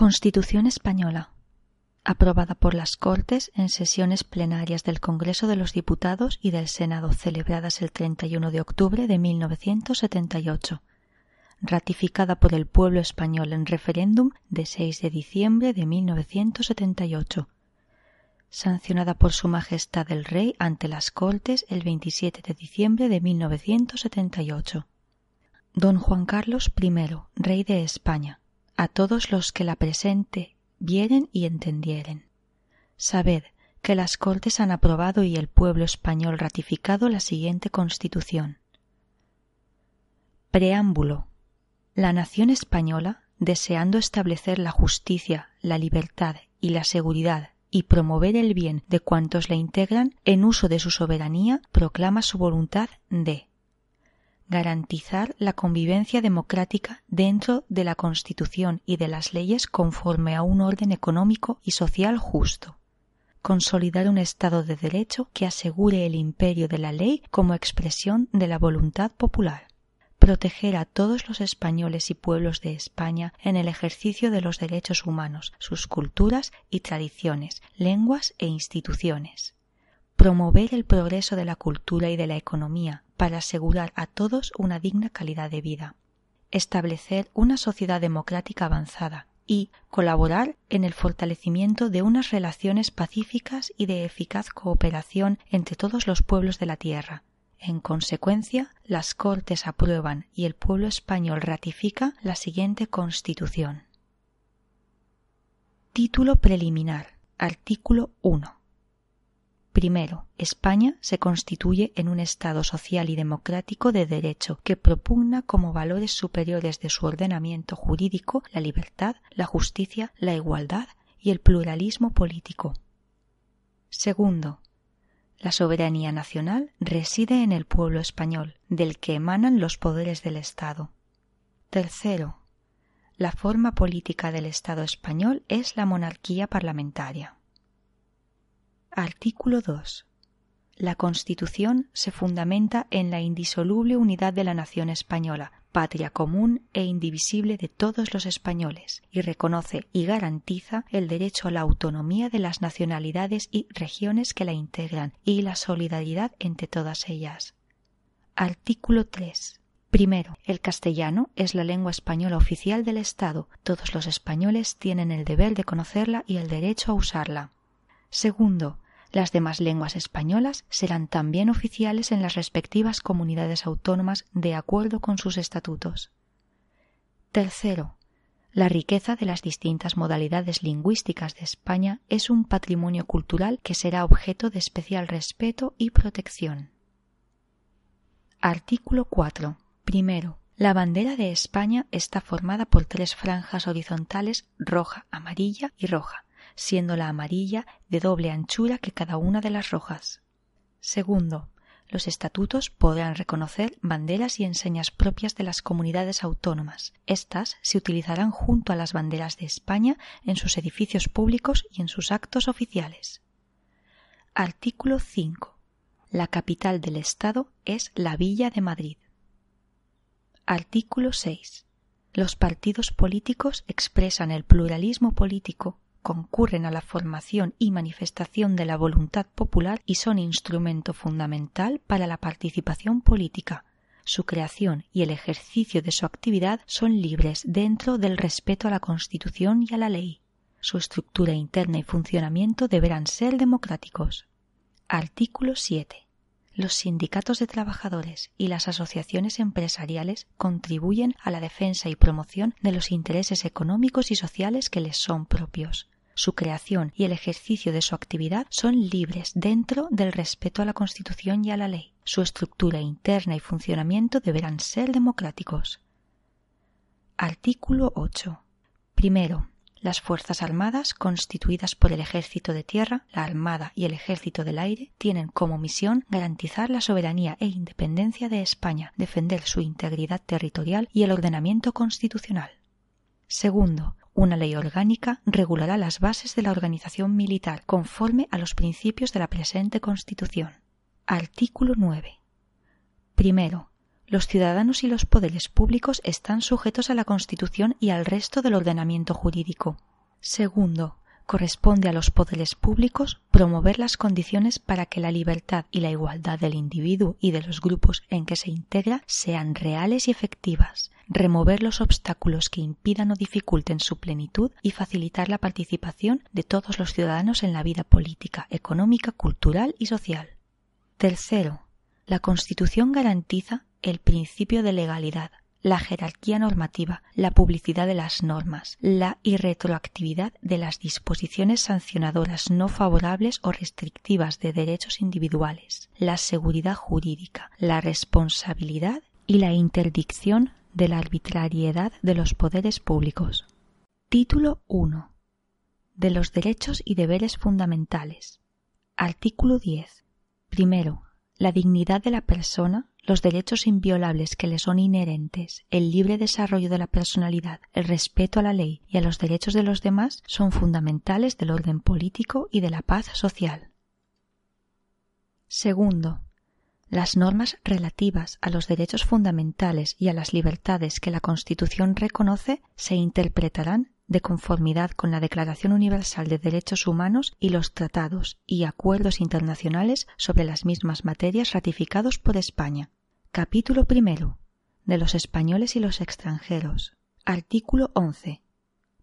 Constitución Española. Aprobada por las Cortes en sesiones plenarias del Congreso de los Diputados y del Senado celebradas el 31 de octubre de 1978. Ratificada por el pueblo español en referéndum de 6 de diciembre de 1978. Sancionada por Su Majestad el Rey ante las Cortes el 27 de diciembre de 1978. Don Juan Carlos I, Rey de España a todos los que la presente vieren y entendieren. Sabed que las Cortes han aprobado y el pueblo español ratificado la siguiente Constitución. Preámbulo. La nación española, deseando establecer la justicia, la libertad y la seguridad y promover el bien de cuantos la integran en uso de su soberanía, proclama su voluntad de garantizar la convivencia democrática dentro de la Constitución y de las leyes conforme a un orden económico y social justo. Consolidar un Estado de Derecho que asegure el imperio de la ley como expresión de la voluntad popular. Proteger a todos los españoles y pueblos de España en el ejercicio de los derechos humanos, sus culturas y tradiciones, lenguas e instituciones promover el progreso de la cultura y de la economía para asegurar a todos una digna calidad de vida, establecer una sociedad democrática avanzada y colaborar en el fortalecimiento de unas relaciones pacíficas y de eficaz cooperación entre todos los pueblos de la tierra. En consecuencia, las Cortes aprueban y el pueblo español ratifica la siguiente Constitución. Título preliminar. Artículo 1. Primero, España se constituye en un Estado social y democrático de derecho que propugna como valores superiores de su ordenamiento jurídico la libertad, la justicia, la igualdad y el pluralismo político. Segundo, la soberanía nacional reside en el pueblo español, del que emanan los poderes del Estado. Tercero, la forma política del Estado español es la monarquía parlamentaria. Artículo 2. La Constitución se fundamenta en la indisoluble unidad de la nación española, patria común e indivisible de todos los españoles, y reconoce y garantiza el derecho a la autonomía de las nacionalidades y regiones que la integran y la solidaridad entre todas ellas. Artículo 3. Primero, el castellano es la lengua española oficial del Estado. Todos los españoles tienen el deber de conocerla y el derecho a usarla. Segundo, las demás lenguas españolas serán también oficiales en las respectivas comunidades autónomas de acuerdo con sus estatutos. Tercero, la riqueza de las distintas modalidades lingüísticas de España es un patrimonio cultural que será objeto de especial respeto y protección. Artículo 4. Primero, la bandera de España está formada por tres franjas horizontales roja, amarilla y roja, siendo la amarilla de doble anchura que cada una de las rojas. Segundo, los estatutos podrán reconocer banderas y enseñas propias de las comunidades autónomas. Estas se utilizarán junto a las banderas de España en sus edificios públicos y en sus actos oficiales. Artículo 5. La capital del Estado es la Villa de Madrid. Artículo 6. Los partidos políticos expresan el pluralismo político concurren a la formación y manifestación de la voluntad popular y son instrumento fundamental para la participación política. Su creación y el ejercicio de su actividad son libres dentro del respeto a la Constitución y a la ley. Su estructura interna y funcionamiento deberán ser democráticos. Artículo 7. Los sindicatos de trabajadores y las asociaciones empresariales contribuyen a la defensa y promoción de los intereses económicos y sociales que les son propios su creación y el ejercicio de su actividad son libres dentro del respeto a la Constitución y a la ley. Su estructura interna y funcionamiento deberán ser democráticos. Artículo 8. Primero, las Fuerzas Armadas, constituidas por el Ejército de Tierra, la Armada y el Ejército del Aire, tienen como misión garantizar la soberanía e independencia de España, defender su integridad territorial y el ordenamiento constitucional. Segundo, una ley orgánica regulará las bases de la organización militar conforme a los principios de la presente Constitución. Artículo 9. Primero, los ciudadanos y los poderes públicos están sujetos a la Constitución y al resto del ordenamiento jurídico. Segundo, corresponde a los poderes públicos promover las condiciones para que la libertad y la igualdad del individuo y de los grupos en que se integra sean reales y efectivas, remover los obstáculos que impidan o dificulten su plenitud y facilitar la participación de todos los ciudadanos en la vida política, económica, cultural y social. Tercero, la Constitución garantiza el principio de legalidad, la jerarquía normativa, la publicidad de las normas, la irretroactividad de las disposiciones sancionadoras no favorables o restrictivas de derechos individuales, la seguridad jurídica, la responsabilidad y la interdicción de la arbitrariedad de los poderes públicos. Título 1. De los derechos y deberes fundamentales. Artículo 10. Primero, la dignidad de la persona los derechos inviolables que le son inherentes, el libre desarrollo de la personalidad, el respeto a la ley y a los derechos de los demás son fundamentales del orden político y de la paz social. Segundo, las normas relativas a los derechos fundamentales y a las libertades que la Constitución reconoce se interpretarán de conformidad con la Declaración Universal de Derechos Humanos y los tratados y acuerdos internacionales sobre las mismas materias ratificados por España. Capítulo primero de los españoles y los extranjeros. Artículo 11.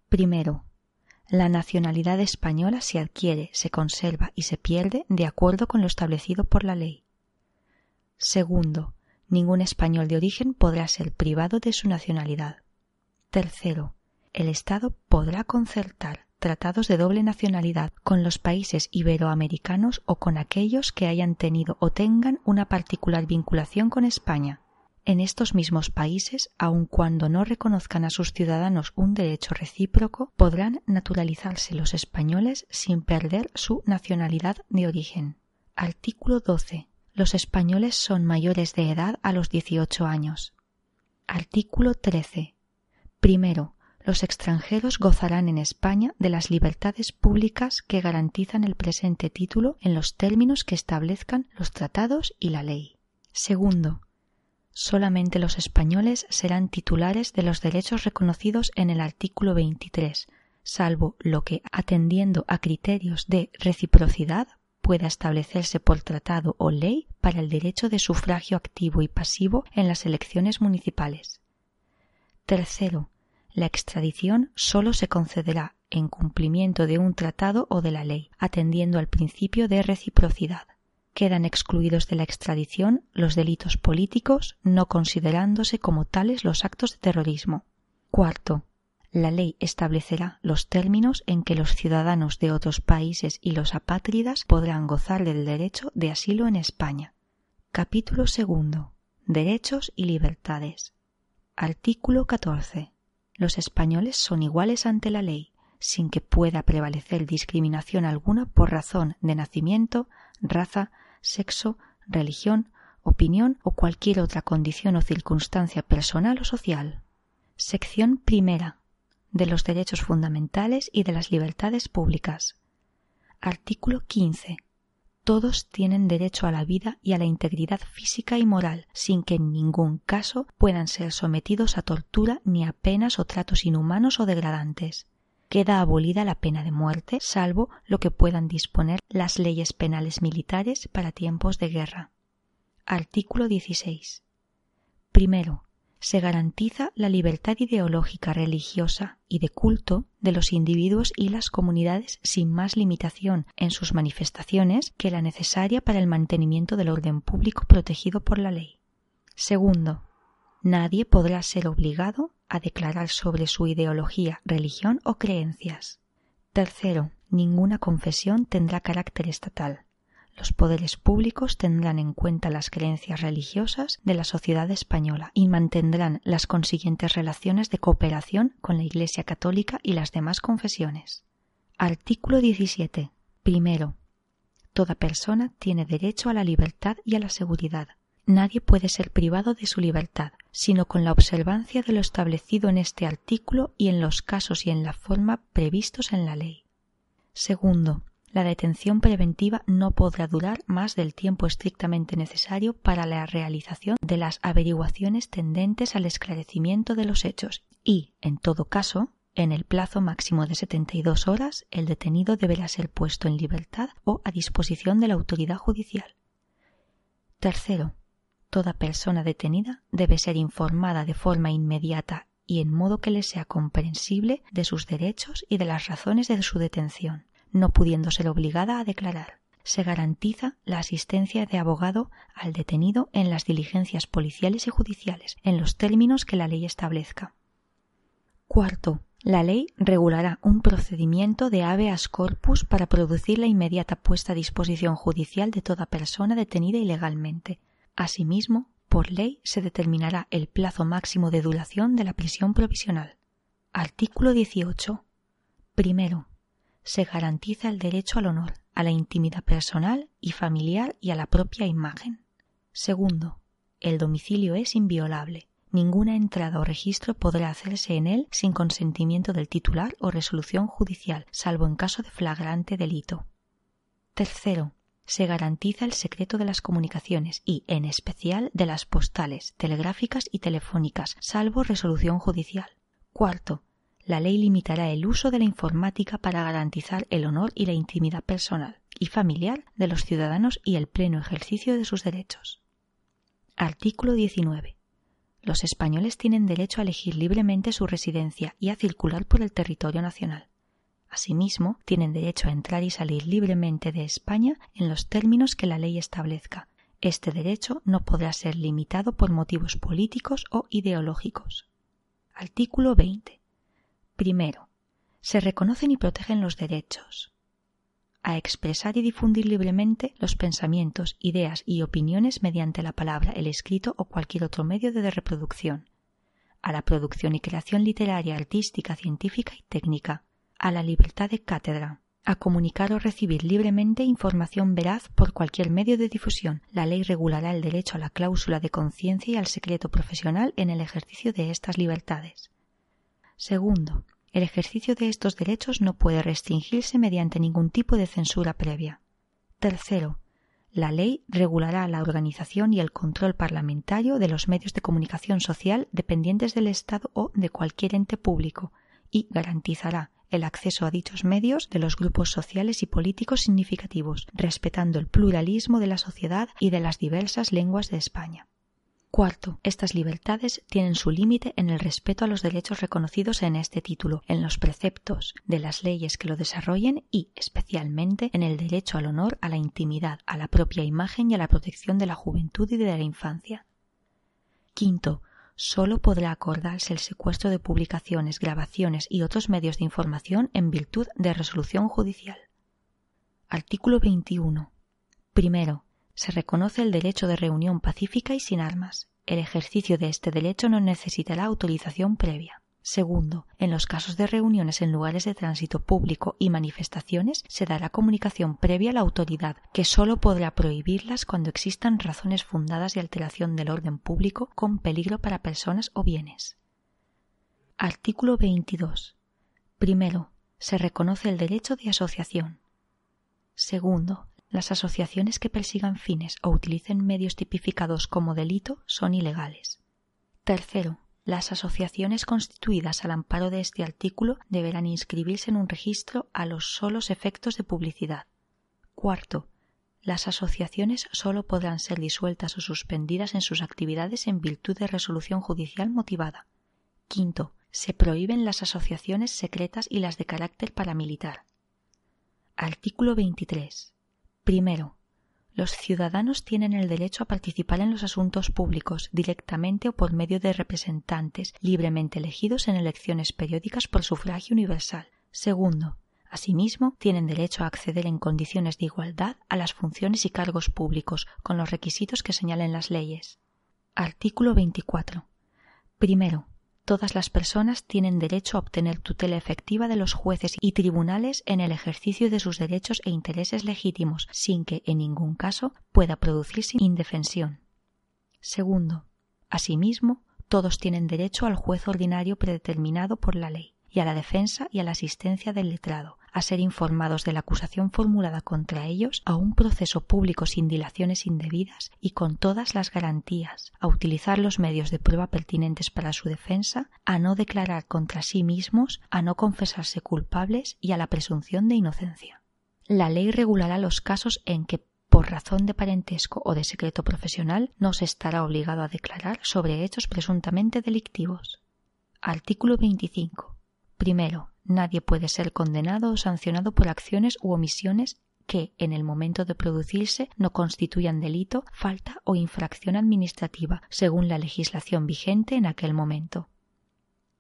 Primero. La nacionalidad española se adquiere, se conserva y se pierde de acuerdo con lo establecido por la ley. Segundo. Ningún español de origen podrá ser privado de su nacionalidad. Tercero el Estado podrá concertar tratados de doble nacionalidad con los países iberoamericanos o con aquellos que hayan tenido o tengan una particular vinculación con España. En estos mismos países, aun cuando no reconozcan a sus ciudadanos un derecho recíproco, podrán naturalizarse los españoles sin perder su nacionalidad de origen. Artículo 12. Los españoles son mayores de edad a los 18 años. Artículo 13. Primero, los extranjeros gozarán en España de las libertades públicas que garantizan el presente título en los términos que establezcan los tratados y la ley. Segundo, solamente los españoles serán titulares de los derechos reconocidos en el artículo 23, salvo lo que, atendiendo a criterios de reciprocidad, pueda establecerse por tratado o ley para el derecho de sufragio activo y pasivo en las elecciones municipales. Tercero, la extradición sólo se concederá en cumplimiento de un tratado o de la ley, atendiendo al principio de reciprocidad. Quedan excluidos de la extradición los delitos políticos, no considerándose como tales los actos de terrorismo. Cuarto, la ley establecerá los términos en que los ciudadanos de otros países y los apátridas podrán gozar del derecho de asilo en España. Capítulo segundo. Derechos y libertades. Artículo 14 los españoles son iguales ante la ley, sin que pueda prevalecer discriminación alguna por razón de nacimiento, raza, sexo, religión, opinión o cualquier otra condición o circunstancia personal o social. Sección primera de los derechos fundamentales y de las libertades públicas. Artículo 15 todos tienen derecho a la vida y a la integridad física y moral, sin que en ningún caso puedan ser sometidos a tortura ni a penas o tratos inhumanos o degradantes. Queda abolida la pena de muerte, salvo lo que puedan disponer las leyes penales militares para tiempos de guerra. Artículo 16. Primero, se garantiza la libertad ideológica, religiosa y de culto de los individuos y las comunidades sin más limitación en sus manifestaciones que la necesaria para el mantenimiento del orden público protegido por la ley. Segundo, nadie podrá ser obligado a declarar sobre su ideología, religión o creencias. Tercero, ninguna confesión tendrá carácter estatal los poderes públicos tendrán en cuenta las creencias religiosas de la sociedad española y mantendrán las consiguientes relaciones de cooperación con la Iglesia católica y las demás confesiones. Artículo 17. Primero. Toda persona tiene derecho a la libertad y a la seguridad. Nadie puede ser privado de su libertad, sino con la observancia de lo establecido en este artículo y en los casos y en la forma previstos en la ley. Segundo, la detención preventiva no podrá durar más del tiempo estrictamente necesario para la realización de las averiguaciones tendentes al esclarecimiento de los hechos y, en todo caso, En el plazo máximo de 72 horas, el detenido deberá ser puesto en libertad o a disposición de la autoridad judicial. Tercero, toda persona detenida debe ser informada de forma inmediata y en modo que le sea comprensible de sus derechos y de las razones de su detención, no pudiendo ser obligada a declarar. Se garantiza la asistencia de abogado al detenido en las diligencias policiales y judiciales, en los términos que la ley establezca. Cuarto, la ley regulará un procedimiento de habeas corpus para producir la inmediata puesta a disposición judicial de toda persona detenida ilegalmente. Asimismo, por ley se determinará el plazo máximo de duración de la prisión provisional. Artículo 18. Primero, se garantiza el derecho al honor, a la intimidad personal y familiar y a la propia imagen. Segundo, el domicilio es inviolable ninguna entrada o registro podrá hacerse en él sin consentimiento del titular o resolución judicial, salvo en caso de flagrante delito. Tercero, se garantiza el secreto de las comunicaciones y, en especial, de las postales, telegráficas y telefónicas, salvo resolución judicial. Cuarto, la ley limitará el uso de la informática para garantizar el honor y la intimidad personal y familiar de los ciudadanos y el pleno ejercicio de sus derechos. Artículo 19. Los españoles tienen derecho a elegir libremente su residencia y a circular por el territorio nacional. Asimismo, tienen derecho a entrar y salir libremente de España en los términos que la ley establezca. Este derecho no podrá ser limitado por motivos políticos o ideológicos. Artículo 20. Primero, se reconocen y protegen los derechos a expresar y difundir libremente los pensamientos, ideas y opiniones mediante la palabra, el escrito o cualquier otro medio de reproducción, a la producción y creación literaria, artística, científica y técnica, a la libertad de cátedra, a comunicar o recibir libremente información veraz por cualquier medio de difusión. La ley regulará el derecho a la cláusula de conciencia y al secreto profesional en el ejercicio de estas libertades. Segundo, el ejercicio de estos derechos no puede restringirse mediante ningún tipo de censura previa. Tercero, la ley regulará la organización y el control parlamentario de los medios de comunicación social dependientes del Estado o de cualquier ente público y garantizará el acceso a dichos medios de los grupos sociales y políticos significativos, respetando el pluralismo de la sociedad y de las diversas lenguas de España. Cuarto, estas libertades tienen su límite en el respeto a los derechos reconocidos en este título, en los preceptos de las leyes que lo desarrollen y, especialmente, en el derecho al honor, a la intimidad, a la propia imagen y a la protección de la juventud y de la infancia. Quinto, sólo podrá acordarse el secuestro de publicaciones, grabaciones y otros medios de información en virtud de resolución judicial. Artículo 21. Primero, se reconoce el derecho de reunión pacífica y sin armas. El ejercicio de este derecho no necesitará autorización previa. Segundo, en los casos de reuniones en lugares de tránsito público y manifestaciones se dará comunicación previa a la autoridad, que sólo podrá prohibirlas cuando existan razones fundadas de alteración del orden público con peligro para personas o bienes. Artículo 22. Primero, se reconoce el derecho de asociación. Segundo, las asociaciones que persigan fines o utilicen medios tipificados como delito son ilegales. Tercero, las asociaciones constituidas al amparo de este artículo deberán inscribirse en un registro a los solos efectos de publicidad. Cuarto, las asociaciones sólo podrán ser disueltas o suspendidas en sus actividades en virtud de resolución judicial motivada. Quinto, se prohíben las asociaciones secretas y las de carácter paramilitar. Artículo 23. Primero, los ciudadanos tienen el derecho a participar en los asuntos públicos directamente o por medio de representantes libremente elegidos en elecciones periódicas por sufragio universal. Segundo, asimismo, tienen derecho a acceder en condiciones de igualdad a las funciones y cargos públicos con los requisitos que señalen las leyes. Artículo 24. Primero, todas las personas tienen derecho a obtener tutela efectiva de los jueces y tribunales en el ejercicio de sus derechos e intereses legítimos, sin que en ningún caso pueda producirse indefensión. Segundo, asimismo, todos tienen derecho al juez ordinario predeterminado por la ley, y a la defensa y a la asistencia del letrado, a ser informados de la acusación formulada contra ellos, a un proceso público sin dilaciones indebidas y con todas las garantías, a utilizar los medios de prueba pertinentes para su defensa, a no declarar contra sí mismos, a no confesarse culpables y a la presunción de inocencia. La ley regulará los casos en que por razón de parentesco o de secreto profesional no se estará obligado a declarar sobre hechos presuntamente delictivos. Artículo 25. Primero, nadie puede ser condenado o sancionado por acciones u omisiones que, en el momento de producirse, no constituyan delito, falta o infracción administrativa, según la legislación vigente en aquel momento.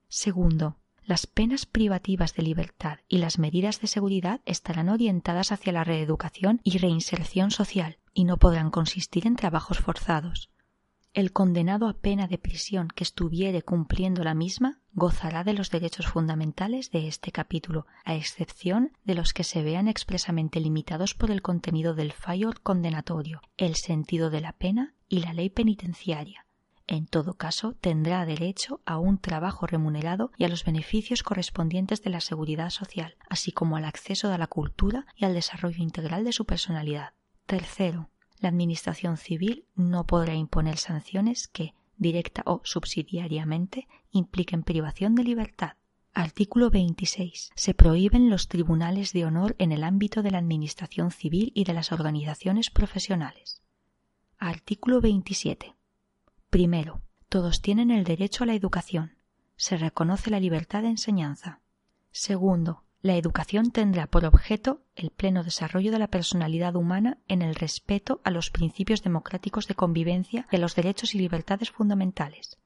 Segundo, las penas privativas de libertad y las medidas de seguridad estarán orientadas hacia la reeducación y reinserción social y no podrán consistir en trabajos forzados. El condenado a pena de prisión que estuviere cumpliendo la misma gozará de los derechos fundamentales de este capítulo, a excepción de los que se vean expresamente limitados por el contenido del fallo condenatorio, el sentido de la pena y la ley penitenciaria en todo caso, tendrá derecho a un trabajo remunerado y a los beneficios correspondientes de la seguridad social, así como al acceso a la cultura y al desarrollo integral de su personalidad. Tercero, la Administración civil no podrá imponer sanciones que, directa o subsidiariamente, impliquen privación de libertad. Artículo 26. Se prohíben los tribunales de honor en el ámbito de la Administración civil y de las organizaciones profesionales. Artículo 27. Primero, todos tienen el derecho a la educación. Se reconoce la libertad de enseñanza. Segundo, la educación tendrá por objeto el pleno desarrollo de la personalidad humana en el respeto a los principios democráticos de convivencia y a los derechos y libertades fundamentales.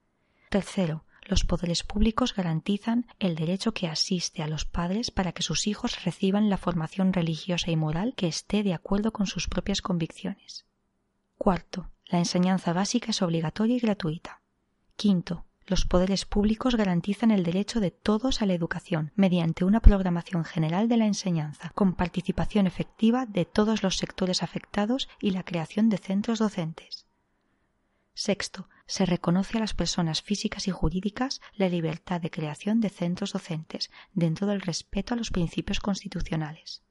Tercero, los poderes públicos garantizan el derecho que asiste a los padres para que sus hijos reciban la formación religiosa y moral que esté de acuerdo con sus propias convicciones. Cuarto, la enseñanza básica es obligatoria y gratuita. Quinto, los poderes públicos garantizan el derecho de todos a la educación mediante una programación general de la enseñanza, con participación efectiva de todos los sectores afectados y la creación de centros docentes. Sexto, se reconoce a las personas físicas y jurídicas la libertad de creación de centros docentes dentro del respeto a los principios constitucionales.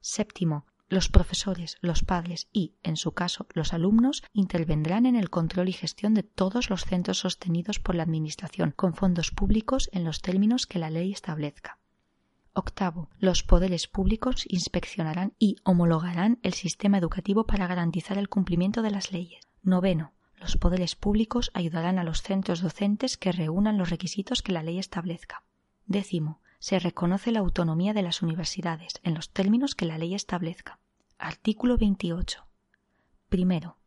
Séptimo, los profesores, los padres y, en su caso, los alumnos intervendrán en el control y gestión de todos los centros sostenidos por la Administración con fondos públicos en los términos que la ley establezca. Octavo, los poderes públicos inspeccionarán y homologarán el sistema educativo para garantizar el cumplimiento de las leyes. Noveno, los poderes públicos ayudarán a los centros docentes que reúnan los requisitos que la ley establezca. Décimo, se reconoce la autonomía de las universidades en los términos que la ley establezca. Artículo 28. Primero,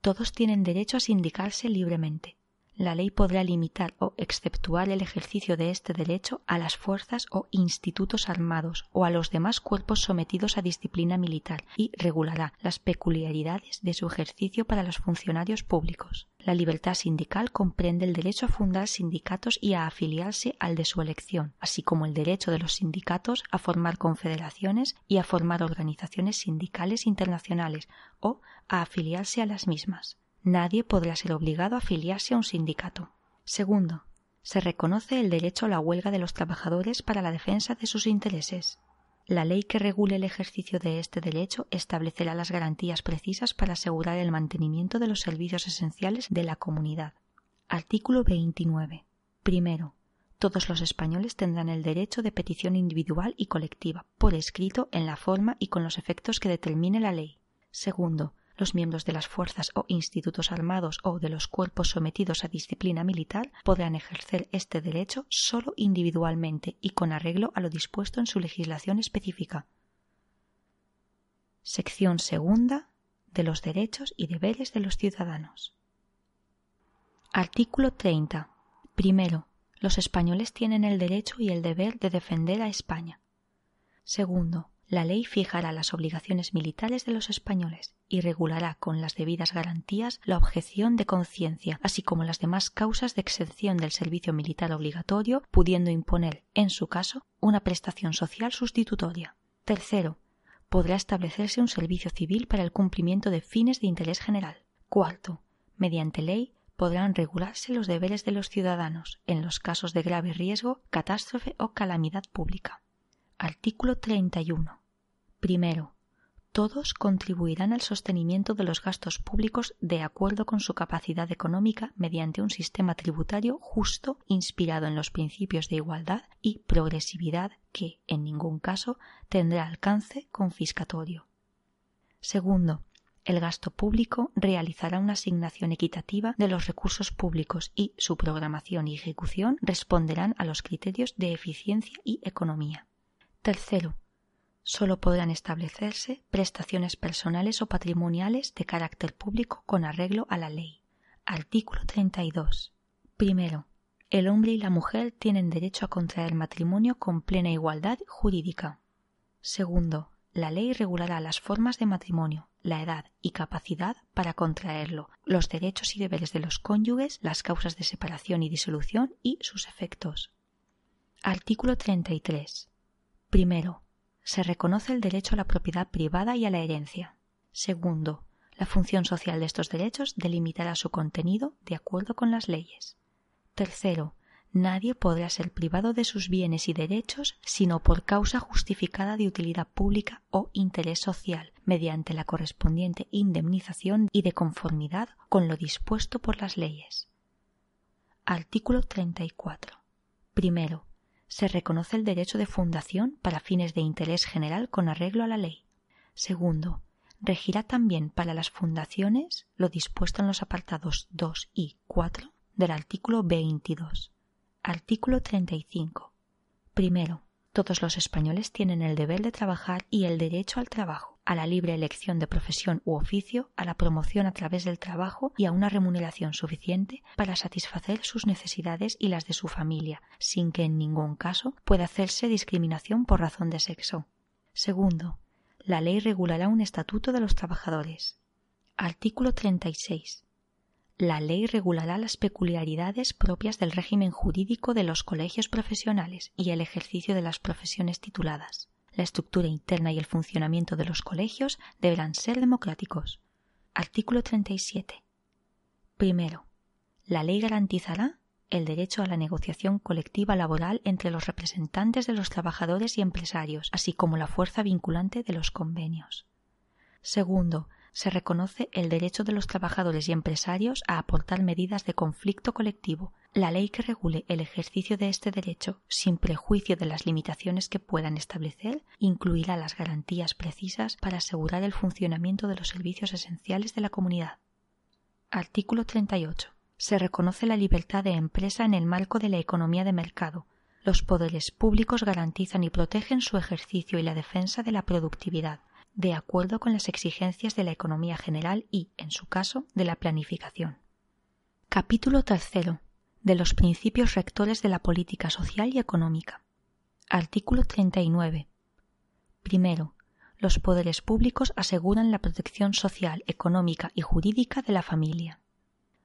todos tienen derecho a sindicarse libremente la ley podrá limitar o exceptuar el ejercicio de este derecho a las fuerzas o institutos armados o a los demás cuerpos sometidos a disciplina militar y regulará las peculiaridades de su ejercicio para los funcionarios públicos. La libertad sindical comprende el derecho a fundar sindicatos y a afiliarse al de su elección, así como el derecho de los sindicatos a formar confederaciones y a formar organizaciones sindicales internacionales o a afiliarse a las mismas nadie podrá ser obligado a afiliarse a un sindicato. Segundo, se reconoce el derecho a la huelga de los trabajadores para la defensa de sus intereses. La ley que regule el ejercicio de este derecho establecerá las garantías precisas para asegurar el mantenimiento de los servicios esenciales de la comunidad. Artículo 29. Primero, todos los españoles tendrán el derecho de petición individual y colectiva, por escrito, en la forma y con los efectos que determine la ley. Segundo, los miembros de las fuerzas o institutos armados o de los cuerpos sometidos a disciplina militar podrán ejercer este derecho sólo individualmente y con arreglo a lo dispuesto en su legislación específica. Sección segunda de los derechos y deberes de los ciudadanos. Artículo 30. Primero, los españoles tienen el derecho y el deber de defender a España. Segundo, la ley fijará las obligaciones militares de los españoles y regulará con las debidas garantías la objeción de conciencia, así como las demás causas de exención del servicio militar obligatorio, pudiendo imponer, en su caso, una prestación social sustitutoria. Tercero, podrá establecerse un servicio civil para el cumplimiento de fines de interés general. Cuarto, mediante ley podrán regularse los deberes de los ciudadanos en los casos de grave riesgo, catástrofe o calamidad pública. Artículo 31. Primero, todos contribuirán al sostenimiento de los gastos públicos de acuerdo con su capacidad económica mediante un sistema tributario justo inspirado en los principios de igualdad y progresividad que, en ningún caso, tendrá alcance confiscatorio. Segundo, el gasto público realizará una asignación equitativa de los recursos públicos y su programación y ejecución responderán a los criterios de eficiencia y economía. Tercero, sólo podrán establecerse prestaciones personales o patrimoniales de carácter público con arreglo a la ley. Artículo 32. Primero, el hombre y la mujer tienen derecho a contraer matrimonio con plena igualdad jurídica. Segundo, la ley regulará las formas de matrimonio, la edad y capacidad para contraerlo, los derechos y deberes de los cónyuges, las causas de separación y disolución y sus efectos. Artículo 33. Primero, se reconoce el derecho a la propiedad privada y a la herencia. Segundo, la función social de estos derechos delimitará su contenido de acuerdo con las leyes. Tercero, nadie podrá ser privado de sus bienes y derechos sino por causa justificada de utilidad pública o interés social, mediante la correspondiente indemnización y de conformidad con lo dispuesto por las leyes. Artículo 34. Primero, se reconoce el derecho de fundación para fines de interés general con arreglo a la ley. Segundo, regirá también para las fundaciones lo dispuesto en los apartados 2 y 4 del artículo 22. Artículo 35. Primero, todos los españoles tienen el deber de trabajar y el derecho al trabajo, a la libre elección de profesión u oficio, a la promoción a través del trabajo y a una remuneración suficiente para satisfacer sus necesidades y las de su familia, sin que en ningún caso pueda hacerse discriminación por razón de sexo. Segundo, la ley regulará un estatuto de los trabajadores. Artículo 36 la ley regulará las peculiaridades propias del régimen jurídico de los colegios profesionales y el ejercicio de las profesiones tituladas. La estructura interna y el funcionamiento de los colegios deberán ser democráticos. Artículo 37. Primero, la ley garantizará el derecho a la negociación colectiva laboral entre los representantes de los trabajadores y empresarios, así como la fuerza vinculante de los convenios. Segundo, se reconoce el derecho de los trabajadores y empresarios a aportar medidas de conflicto colectivo. La ley que regule el ejercicio de este derecho, sin prejuicio de las limitaciones que puedan establecer, incluirá las garantías precisas para asegurar el funcionamiento de los servicios esenciales de la comunidad. Artículo 38. Se reconoce la libertad de empresa en el marco de la economía de mercado. Los poderes públicos garantizan y protegen su ejercicio y la defensa de la productividad de acuerdo con las exigencias de la economía general y, en su caso, de la planificación. Capítulo tercero de los principios rectores de la política social y económica. Artículo 39. Primero, los poderes públicos aseguran la protección social, económica y jurídica de la familia.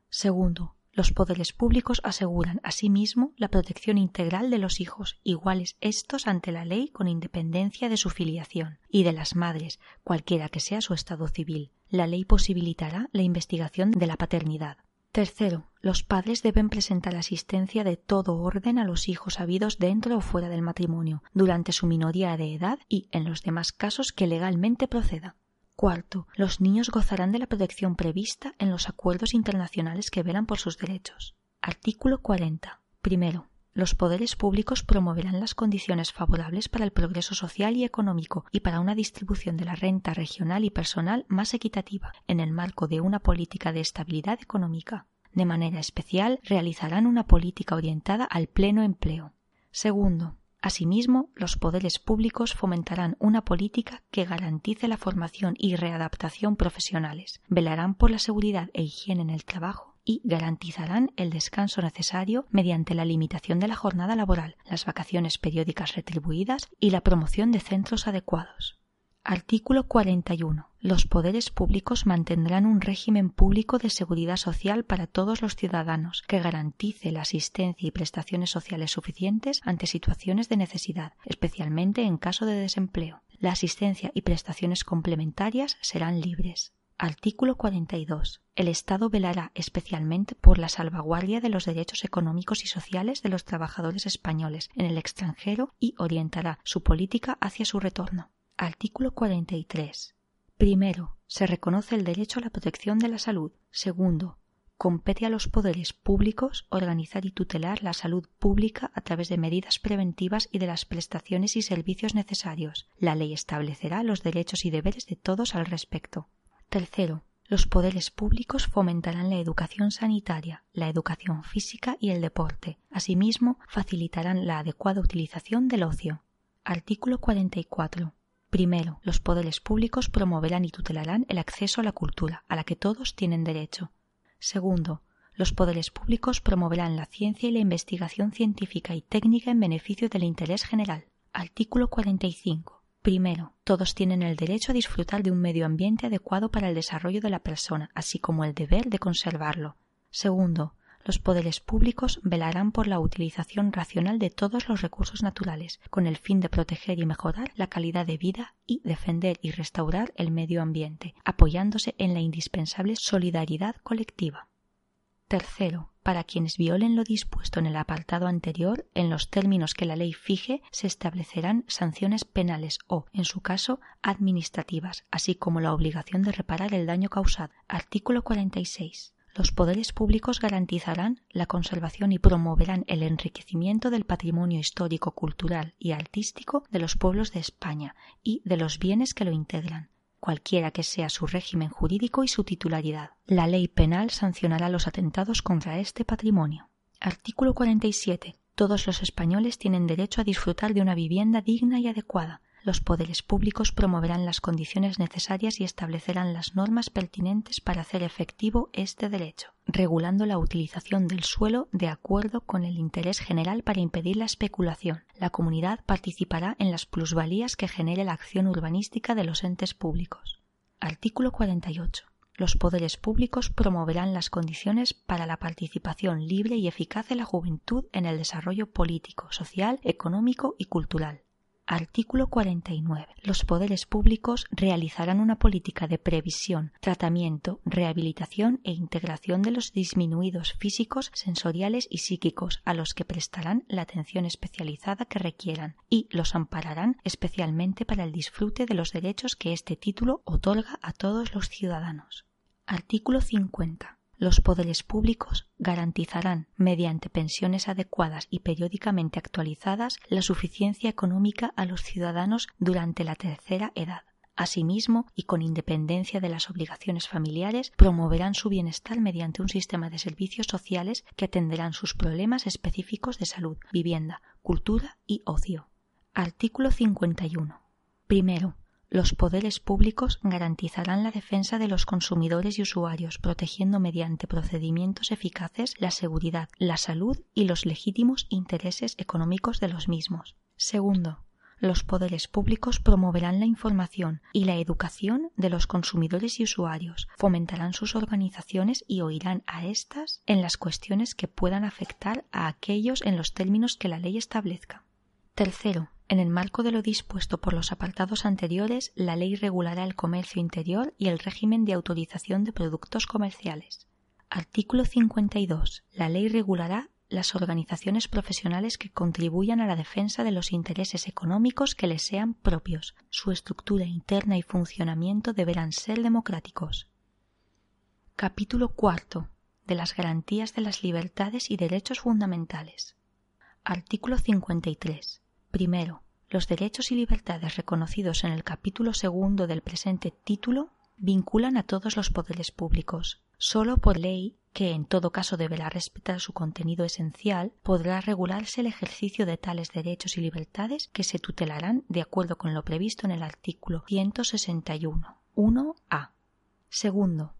Segundo, los poderes públicos aseguran asimismo la protección integral de los hijos, iguales estos ante la ley con independencia de su filiación, y de las madres, cualquiera que sea su estado civil. La ley posibilitará la investigación de la paternidad. Tercero, los padres deben presentar asistencia de todo orden a los hijos habidos dentro o fuera del matrimonio, durante su minoría de edad y en los demás casos que legalmente proceda. Cuarto, los niños gozarán de la protección prevista en los acuerdos internacionales que velan por sus derechos. Artículo 40. Primero, los poderes públicos promoverán las condiciones favorables para el progreso social y económico y para una distribución de la renta regional y personal más equitativa en el marco de una política de estabilidad económica. De manera especial, realizarán una política orientada al pleno empleo. Segundo, Asimismo, los poderes públicos fomentarán una política que garantice la formación y readaptación profesionales, velarán por la seguridad e higiene en el trabajo y garantizarán el descanso necesario mediante la limitación de la jornada laboral, las vacaciones periódicas retribuidas y la promoción de centros adecuados. Artículo 41. Los poderes públicos mantendrán un régimen público de seguridad social para todos los ciudadanos que garantice la asistencia y prestaciones sociales suficientes ante situaciones de necesidad, especialmente en caso de desempleo. La asistencia y prestaciones complementarias serán libres. Artículo 42. El Estado velará especialmente por la salvaguardia de los derechos económicos y sociales de los trabajadores españoles en el extranjero y orientará su política hacia su retorno. Artículo 43. Primero, se reconoce el derecho a la protección de la salud. Segundo, compete a los poderes públicos organizar y tutelar la salud pública a través de medidas preventivas y de las prestaciones y servicios necesarios. La ley establecerá los derechos y deberes de todos al respecto. Tercero, los poderes públicos fomentarán la educación sanitaria, la educación física y el deporte. Asimismo, facilitarán la adecuada utilización del ocio. Artículo 44. Primero, los poderes públicos promoverán y tutelarán el acceso a la cultura, a la que todos tienen derecho. Segundo, los poderes públicos promoverán la ciencia y la investigación científica y técnica en beneficio del interés general. Artículo 45. Primero, todos tienen el derecho a disfrutar de un medio ambiente adecuado para el desarrollo de la persona, así como el deber de conservarlo. Segundo, los poderes públicos velarán por la utilización racional de todos los recursos naturales, con el fin de proteger y mejorar la calidad de vida y defender y restaurar el medio ambiente, apoyándose en la indispensable solidaridad colectiva. Tercero, para quienes violen lo dispuesto en el apartado anterior, en los términos que la ley fije, se establecerán sanciones penales o, en su caso, administrativas, así como la obligación de reparar el daño causado. Artículo 46 los poderes públicos garantizarán la conservación y promoverán el enriquecimiento del patrimonio histórico, cultural y artístico de los pueblos de España y de los bienes que lo integran, cualquiera que sea su régimen jurídico y su titularidad. La ley penal sancionará los atentados contra este patrimonio. Artículo 47. Todos los españoles tienen derecho a disfrutar de una vivienda digna y adecuada, los poderes públicos promoverán las condiciones necesarias y establecerán las normas pertinentes para hacer efectivo este derecho, regulando la utilización del suelo de acuerdo con el interés general para impedir la especulación. La comunidad participará en las plusvalías que genere la acción urbanística de los entes públicos. Artículo 48. Los poderes públicos promoverán las condiciones para la participación libre y eficaz de la juventud en el desarrollo político, social, económico y cultural Artículo 49. Los poderes públicos realizarán una política de previsión, tratamiento, rehabilitación e integración de los disminuidos físicos, sensoriales y psíquicos a los que prestarán la atención especializada que requieran y los ampararán especialmente para el disfrute de los derechos que este título otorga a todos los ciudadanos. Artículo 50 los poderes públicos garantizarán, mediante pensiones adecuadas y periódicamente actualizadas, la suficiencia económica a los ciudadanos durante la tercera edad. Asimismo, y con independencia de las obligaciones familiares, promoverán su bienestar mediante un sistema de servicios sociales que atenderán sus problemas específicos de salud, vivienda, cultura y ocio. Artículo 51. Primero, los poderes públicos garantizarán la defensa de los consumidores y usuarios, protegiendo mediante procedimientos eficaces la seguridad, la salud y los legítimos intereses económicos de los mismos. Segundo, los poderes públicos promoverán la información y la educación de los consumidores y usuarios, fomentarán sus organizaciones y oirán a éstas en las cuestiones que puedan afectar a aquellos en los términos que la ley establezca. Tercero, en el marco de lo dispuesto por los apartados anteriores, la ley regulará el comercio interior y el régimen de autorización de productos comerciales. Artículo 52. La ley regulará las organizaciones profesionales que contribuyan a la defensa de los intereses económicos que les sean propios. Su estructura interna y funcionamiento deberán ser democráticos. Capítulo cuarto de las garantías de las libertades y derechos fundamentales. Artículo 53. Primero, los derechos y libertades reconocidos en el capítulo segundo del presente título vinculan a todos los poderes públicos. Sólo por ley, que en todo caso deberá respetar su contenido esencial, podrá regularse el ejercicio de tales derechos y libertades que se tutelarán de acuerdo con lo previsto en el artículo 161. 1a. Segundo,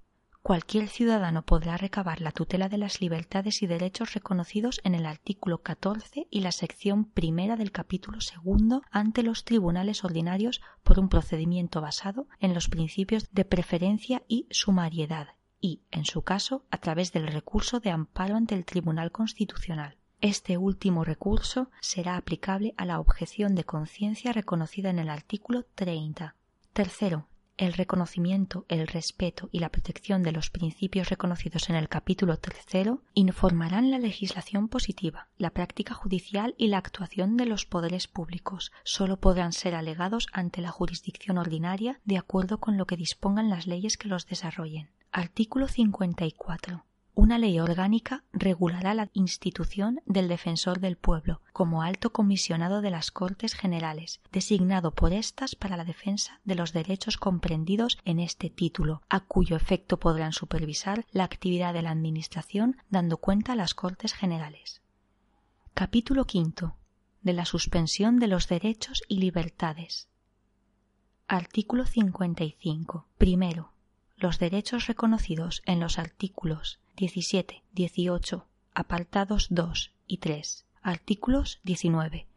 Cualquier ciudadano podrá recabar la tutela de las libertades y derechos reconocidos en el artículo 14 y la sección primera del capítulo segundo ante los tribunales ordinarios por un procedimiento basado en los principios de preferencia y sumariedad y, en su caso, a través del recurso de amparo ante el Tribunal Constitucional. Este último recurso será aplicable a la objeción de conciencia reconocida en el artículo 30. Tercero, el reconocimiento, el respeto y la protección de los principios reconocidos en el capítulo tercero informarán la legislación positiva, la práctica judicial y la actuación de los poderes públicos. Sólo podrán ser alegados ante la jurisdicción ordinaria de acuerdo con lo que dispongan las leyes que los desarrollen. Artículo 54. Una ley orgánica regulará la institución del defensor del pueblo como alto comisionado de las Cortes Generales, designado por éstas para la defensa de los derechos comprendidos en este título, a cuyo efecto podrán supervisar la actividad de la Administración dando cuenta a las Cortes Generales. Capítulo V. De la suspensión de los derechos y libertades. Artículo 55. Primero los derechos reconocidos en los artículos 17, 18, apartados 2 y 3, artículos 19,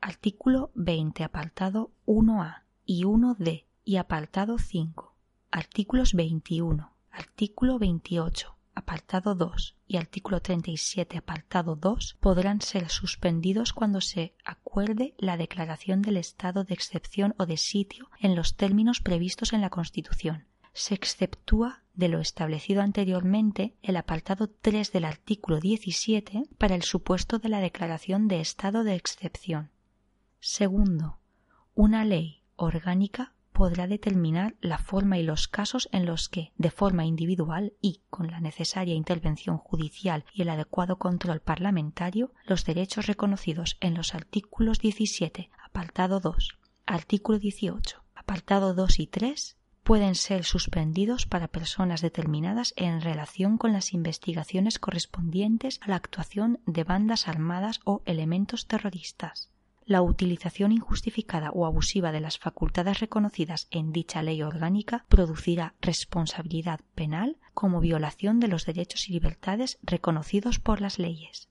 artículo 20, apartado 1a y 1d y apartado 5, artículos 21, artículo 28, apartado 2 y artículo 37, apartado 2 podrán ser suspendidos cuando se acuerde la declaración del estado de excepción o de sitio en los términos previstos en la Constitución se exceptúa de lo establecido anteriormente el apartado 3 del artículo 17 para el supuesto de la declaración de estado de excepción. Segundo, una ley orgánica podrá determinar la forma y los casos en los que, de forma individual y con la necesaria intervención judicial y el adecuado control parlamentario, los derechos reconocidos en los artículos 17, apartado 2, artículo 18, apartado 2 y 3 pueden ser suspendidos para personas determinadas en relación con las investigaciones correspondientes a la actuación de bandas armadas o elementos terroristas. La utilización injustificada o abusiva de las facultades reconocidas en dicha ley orgánica producirá responsabilidad penal como violación de los derechos y libertades reconocidos por las leyes.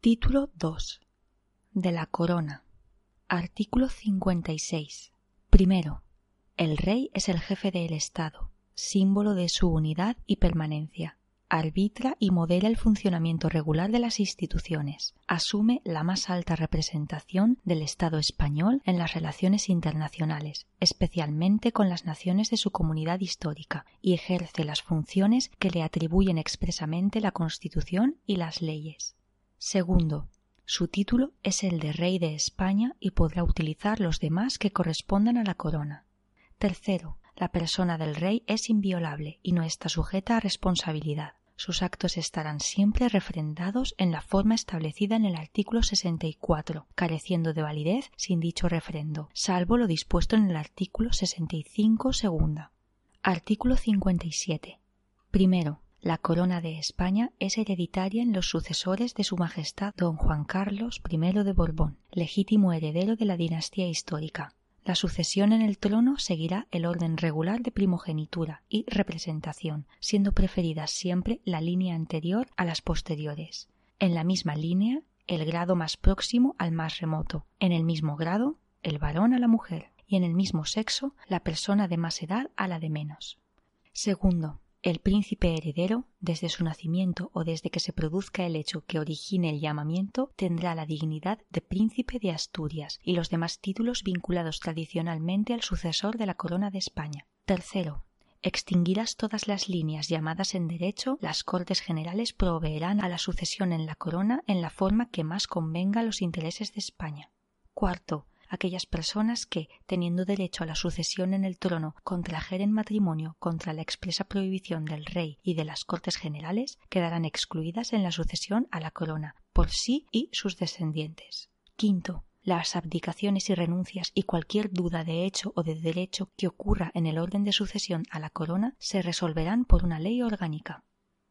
Título 2 de la Corona. Artículo 56. Primero, el rey es el jefe del Estado, símbolo de su unidad y permanencia. Arbitra y modela el funcionamiento regular de las instituciones. Asume la más alta representación del Estado español en las relaciones internacionales, especialmente con las naciones de su comunidad histórica, y ejerce las funciones que le atribuyen expresamente la Constitución y las leyes. Segundo, su título es el de Rey de España y podrá utilizar los demás que correspondan a la corona. Tercero, la persona del rey es inviolable y no está sujeta a responsabilidad. Sus actos estarán siempre refrendados en la forma establecida en el artículo 64, careciendo de validez sin dicho refrendo, salvo lo dispuesto en el artículo 65 segunda. Artículo 57. Primero, la corona de España es hereditaria en los sucesores de Su Majestad don Juan Carlos I de Borbón, legítimo heredero de la dinastía histórica. La sucesión en el trono seguirá el orden regular de primogenitura y representación, siendo preferida siempre la línea anterior a las posteriores. En la misma línea, el grado más próximo al más remoto. En el mismo grado, el varón a la mujer. Y en el mismo sexo, la persona de más edad a la de menos. Segundo, el príncipe heredero, desde su nacimiento o desde que se produzca el hecho que origine el llamamiento, tendrá la dignidad de príncipe de Asturias y los demás títulos vinculados tradicionalmente al sucesor de la corona de España. Tercero, extinguidas todas las líneas llamadas en derecho, las Cortes Generales proveerán a la sucesión en la corona en la forma que más convenga a los intereses de España. Cuarto, aquellas personas que, teniendo derecho a la sucesión en el trono, contrajeren matrimonio contra la expresa prohibición del rey y de las Cortes Generales, quedarán excluidas en la sucesión a la corona, por sí y sus descendientes. Quinto, las abdicaciones y renuncias y cualquier duda de hecho o de derecho que ocurra en el orden de sucesión a la corona se resolverán por una ley orgánica.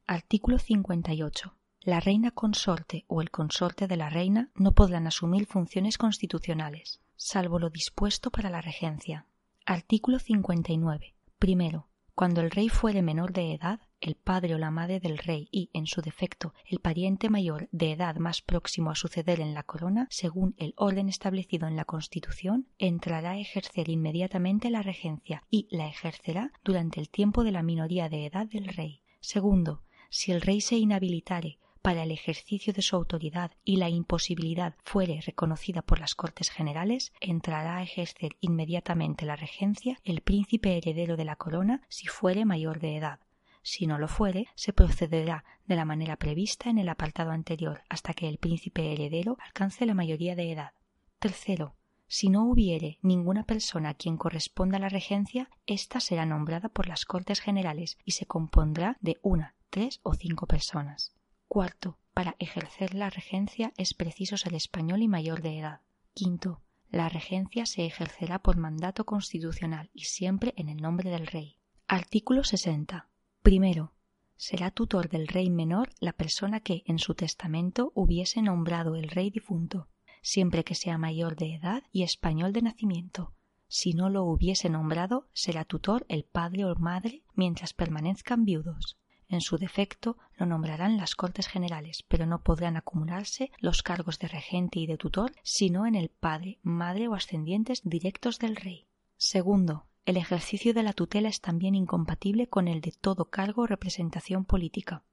Artículo 58 la reina consorte o el consorte de la reina no podrán asumir funciones constitucionales, salvo lo dispuesto para la regencia. Artículo 59. Primero, cuando el rey fuere menor de edad, el padre o la madre del rey y, en su defecto, el pariente mayor de edad más próximo a suceder en la corona, según el orden establecido en la Constitución, entrará a ejercer inmediatamente la regencia y la ejercerá durante el tiempo de la minoría de edad del rey. Segundo, si el rey se inhabilitare para el ejercicio de su autoridad y la imposibilidad fuere reconocida por las Cortes Generales, entrará a ejercer inmediatamente la regencia el príncipe heredero de la corona si fuere mayor de edad. Si no lo fuere, se procederá de la manera prevista en el apartado anterior hasta que el príncipe heredero alcance la mayoría de edad. Tercero, si no hubiere ninguna persona a quien corresponda la regencia, ésta será nombrada por las Cortes Generales y se compondrá de una, tres o cinco personas. Cuarto, para ejercer la regencia es preciso ser español y mayor de edad. Quinto, la regencia se ejercerá por mandato constitucional y siempre en el nombre del rey. Artículo 60. Primero, será tutor del rey menor la persona que en su testamento hubiese nombrado el rey difunto, siempre que sea mayor de edad y español de nacimiento. Si no lo hubiese nombrado, será tutor el padre o madre mientras permanezcan viudos. En su defecto lo nombrarán las Cortes Generales, pero no podrán acumularse los cargos de regente y de tutor sino en el padre, madre o ascendientes directos del rey. Segundo, el ejercicio de la tutela es también incompatible con el de todo cargo o representación política.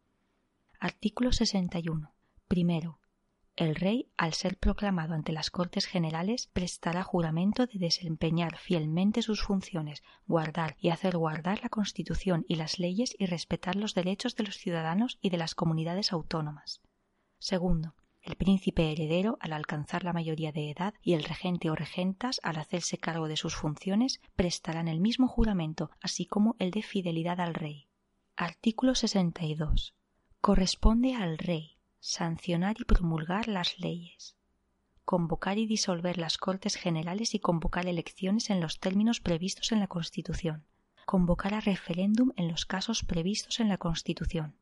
Artículo 61. Primero, el rey, al ser proclamado ante las Cortes Generales, prestará juramento de desempeñar fielmente sus funciones, guardar y hacer guardar la Constitución y las leyes y respetar los derechos de los ciudadanos y de las comunidades autónomas. Segundo, el príncipe heredero, al alcanzar la mayoría de edad, y el regente o regentas, al hacerse cargo de sus funciones, prestarán el mismo juramento, así como el de fidelidad al rey. Artículo 62. Corresponde al rey, sancionar y promulgar las leyes, convocar y disolver las Cortes Generales y convocar elecciones en los términos previstos en la Constitución, convocar a referéndum en los casos previstos en la Constitución,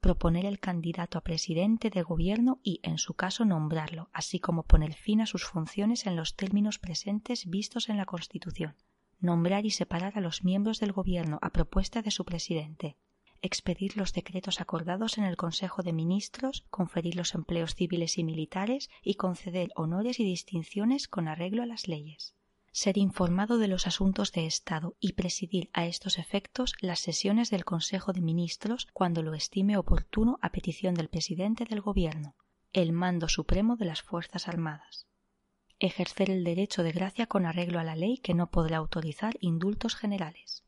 proponer el candidato a presidente de gobierno y, en su caso, nombrarlo, así como poner fin a sus funciones en los términos presentes vistos en la Constitución, nombrar y separar a los miembros del gobierno a propuesta de su presidente, expedir los decretos acordados en el Consejo de Ministros, conferir los empleos civiles y militares y conceder honores y distinciones con arreglo a las leyes. Ser informado de los asuntos de Estado y presidir a estos efectos las sesiones del Consejo de Ministros cuando lo estime oportuno a petición del presidente del Gobierno, el mando supremo de las Fuerzas Armadas. Ejercer el derecho de gracia con arreglo a la ley que no podrá autorizar indultos generales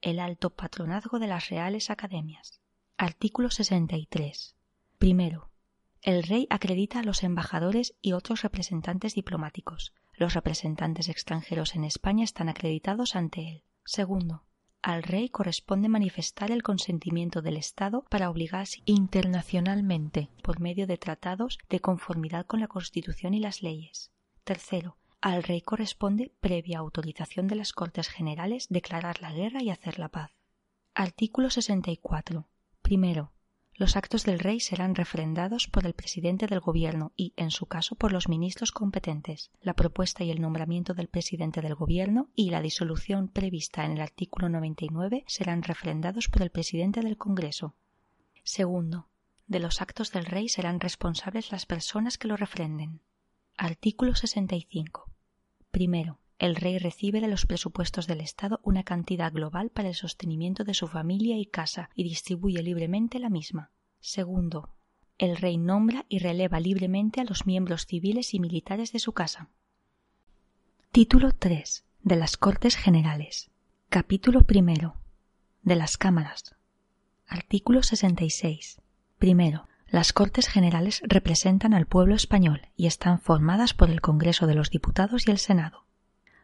el alto patronazgo de las Reales Academias. Artículo 63. Primero. El rey acredita a los embajadores y otros representantes diplomáticos. Los representantes extranjeros en España están acreditados ante él. Segundo. Al rey corresponde manifestar el consentimiento del Estado para obligarse internacionalmente por medio de tratados de conformidad con la Constitución y las leyes. Tercero al rey corresponde, previa autorización de las Cortes Generales, declarar la guerra y hacer la paz. Artículo 64. Primero. Los actos del rey serán refrendados por el presidente del gobierno y, en su caso, por los ministros competentes. La propuesta y el nombramiento del presidente del gobierno y la disolución prevista en el artículo 99 serán refrendados por el presidente del Congreso. Segundo. De los actos del rey serán responsables las personas que lo refrenden. Artículo 65. Primero, el rey recibe de los presupuestos del Estado una cantidad global para el sostenimiento de su familia y casa y distribuye libremente la misma. Segundo, el rey nombra y releva libremente a los miembros civiles y militares de su casa. Título 3. De las Cortes Generales. Capítulo primero. De las Cámaras. Artículo 66. Primero. Las Cortes Generales representan al pueblo español y están formadas por el Congreso de los Diputados y el Senado.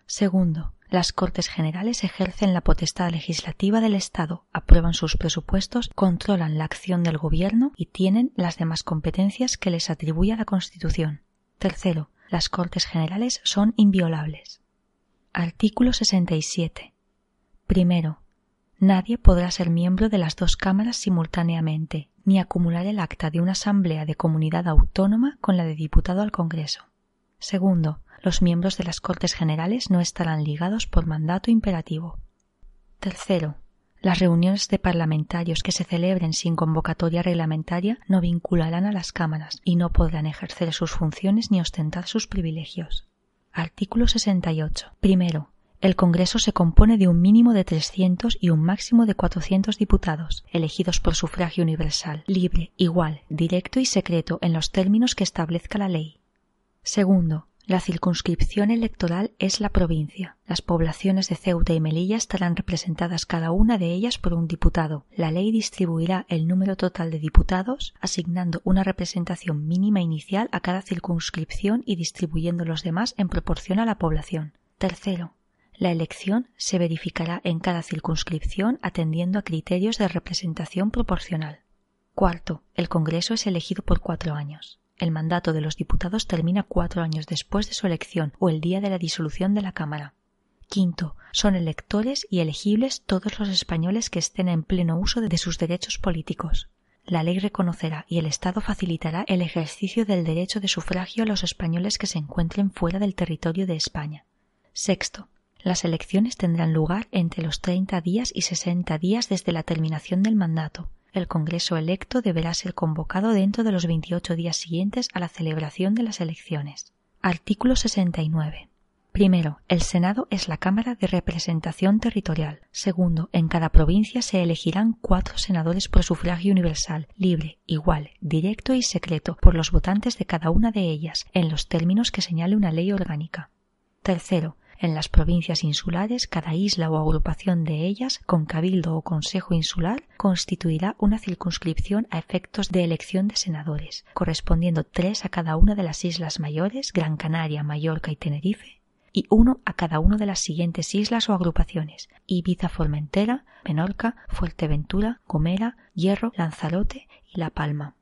Segundo, las Cortes Generales ejercen la potestad legislativa del Estado, aprueban sus presupuestos, controlan la acción del Gobierno y tienen las demás competencias que les atribuye la Constitución. Tercero, las Cortes Generales son inviolables. Artículo 67. Primero, nadie podrá ser miembro de las dos cámaras simultáneamente, ni acumular el acta de una asamblea de comunidad autónoma con la de diputado al Congreso. Segundo, los miembros de las Cortes Generales no estarán ligados por mandato imperativo. Tercero, las reuniones de parlamentarios que se celebren sin convocatoria reglamentaria no vincularán a las cámaras y no podrán ejercer sus funciones ni ostentar sus privilegios. Artículo 68. Primero, El Congreso se compone de un mínimo de 300 y un máximo de 400 diputados, elegidos por sufragio universal, libre, igual, directo y secreto en los términos que establezca la ley. Segundo, la circunscripción electoral es la provincia. Las poblaciones de Ceuta y Melilla estarán representadas cada una de ellas por un diputado. La ley distribuirá el número total de diputados, asignando una representación mínima inicial a cada circunscripción y distribuyendo los demás en proporción a la población. Tercero, la elección se verificará en cada circunscripción atendiendo a criterios de representación proporcional. Cuarto, el Congreso es elegido por cuatro años. El mandato de los diputados termina cuatro años después de su elección o el día de la disolución de la Cámara. Quinto, son electores y elegibles todos los españoles que estén en pleno uso de sus derechos políticos. La ley reconocerá y el Estado facilitará el ejercicio del derecho de sufragio a los españoles que se encuentren fuera del territorio de España. Sexto, las elecciones tendrán lugar entre los 30 días y 60 días desde la terminación del mandato. El Congreso electo deberá ser convocado dentro de los 28 días siguientes a la celebración de las elecciones. Artículo 69. Primero, el Senado es la Cámara de Representación Territorial. Segundo, en cada provincia se elegirán cuatro senadores por sufragio universal, libre, igual, directo y secreto por los votantes de cada una de ellas, en los términos que señale una ley orgánica. Tercero, en las provincias insulares, cada isla o agrupación de ellas, con cabildo o consejo insular, constituirá una circunscripción a efectos de elección de senadores, correspondiendo tres a cada una de las islas mayores, Gran Canaria, Mallorca y Tenerife, y uno a cada una de las siguientes islas o agrupaciones Ibiza, Formentera, Menorca, Fuerteventura, Gomera, Hierro, Lanzarote y La Palma.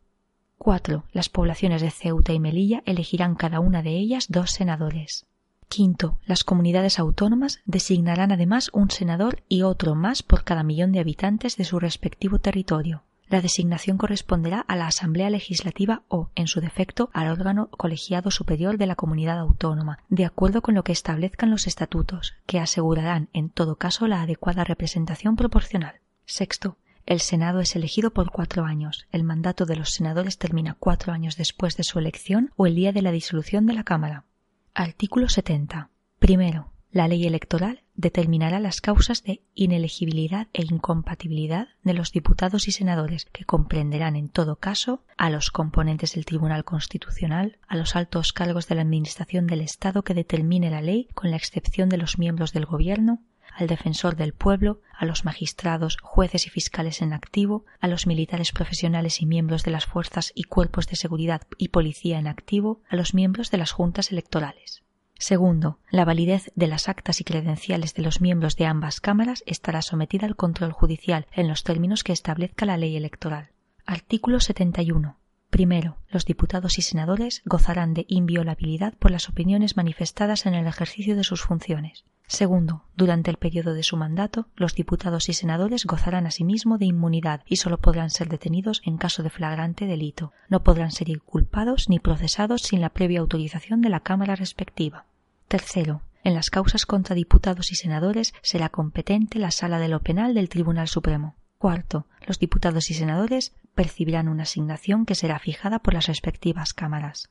4. Las poblaciones de Ceuta y Melilla elegirán cada una de ellas dos senadores. Quinto, las comunidades autónomas designarán además un senador y otro más por cada millón de habitantes de su respectivo territorio. La designación corresponderá a la Asamblea Legislativa o, en su defecto, al órgano colegiado superior de la comunidad autónoma, de acuerdo con lo que establezcan los estatutos, que asegurarán, en todo caso, la adecuada representación proporcional. Sexto, el Senado es elegido por cuatro años. El mandato de los senadores termina cuatro años después de su elección o el día de la disolución de la Cámara. Artículo 70. Primero, la ley electoral determinará las causas de inelegibilidad e incompatibilidad de los diputados y senadores, que comprenderán en todo caso a los componentes del Tribunal Constitucional, a los altos cargos de la Administración del Estado que determine la ley, con la excepción de los miembros del Gobierno, al defensor del pueblo, a los magistrados, jueces y fiscales en activo, a los militares profesionales y miembros de las fuerzas y cuerpos de seguridad y policía en activo, a los miembros de las juntas electorales. Segundo, la validez de las actas y credenciales de los miembros de ambas cámaras estará sometida al control judicial en los términos que establezca la ley electoral. Artículo 71. Primero, los diputados y senadores gozarán de inviolabilidad por las opiniones manifestadas en el ejercicio de sus funciones. Segundo, durante el periodo de su mandato, los diputados y senadores gozarán asimismo de inmunidad y sólo podrán ser detenidos en caso de flagrante delito. No podrán ser inculpados ni procesados sin la previa autorización de la Cámara respectiva. Tercero, en las causas contra diputados y senadores será competente la Sala de lo Penal del Tribunal Supremo. Cuarto, los diputados y senadores percibirán una asignación que será fijada por las respectivas cámaras.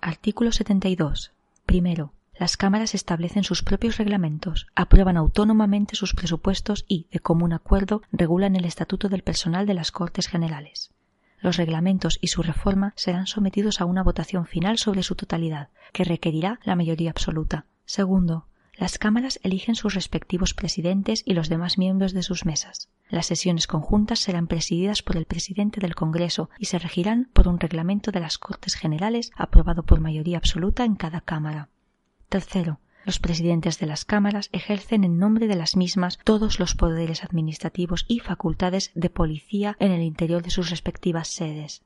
Artículo 72. Primero, las cámaras establecen sus propios reglamentos, aprueban autónomamente sus presupuestos y, de común acuerdo, regulan el estatuto del personal de las Cortes Generales. Los reglamentos y su reforma serán sometidos a una votación final sobre su totalidad, que requerirá la mayoría absoluta. Segundo, las cámaras eligen sus respectivos presidentes y los demás miembros de sus mesas. Las sesiones conjuntas serán presididas por el presidente del Congreso y se regirán por un reglamento de las Cortes Generales aprobado por mayoría absoluta en cada Cámara. Tercero, los presidentes de las cámaras ejercen en nombre de las mismas todos los poderes administrativos y facultades de policía en el interior de sus respectivas sedes.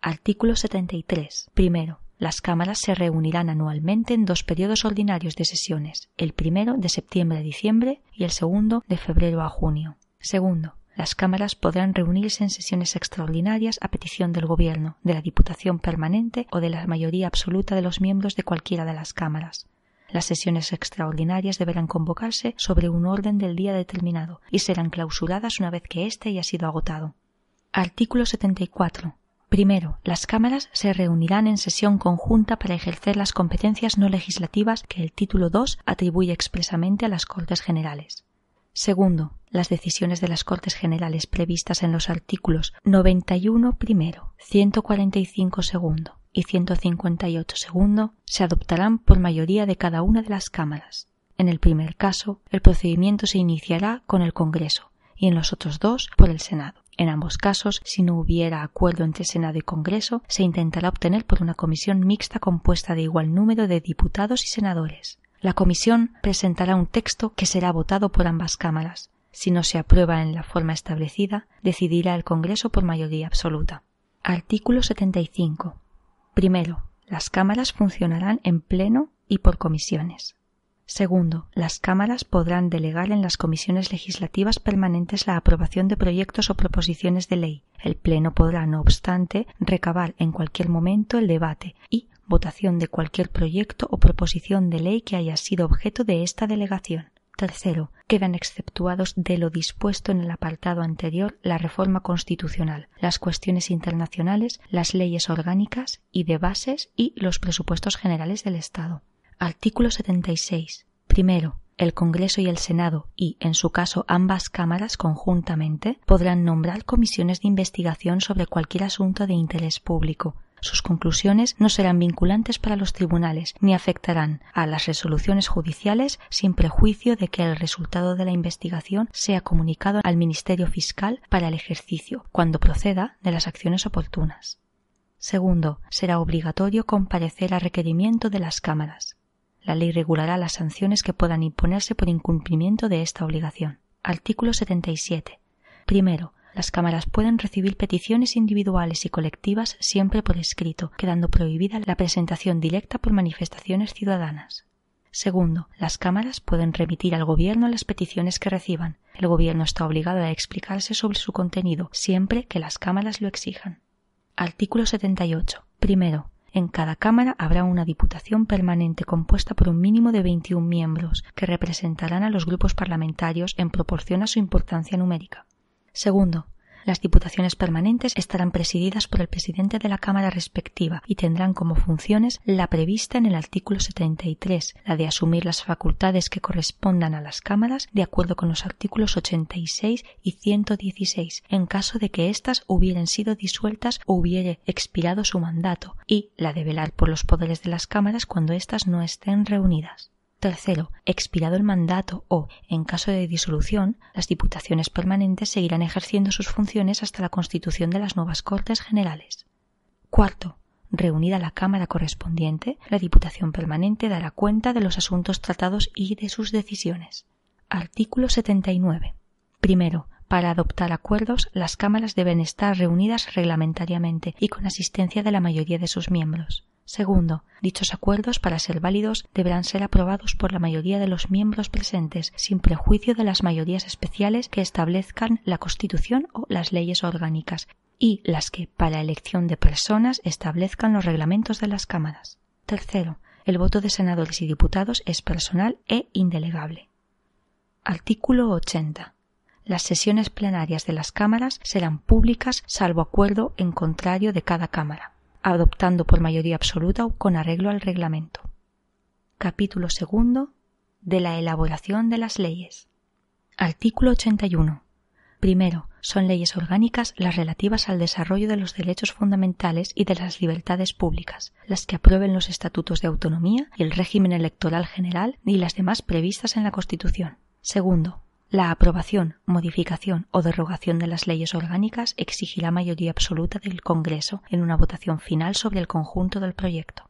Artículo 73. Primero, las cámaras se reunirán anualmente en dos periodos ordinarios de sesiones, el primero de septiembre a diciembre y el segundo de febrero a junio. Segundo, las cámaras podrán reunirse en sesiones extraordinarias a petición del Gobierno, de la Diputación Permanente o de la mayoría absoluta de los miembros de cualquiera de las cámaras. Las sesiones extraordinarias deberán convocarse sobre un orden del día determinado y serán clausuradas una vez que éste haya sido agotado. Artículo 74. Primero, las cámaras se reunirán en sesión conjunta para ejercer las competencias no legislativas que el título II atribuye expresamente a las Cortes Generales. Segundo, las decisiones de las Cortes Generales previstas en los artículos 91 primero, 145 segundo y 158 segundo se adoptarán por mayoría de cada una de las cámaras. En el primer caso, el procedimiento se iniciará con el Congreso y en los otros dos por el Senado. En ambos casos, si no hubiera acuerdo entre Senado y Congreso, se intentará obtener por una comisión mixta compuesta de igual número de diputados y senadores. La comisión presentará un texto que será votado por ambas cámaras. Si no se aprueba en la forma establecida, decidirá el Congreso por mayoría absoluta. Artículo 75. Primero, las cámaras funcionarán en pleno y por comisiones. Segundo, las cámaras podrán delegar en las comisiones legislativas permanentes la aprobación de proyectos o proposiciones de ley. El Pleno podrá, no obstante, recabar en cualquier momento el debate y votación de cualquier proyecto o proposición de ley que haya sido objeto de esta delegación. Tercero, quedan exceptuados de lo dispuesto en el apartado anterior la reforma constitucional, las cuestiones internacionales, las leyes orgánicas y de bases y los presupuestos generales del Estado. Artículo 76. Primero, el Congreso y el Senado y, en su caso, ambas cámaras conjuntamente podrán nombrar comisiones de investigación sobre cualquier asunto de interés público. Sus conclusiones no serán vinculantes para los tribunales ni afectarán a las resoluciones judiciales sin prejuicio de que el resultado de la investigación sea comunicado al Ministerio Fiscal para el ejercicio, cuando proceda, de las acciones oportunas. Segundo, será obligatorio comparecer a requerimiento de las cámaras. La ley regulará las sanciones que puedan imponerse por incumplimiento de esta obligación. Artículo 77. Primero, las cámaras pueden recibir peticiones individuales y colectivas siempre por escrito, quedando prohibida la presentación directa por manifestaciones ciudadanas. Segundo, las cámaras pueden remitir al Gobierno las peticiones que reciban. El Gobierno está obligado a explicarse sobre su contenido siempre que las cámaras lo exijan. Artículo 78. Primero, en cada Cámara habrá una Diputación permanente compuesta por un mínimo de 21 miembros, que representarán a los grupos parlamentarios en proporción a su importancia numérica. Segundo, las diputaciones permanentes estarán presididas por el presidente de la Cámara respectiva y tendrán como funciones la prevista en el artículo 73, la de asumir las facultades que correspondan a las cámaras de acuerdo con los artículos 86 y 116, en caso de que éstas hubieran sido disueltas o hubiere expirado su mandato, y la de velar por los poderes de las cámaras cuando éstas no estén reunidas. Tercero, expirado el mandato o, en caso de disolución, las diputaciones permanentes seguirán ejerciendo sus funciones hasta la constitución de las nuevas Cortes Generales. Cuarto, reunida la Cámara correspondiente, la Diputación permanente dará cuenta de los asuntos tratados y de sus decisiones. Artículo 79. Primero, para adoptar acuerdos, las cámaras deben estar reunidas reglamentariamente y con asistencia de la mayoría de sus miembros. Segundo, dichos acuerdos, para ser válidos, deberán ser aprobados por la mayoría de los miembros presentes, sin prejuicio de las mayorías especiales que establezcan la Constitución o las leyes orgánicas, y las que, para elección de personas, establezcan los reglamentos de las cámaras. Tercero, el voto de senadores y diputados es personal e indelegable. Artículo 80. Las sesiones plenarias de las cámaras serán públicas salvo acuerdo en contrario de cada cámara adoptando por mayoría absoluta o con arreglo al reglamento. Capítulo segundo de la elaboración de las leyes. Artículo 81. Primero, son leyes orgánicas las relativas al desarrollo de los derechos fundamentales y de las libertades públicas, las que aprueben los estatutos de autonomía y el régimen electoral general y las demás previstas en la Constitución. Segundo, la aprobación, modificación o derogación de las leyes orgánicas exigirá mayoría absoluta del Congreso en una votación final sobre el conjunto del proyecto.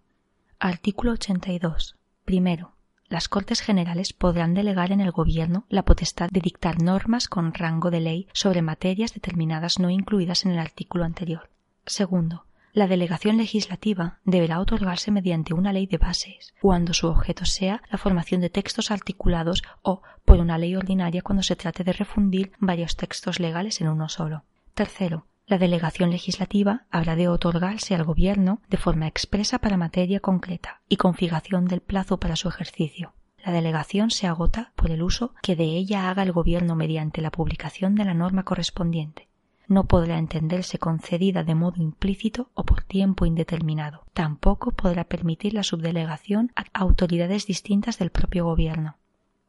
Artículo 82. Primero, las Cortes Generales podrán delegar en el Gobierno la potestad de dictar normas con rango de ley sobre materias determinadas no incluidas en el artículo anterior. Segundo, la delegación legislativa deberá otorgarse mediante una ley de bases, cuando su objeto sea la formación de textos articulados o por una ley ordinaria cuando se trate de refundir varios textos legales en uno solo. Tercero, la delegación legislativa habrá de otorgarse al Gobierno de forma expresa para materia concreta y con fijación del plazo para su ejercicio. La delegación se agota por el uso que de ella haga el Gobierno mediante la publicación de la norma correspondiente. No podrá entenderse concedida de modo implícito o por tiempo indeterminado. Tampoco podrá permitir la subdelegación a autoridades distintas del propio gobierno.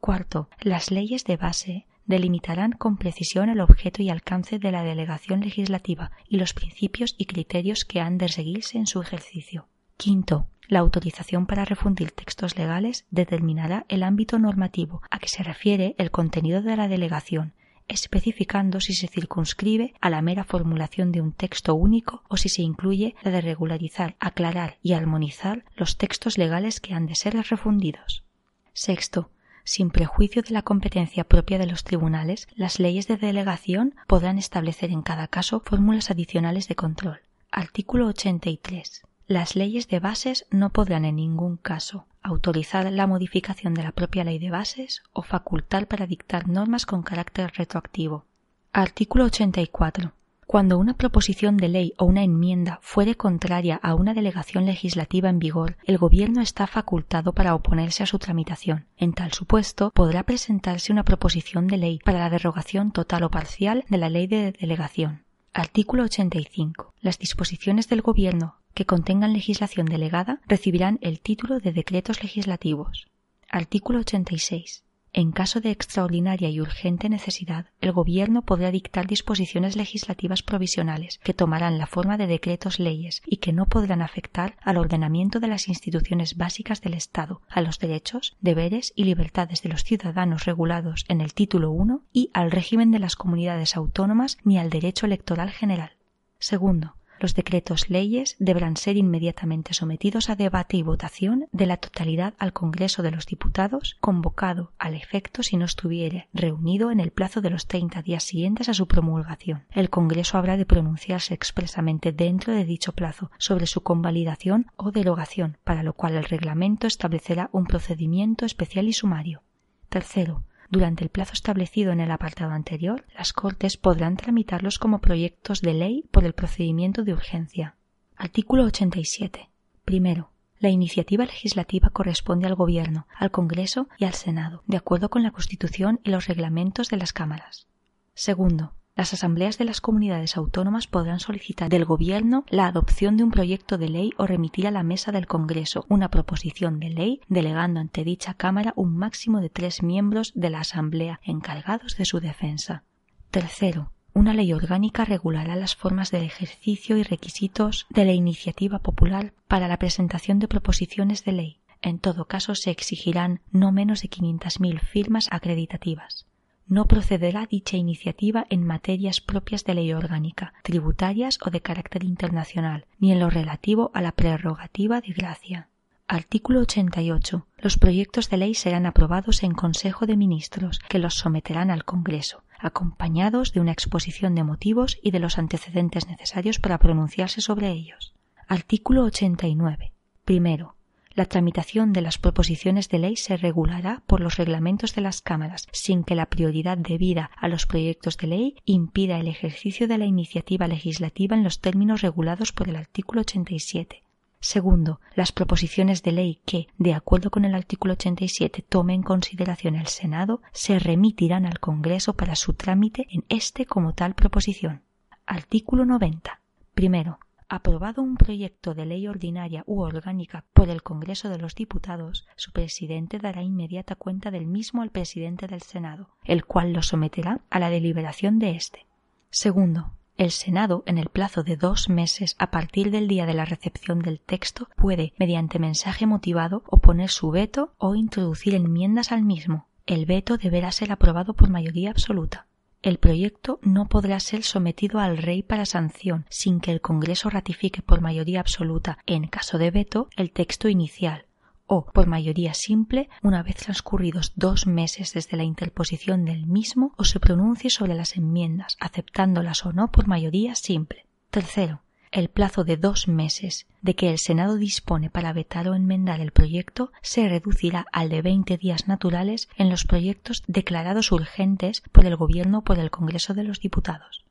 Cuarto, las leyes de base delimitarán con precisión el objeto y alcance de la delegación legislativa y los principios y criterios que han de seguirse en su ejercicio. Quinto, la autorización para refundir textos legales determinará el ámbito normativo a que se refiere el contenido de la delegación, especificando si se circunscribe a la mera formulación de un texto único o si se incluye la de regularizar, aclarar y armonizar los textos legales que han de ser refundidos. Sexto, sin prejuicio de la competencia propia de los tribunales, las leyes de delegación podrán establecer en cada caso fórmulas adicionales de control. Artículo 83. Las leyes de bases no podrán en ningún caso autorizar la modificación de la propia ley de bases o facultar para dictar normas con carácter retroactivo. Artículo 84. Cuando una proposición de ley o una enmienda fuere contraria a una delegación legislativa en vigor, el Gobierno está facultado para oponerse a su tramitación. En tal supuesto, podrá presentarse una proposición de ley para la derogación total o parcial de la ley de delegación. Artículo 85. Las disposiciones del Gobierno que contengan legislación delegada recibirán el título de decretos legislativos. Artículo 86. En caso de extraordinaria y urgente necesidad, el Gobierno podrá dictar disposiciones legislativas provisionales que tomarán la forma de decretos leyes y que no podrán afectar al ordenamiento de las instituciones básicas del Estado, a los derechos, deberes y libertades de los ciudadanos regulados en el título I y al régimen de las comunidades autónomas ni al derecho electoral general. Segundo, los decretos leyes deberán ser inmediatamente sometidos a debate y votación de la totalidad al Congreso de los Diputados, convocado al efecto si no estuviere reunido en el plazo de los treinta días siguientes a su promulgación. El Congreso habrá de pronunciarse expresamente dentro de dicho plazo sobre su convalidación o derogación, para lo cual el reglamento establecerá un procedimiento especial y sumario. Tercero, durante el plazo establecido en el apartado anterior, las Cortes podrán tramitarlos como proyectos de ley por el procedimiento de urgencia. Artículo 87. Primero, la iniciativa legislativa corresponde al Gobierno, al Congreso y al Senado, de acuerdo con la Constitución y los reglamentos de las cámaras. Segundo, las asambleas de las comunidades autónomas podrán solicitar del Gobierno la adopción de un proyecto de ley o remitir a la mesa del Congreso una proposición de ley, delegando ante dicha Cámara un máximo de tres miembros de la Asamblea encargados de su defensa. Tercero, una ley orgánica regulará las formas del ejercicio y requisitos de la iniciativa popular para la presentación de proposiciones de ley. En todo caso, se exigirán no menos de 500.000 firmas acreditativas no procederá dicha iniciativa en materias propias de ley orgánica, tributarias o de carácter internacional, ni en lo relativo a la prerrogativa de gracia. Artículo 88. Los proyectos de ley serán aprobados en Consejo de Ministros, que los someterán al Congreso, acompañados de una exposición de motivos y de los antecedentes necesarios para pronunciarse sobre ellos. Artículo 89. Primero, la tramitación de las proposiciones de ley se regulará por los reglamentos de las cámaras, sin que la prioridad debida a los proyectos de ley impida el ejercicio de la iniciativa legislativa en los términos regulados por el artículo 87. Segundo, las proposiciones de ley que, de acuerdo con el artículo 87, tome en consideración el Senado, se remitirán al Congreso para su trámite en este como tal proposición. Artículo 90. Primero, aprobado un proyecto de ley ordinaria u orgánica por el Congreso de los Diputados, su presidente dará inmediata cuenta del mismo al presidente del Senado, el cual lo someterá a la deliberación de éste. Segundo, el Senado, en el plazo de dos meses a partir del día de la recepción del texto, puede, mediante mensaje motivado, oponer su veto o introducir enmiendas al mismo. El veto deberá ser aprobado por mayoría absoluta el proyecto no podrá ser sometido al Rey para sanción sin que el Congreso ratifique por mayoría absoluta, en caso de veto, el texto inicial, o por mayoría simple una vez transcurridos dos meses desde la interposición del mismo o se pronuncie sobre las enmiendas, aceptándolas o no por mayoría simple. Tercero, el plazo de dos meses de que el Senado dispone para vetar o enmendar el proyecto se reducirá al de veinte días naturales en los proyectos declarados urgentes por el Gobierno o por el Congreso de los Diputados.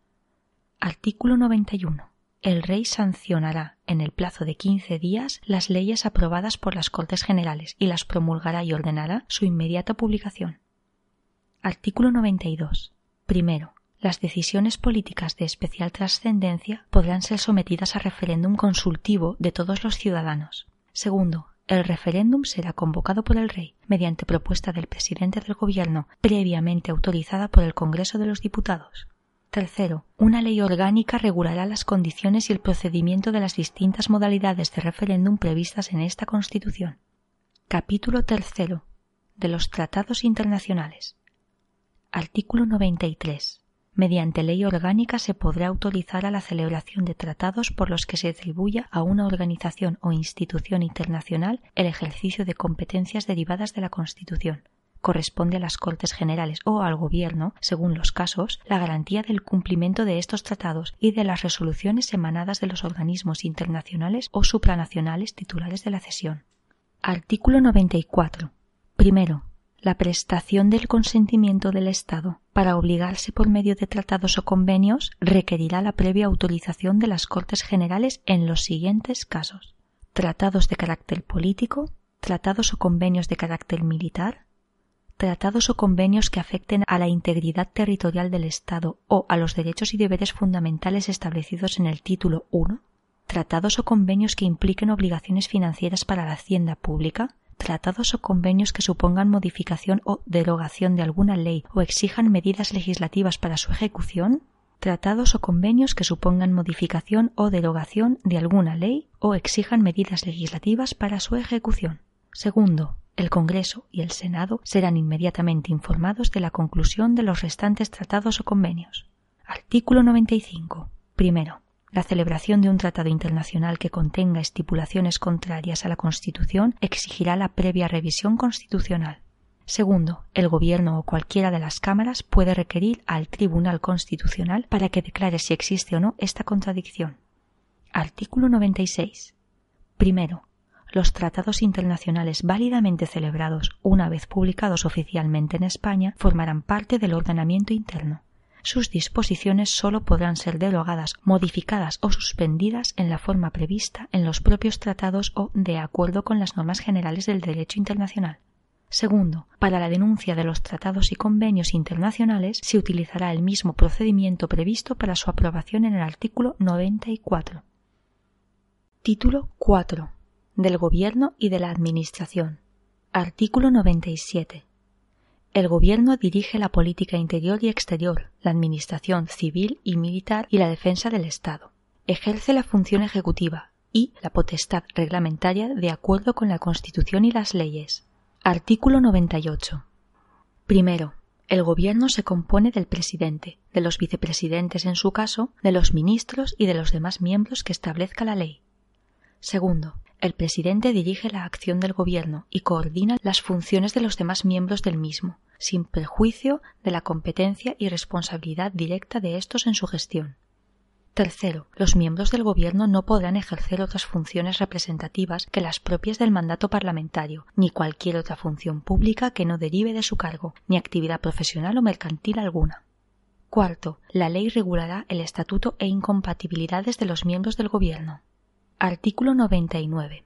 Artículo 91. El Rey sancionará en el plazo de quince días las leyes aprobadas por las Cortes Generales y las promulgará y ordenará su inmediata publicación. Artículo 92. Primero las decisiones políticas de especial trascendencia podrán ser sometidas a referéndum consultivo de todos los ciudadanos. Segundo, el referéndum será convocado por el Rey mediante propuesta del presidente del Gobierno previamente autorizada por el Congreso de los Diputados. Tercero, una ley orgánica regulará las condiciones y el procedimiento de las distintas modalidades de referéndum previstas en esta Constitución. Capítulo tercero de los Tratados Internacionales. Artículo 93 mediante ley orgánica se podrá autorizar a la celebración de tratados por los que se atribuya a una organización o institución internacional el ejercicio de competencias derivadas de la Constitución. Corresponde a las Cortes Generales o al Gobierno, según los casos, la garantía del cumplimiento de estos tratados y de las resoluciones emanadas de los organismos internacionales o supranacionales titulares de la cesión. Artículo 94. Primero, la prestación del consentimiento del Estado para obligarse por medio de tratados o convenios requerirá la previa autorización de las Cortes Generales en los siguientes casos. Tratados de carácter político, tratados o convenios de carácter militar, tratados o convenios que afecten a la integridad territorial del Estado o a los derechos y deberes fundamentales establecidos en el título 1, tratados o convenios que impliquen obligaciones financieras para la hacienda pública, tratados o convenios que supongan modificación o derogación de alguna ley o exijan medidas legislativas para su ejecución, tratados o convenios que supongan modificación o derogación de alguna ley o exijan medidas legislativas para su ejecución. Segundo, el Congreso y el Senado serán inmediatamente informados de la conclusión de los restantes tratados o convenios. Artículo 95. Primero, la celebración de un tratado internacional que contenga estipulaciones contrarias a la Constitución exigirá la previa revisión constitucional. Segundo, el Gobierno o cualquiera de las cámaras puede requerir al Tribunal Constitucional para que declare si existe o no esta contradicción. Artículo 96. Primero, los tratados internacionales válidamente celebrados una vez publicados oficialmente en España formarán parte del ordenamiento interno sus disposiciones sólo podrán ser derogadas, modificadas o suspendidas en la forma prevista en los propios tratados o de acuerdo con las normas generales del derecho internacional. Segundo, para la denuncia de los tratados y convenios internacionales se utilizará el mismo procedimiento previsto para su aprobación en el artículo 94. Título 4. Del Gobierno y de la Administración. Artículo 97. El Gobierno dirige la política interior y exterior, la administración civil y militar y la defensa del Estado. Ejerce la función ejecutiva y la potestad reglamentaria de acuerdo con la Constitución y las leyes. Artículo 98. Primero, el Gobierno se compone del presidente, de los vicepresidentes en su caso, de los ministros y de los demás miembros que establezca la ley. Segundo, el presidente dirige la acción del Gobierno y coordina las funciones de los demás miembros del mismo, sin perjuicio de la competencia y responsabilidad directa de estos en su gestión. Tercero, los miembros del Gobierno no podrán ejercer otras funciones representativas que las propias del mandato parlamentario, ni cualquier otra función pública que no derive de su cargo, ni actividad profesional o mercantil alguna. Cuarto, la ley regulará el estatuto e incompatibilidades de los miembros del Gobierno. Artículo 99.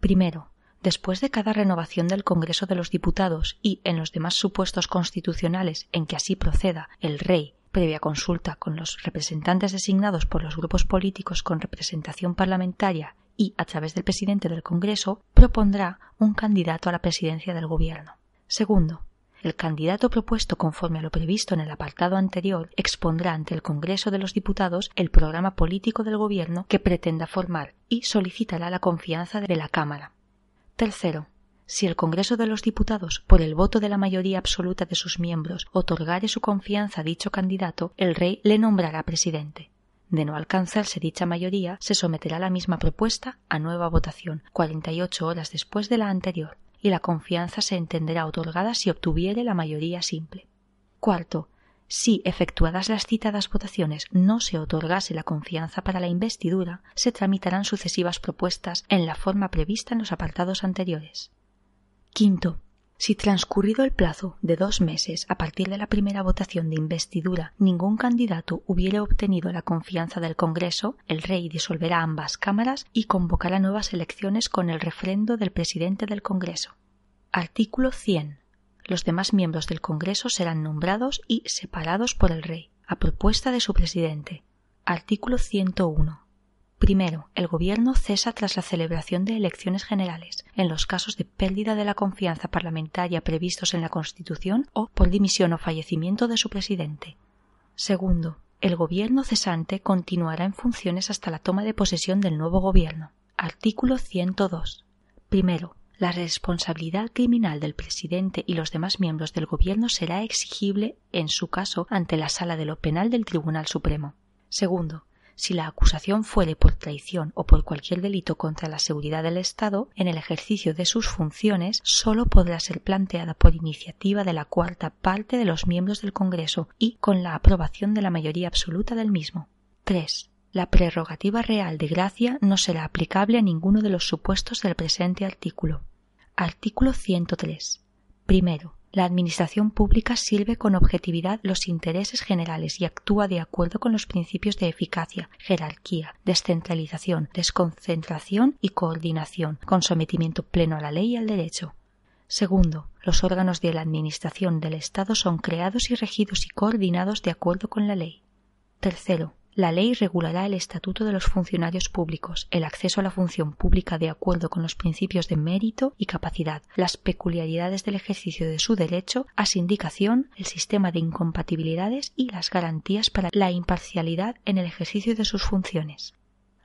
Primero, después de cada renovación del Congreso de los Diputados y en los demás supuestos constitucionales en que así proceda el Rey, previa consulta con los representantes designados por los grupos políticos con representación parlamentaria y a través del presidente del Congreso, propondrá un candidato a la presidencia del Gobierno. Segundo, el candidato propuesto conforme a lo previsto en el apartado anterior expondrá ante el Congreso de los Diputados el programa político del Gobierno que pretenda formar y solicitará la confianza de la Cámara. Tercero, si el Congreso de los Diputados, por el voto de la mayoría absoluta de sus miembros, otorgare su confianza a dicho candidato, el Rey le nombrará presidente. De no alcanzarse dicha mayoría, se someterá la misma propuesta a nueva votación, cuarenta y ocho horas después de la anterior, y la confianza se entenderá otorgada si obtuviere la mayoría simple. Cuarto, si, efectuadas las citadas votaciones, no se otorgase la confianza para la investidura, se tramitarán sucesivas propuestas en la forma prevista en los apartados anteriores. Quinto, si transcurrido el plazo de dos meses a partir de la primera votación de investidura ningún candidato hubiere obtenido la confianza del Congreso, el Rey disolverá ambas cámaras y convocará nuevas elecciones con el refrendo del presidente del Congreso. Artículo 100. Los demás miembros del Congreso serán nombrados y separados por el Rey. a propuesta de su presidente. Artículo 101. Primero, el Gobierno cesa tras la celebración de elecciones generales, en los casos de pérdida de la confianza parlamentaria previstos en la Constitución o por dimisión o fallecimiento de su presidente. Segundo, el Gobierno cesante continuará en funciones hasta la toma de posesión del nuevo Gobierno. Artículo 102. Primero, la responsabilidad criminal del presidente y los demás miembros del Gobierno será exigible, en su caso, ante la Sala de lo Penal del Tribunal Supremo. Segundo, si la acusación fuere por traición o por cualquier delito contra la seguridad del Estado, en el ejercicio de sus funciones sólo podrá ser planteada por iniciativa de la cuarta parte de los miembros del Congreso y con la aprobación de la mayoría absoluta del mismo. 3. La prerrogativa real de gracia no será aplicable a ninguno de los supuestos del presente artículo. Artículo 103. Primero, la Administración pública sirve con objetividad los intereses generales y actúa de acuerdo con los principios de eficacia, jerarquía, descentralización, desconcentración y coordinación, con sometimiento pleno a la ley y al derecho. Segundo, los órganos de la Administración del Estado son creados y regidos y coordinados de acuerdo con la ley. Tercero, la ley regulará el estatuto de los funcionarios públicos, el acceso a la función pública de acuerdo con los principios de mérito y capacidad, las peculiaridades del ejercicio de su derecho a sindicación, el sistema de incompatibilidades y las garantías para la imparcialidad en el ejercicio de sus funciones.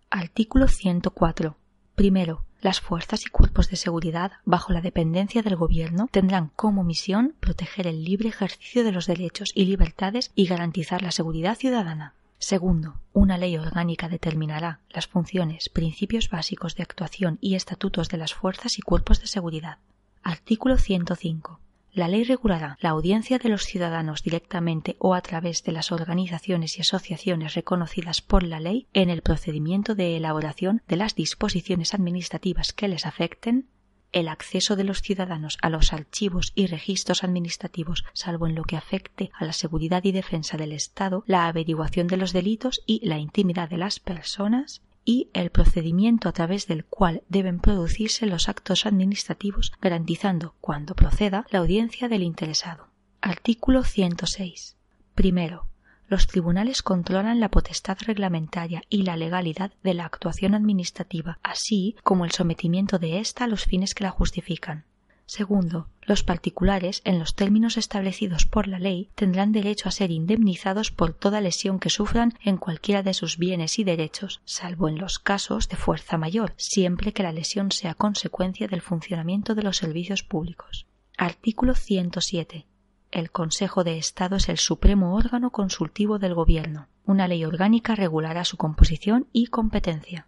Artículo 104. Primero, las fuerzas y cuerpos de seguridad, bajo la dependencia del Gobierno, tendrán como misión proteger el libre ejercicio de los derechos y libertades y garantizar la seguridad ciudadana. Segundo, una ley orgánica determinará las funciones, principios básicos de actuación y estatutos de las fuerzas y cuerpos de seguridad. Artículo 105. La ley regulará la audiencia de los ciudadanos directamente o a través de las organizaciones y asociaciones reconocidas por la ley en el procedimiento de elaboración de las disposiciones administrativas que les afecten, el acceso de los ciudadanos a los archivos y registros administrativos, salvo en lo que afecte a la seguridad y defensa del Estado, la averiguación de los delitos y la intimidad de las personas, y el procedimiento a través del cual deben producirse los actos administrativos, garantizando, cuando proceda, la audiencia del interesado. Artículo 106. Primero, los tribunales controlan la potestad reglamentaria y la legalidad de la actuación administrativa, así como el sometimiento de ésta a los fines que la justifican. Segundo, los particulares, en los términos establecidos por la ley, tendrán derecho a ser indemnizados por toda lesión que sufran en cualquiera de sus bienes y derechos, salvo en los casos de fuerza mayor, siempre que la lesión sea consecuencia del funcionamiento de los servicios públicos. Artículo 107. El Consejo de Estado es el supremo órgano consultivo del Gobierno. Una ley orgánica regulará su composición y competencia.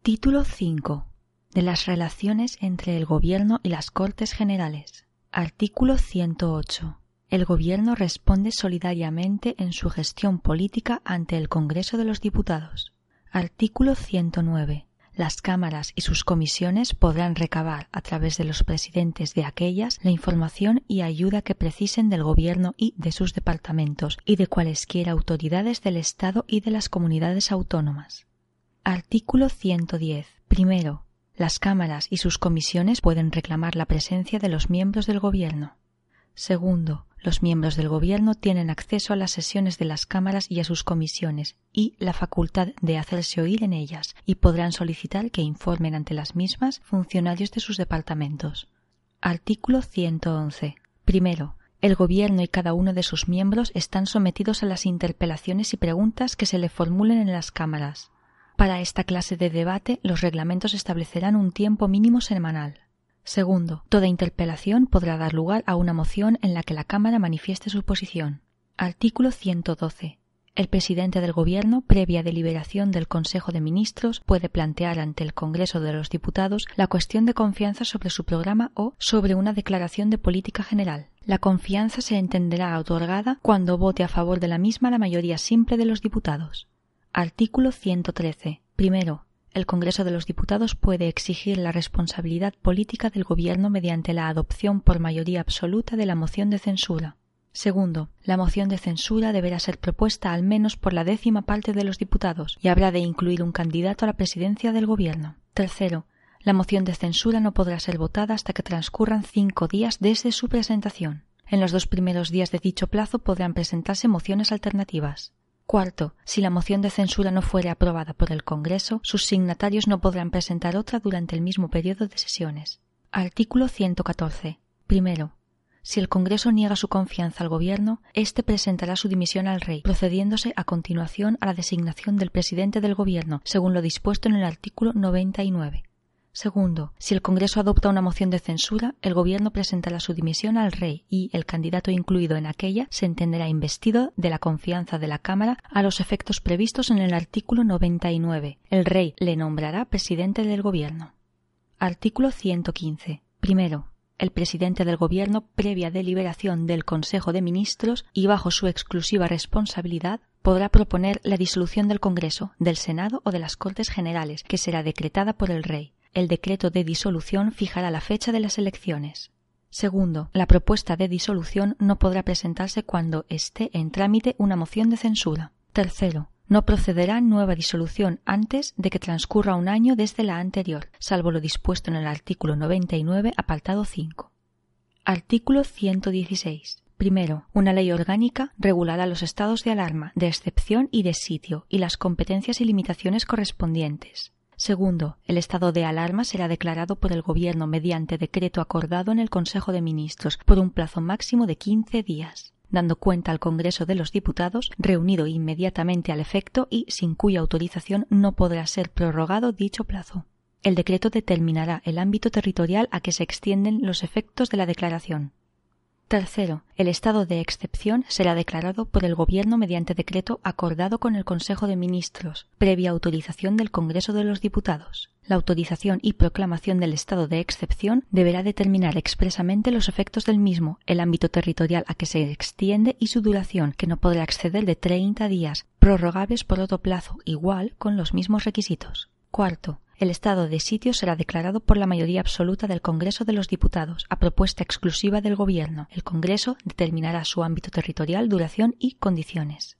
Título 5. De las relaciones entre el Gobierno y las Cortes Generales. Artículo 108. El Gobierno responde solidariamente en su gestión política ante el Congreso de los Diputados. Artículo 109. Las cámaras y sus comisiones podrán recabar a través de los presidentes de aquellas la información y ayuda que precisen del Gobierno y de sus departamentos y de cualesquiera autoridades del Estado y de las comunidades autónomas. Artículo 110. Primero, las cámaras y sus comisiones pueden reclamar la presencia de los miembros del Gobierno. Segundo, los miembros del Gobierno tienen acceso a las sesiones de las cámaras y a sus comisiones y la facultad de hacerse oír en ellas y podrán solicitar que informen ante las mismas funcionarios de sus departamentos. Artículo 111. Primero, el Gobierno y cada uno de sus miembros están sometidos a las interpelaciones y preguntas que se le formulen en las cámaras. Para esta clase de debate, los reglamentos establecerán un tiempo mínimo semanal. Segundo, toda interpelación podrá dar lugar a una moción en la que la Cámara manifieste su posición. Artículo 112. El presidente del Gobierno, previa deliberación del Consejo de Ministros, puede plantear ante el Congreso de los Diputados la cuestión de confianza sobre su programa o sobre una declaración de política general. La confianza se entenderá otorgada cuando vote a favor de la misma la mayoría simple de los diputados. Artículo 113. Primero, el Congreso de los Diputados puede exigir la responsabilidad política del Gobierno mediante la adopción por mayoría absoluta de la moción de censura. Segundo, la moción de censura deberá ser propuesta al menos por la décima parte de los diputados y habrá de incluir un candidato a la presidencia del Gobierno. Tercero, la moción de censura no podrá ser votada hasta que transcurran cinco días desde su presentación. En los dos primeros días de dicho plazo podrán presentarse mociones alternativas. Cuarto, si la moción de censura no fuere aprobada por el Congreso, sus signatarios no podrán presentar otra durante el mismo periodo de sesiones. Artículo 114. Primero, si el Congreso niega su confianza al Gobierno, éste presentará su dimisión al Rey, procediéndose a continuación a la designación del presidente del Gobierno, según lo dispuesto en el artículo 99. Segundo, si el Congreso adopta una moción de censura, el Gobierno presentará su dimisión al Rey y el candidato incluido en aquella se entenderá investido de la confianza de la Cámara a los efectos previstos en el artículo 99. El Rey le nombrará presidente del Gobierno. Artículo 115. Primero, el presidente del Gobierno, previa deliberación del Consejo de Ministros y bajo su exclusiva responsabilidad, podrá proponer la disolución del Congreso, del Senado o de las Cortes Generales, que será decretada por el Rey. El decreto de disolución fijará la fecha de las elecciones. Segundo, la propuesta de disolución no podrá presentarse cuando esté en trámite una moción de censura. Tercero, no procederá nueva disolución antes de que transcurra un año desde la anterior, salvo lo dispuesto en el artículo 99, apartado 5. Artículo 116. Primero, una ley orgánica regulará los estados de alarma, de excepción y de sitio, y las competencias y limitaciones correspondientes. Segundo, el estado de alarma será declarado por el Gobierno mediante decreto acordado en el Consejo de Ministros por un plazo máximo de quince días dando cuenta al Congreso de los Diputados, reunido inmediatamente al efecto y sin cuya autorización no podrá ser prorrogado dicho plazo. El decreto determinará el ámbito territorial a que se extienden los efectos de la declaración. Tercero, el estado de excepción será declarado por el Gobierno mediante decreto acordado con el Consejo de Ministros, previa autorización del Congreso de los Diputados. La autorización y proclamación del estado de excepción deberá determinar expresamente los efectos del mismo, el ámbito territorial a que se extiende y su duración, que no podrá exceder de treinta días, prorrogables por otro plazo igual con los mismos requisitos. Cuarto, el estado de sitio será declarado por la mayoría absoluta del Congreso de los Diputados, a propuesta exclusiva del Gobierno. El Congreso determinará su ámbito territorial, duración y condiciones.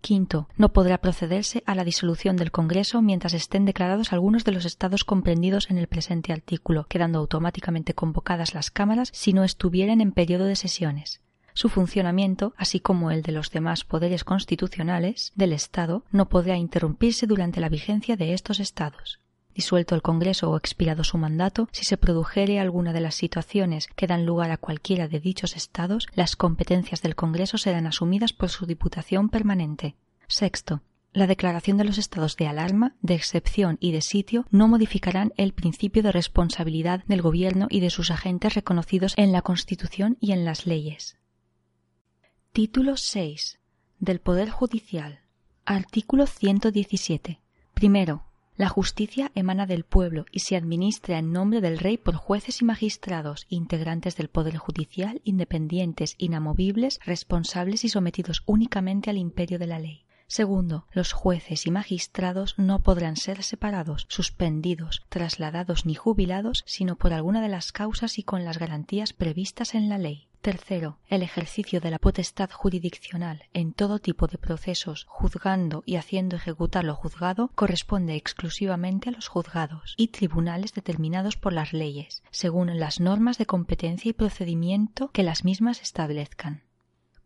Quinto, no podrá procederse a la disolución del Congreso mientras estén declarados algunos de los estados comprendidos en el presente artículo, quedando automáticamente convocadas las cámaras si no estuvieran en periodo de sesiones. Su funcionamiento, así como el de los demás poderes constitucionales del Estado, no podrá interrumpirse durante la vigencia de estos estados disuelto el Congreso o expirado su mandato, si se produjere alguna de las situaciones que dan lugar a cualquiera de dichos estados, las competencias del Congreso serán asumidas por su Diputación permanente. Sexto. La declaración de los estados de alarma, de excepción y de sitio no modificarán el principio de responsabilidad del Gobierno y de sus agentes reconocidos en la Constitución y en las leyes. Título 6. Del Poder Judicial. Artículo 117. Primero, la justicia emana del pueblo y se administra en nombre del rey por jueces y magistrados, integrantes del Poder Judicial, independientes, inamovibles, responsables y sometidos únicamente al imperio de la ley. Segundo, los jueces y magistrados no podrán ser separados, suspendidos, trasladados ni jubilados, sino por alguna de las causas y con las garantías previstas en la ley. Tercero, el ejercicio de la potestad jurisdiccional en todo tipo de procesos, juzgando y haciendo ejecutar lo juzgado, corresponde exclusivamente a los juzgados y tribunales determinados por las leyes, según las normas de competencia y procedimiento que las mismas establezcan.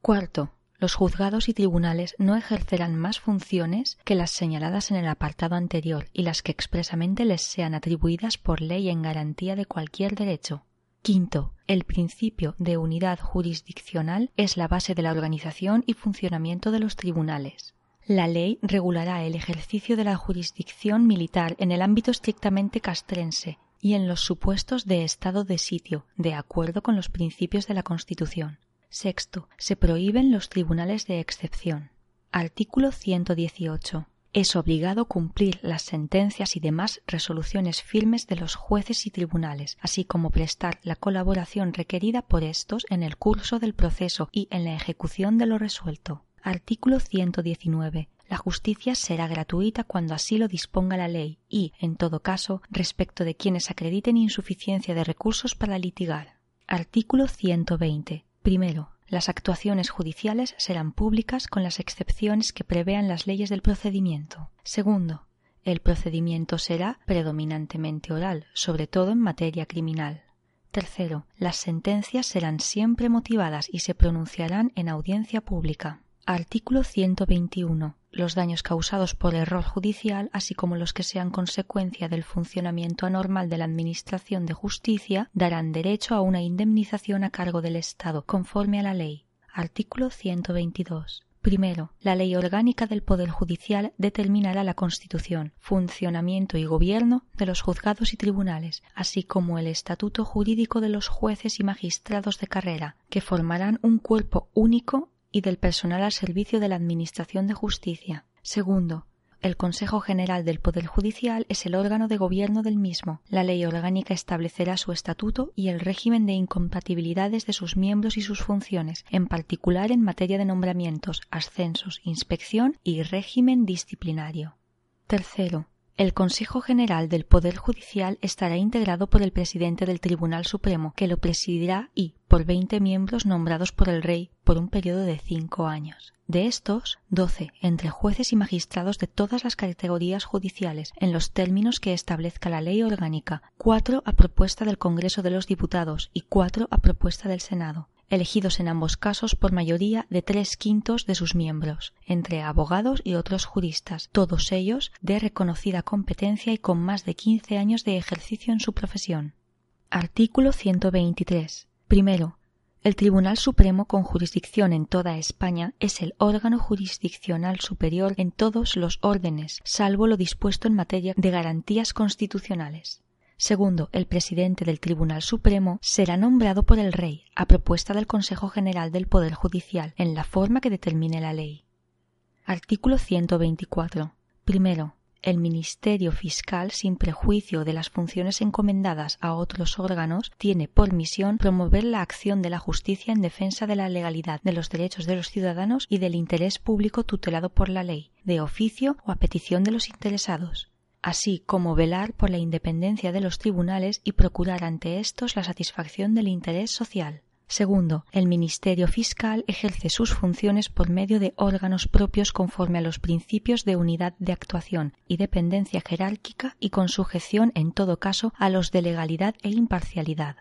Cuarto, los juzgados y tribunales no ejercerán más funciones que las señaladas en el apartado anterior y las que expresamente les sean atribuidas por ley en garantía de cualquier derecho, Quinto, el principio de unidad jurisdiccional es la base de la organización y funcionamiento de los tribunales. La ley regulará el ejercicio de la jurisdicción militar en el ámbito estrictamente castrense y en los supuestos de estado de sitio, de acuerdo con los principios de la Constitución. Sexto, se prohíben los tribunales de excepción. Artículo 118 es obligado cumplir las sentencias y demás resoluciones firmes de los jueces y tribunales, así como prestar la colaboración requerida por estos en el curso del proceso y en la ejecución de lo resuelto. Artículo 119. La justicia será gratuita cuando así lo disponga la ley y, en todo caso, respecto de quienes acrediten insuficiencia de recursos para litigar. Artículo 120. Primero, las actuaciones judiciales serán públicas con las excepciones que prevean las leyes del procedimiento. Segundo, el procedimiento será predominantemente oral, sobre todo en materia criminal. Tercero, las sentencias serán siempre motivadas y se pronunciarán en audiencia pública. Artículo 121. Los daños causados por error judicial, así como los que sean consecuencia del funcionamiento anormal de la Administración de Justicia, darán derecho a una indemnización a cargo del Estado, conforme a la ley. Artículo 122. Primero, la ley orgánica del Poder Judicial determinará la constitución, funcionamiento y gobierno de los juzgados y tribunales, así como el estatuto jurídico de los jueces y magistrados de carrera, que formarán un cuerpo único y del personal al servicio de la Administración de Justicia. Segundo, el Consejo General del Poder Judicial es el órgano de gobierno del mismo. La ley orgánica establecerá su estatuto y el régimen de incompatibilidades de sus miembros y sus funciones, en particular en materia de nombramientos, ascensos, inspección y régimen disciplinario. Tercero, el Consejo General del Poder Judicial estará integrado por el presidente del Tribunal Supremo, que lo presidirá y por veinte miembros nombrados por el Rey por un periodo de cinco años. De estos, doce entre jueces y magistrados de todas las categorías judiciales, en los términos que establezca la ley orgánica, cuatro a propuesta del Congreso de los Diputados y cuatro a propuesta del Senado, elegidos en ambos casos por mayoría de tres quintos de sus miembros, entre abogados y otros juristas, todos ellos de reconocida competencia y con más de quince años de ejercicio en su profesión. Artículo 123. Primero, el Tribunal Supremo con jurisdicción en toda España es el órgano jurisdiccional superior en todos los órdenes, salvo lo dispuesto en materia de garantías constitucionales. Segundo, el presidente del Tribunal Supremo será nombrado por el Rey, a propuesta del Consejo General del Poder Judicial, en la forma que determine la ley. Artículo 124. Primero, el Ministerio Fiscal, sin prejuicio de las funciones encomendadas a otros órganos, tiene por misión promover la acción de la justicia en defensa de la legalidad, de los derechos de los ciudadanos y del interés público tutelado por la ley, de oficio o a petición de los interesados así como velar por la independencia de los tribunales y procurar ante éstos la satisfacción del interés social. Segundo, el Ministerio Fiscal ejerce sus funciones por medio de órganos propios conforme a los principios de unidad de actuación y dependencia jerárquica y con sujeción en todo caso a los de legalidad e imparcialidad.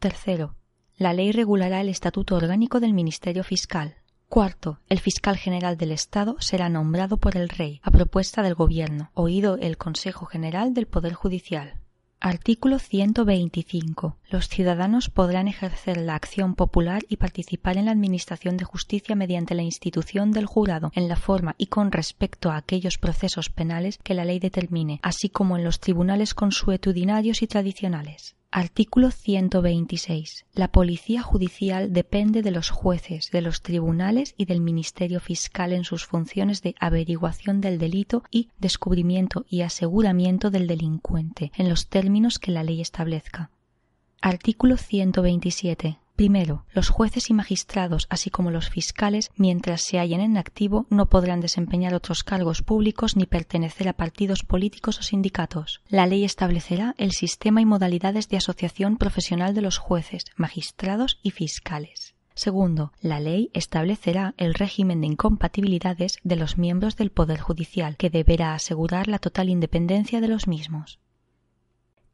Tercero, la ley regulará el estatuto orgánico del Ministerio Fiscal. Cuarto, el fiscal general del Estado será nombrado por el Rey a propuesta del Gobierno, oído el Consejo General del Poder Judicial. Artículo 125. Los ciudadanos podrán ejercer la acción popular y participar en la administración de justicia mediante la institución del jurado en la forma y con respecto a aquellos procesos penales que la ley determine, así como en los tribunales consuetudinarios y tradicionales. Artículo 126. La policía judicial depende de los jueces, de los tribunales y del Ministerio Fiscal en sus funciones de averiguación del delito y descubrimiento y aseguramiento del delincuente, en los términos que la ley establezca. Artículo 127. Primero, los jueces y magistrados, así como los fiscales, mientras se hallen en activo, no podrán desempeñar otros cargos públicos ni pertenecer a partidos políticos o sindicatos. La ley establecerá el sistema y modalidades de asociación profesional de los jueces, magistrados y fiscales. Segundo, la ley establecerá el régimen de incompatibilidades de los miembros del Poder Judicial, que deberá asegurar la total independencia de los mismos.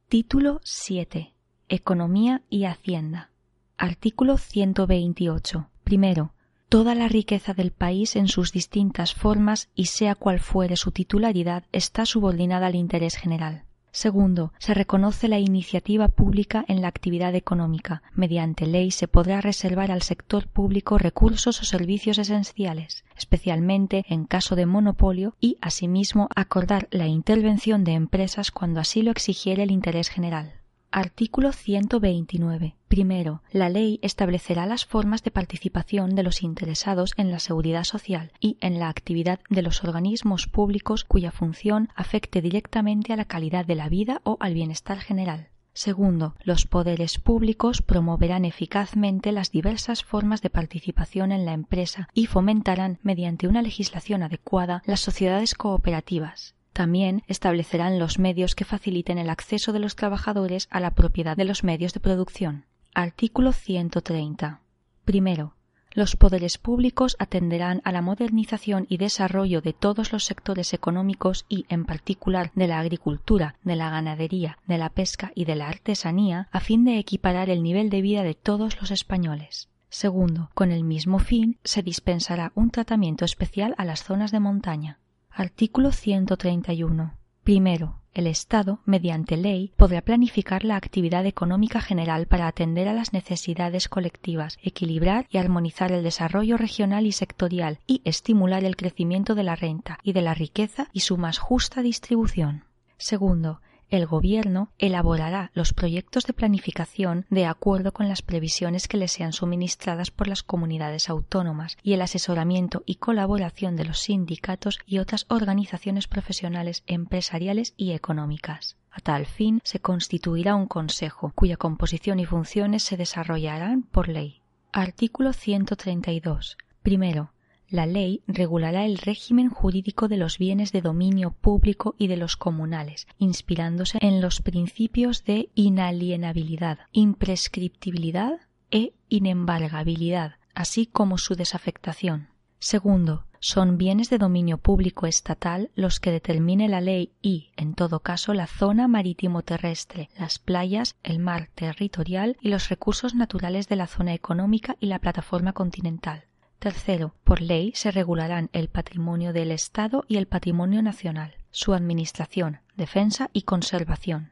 Título 7. Economía y Hacienda. Artículo 128. Primero, toda la riqueza del país en sus distintas formas y sea cual fuere su titularidad está subordinada al interés general. Segundo, se reconoce la iniciativa pública en la actividad económica. Mediante ley se podrá reservar al sector público recursos o servicios esenciales, especialmente en caso de monopolio, y asimismo acordar la intervención de empresas cuando así lo exigiere el interés general. Artículo 129. Primero, la ley establecerá las formas de participación de los interesados en la seguridad social y en la actividad de los organismos públicos cuya función afecte directamente a la calidad de la vida o al bienestar general. Segundo, los poderes públicos promoverán eficazmente las diversas formas de participación en la empresa y fomentarán, mediante una legislación adecuada, las sociedades cooperativas. También establecerán los medios que faciliten el acceso de los trabajadores a la propiedad de los medios de producción. Artículo 130. Primero, los poderes públicos atenderán a la modernización y desarrollo de todos los sectores económicos y, en particular, de la agricultura, de la ganadería, de la pesca y de la artesanía, a fin de equiparar el nivel de vida de todos los españoles. Segundo, con el mismo fin se dispensará un tratamiento especial a las zonas de montaña. Artículo 131. Primero, el Estado, mediante ley, podrá planificar la actividad económica general para atender a las necesidades colectivas, equilibrar y armonizar el desarrollo regional y sectorial y estimular el crecimiento de la renta y de la riqueza y su más justa distribución. Segundo, el Gobierno elaborará los proyectos de planificación de acuerdo con las previsiones que le sean suministradas por las comunidades autónomas y el asesoramiento y colaboración de los sindicatos y otras organizaciones profesionales, empresariales y económicas. A tal fin se constituirá un Consejo, cuya composición y funciones se desarrollarán por ley. Artículo 132. Primero, la ley regulará el régimen jurídico de los bienes de dominio público y de los comunales, inspirándose en los principios de inalienabilidad, imprescriptibilidad e inembargabilidad, así como su desafectación. Segundo, son bienes de dominio público estatal los que determine la ley y, en todo caso, la zona marítimo terrestre, las playas, el mar territorial y los recursos naturales de la zona económica y la plataforma continental. Tercero, por ley se regularán el patrimonio del Estado y el patrimonio nacional, su administración, defensa y conservación.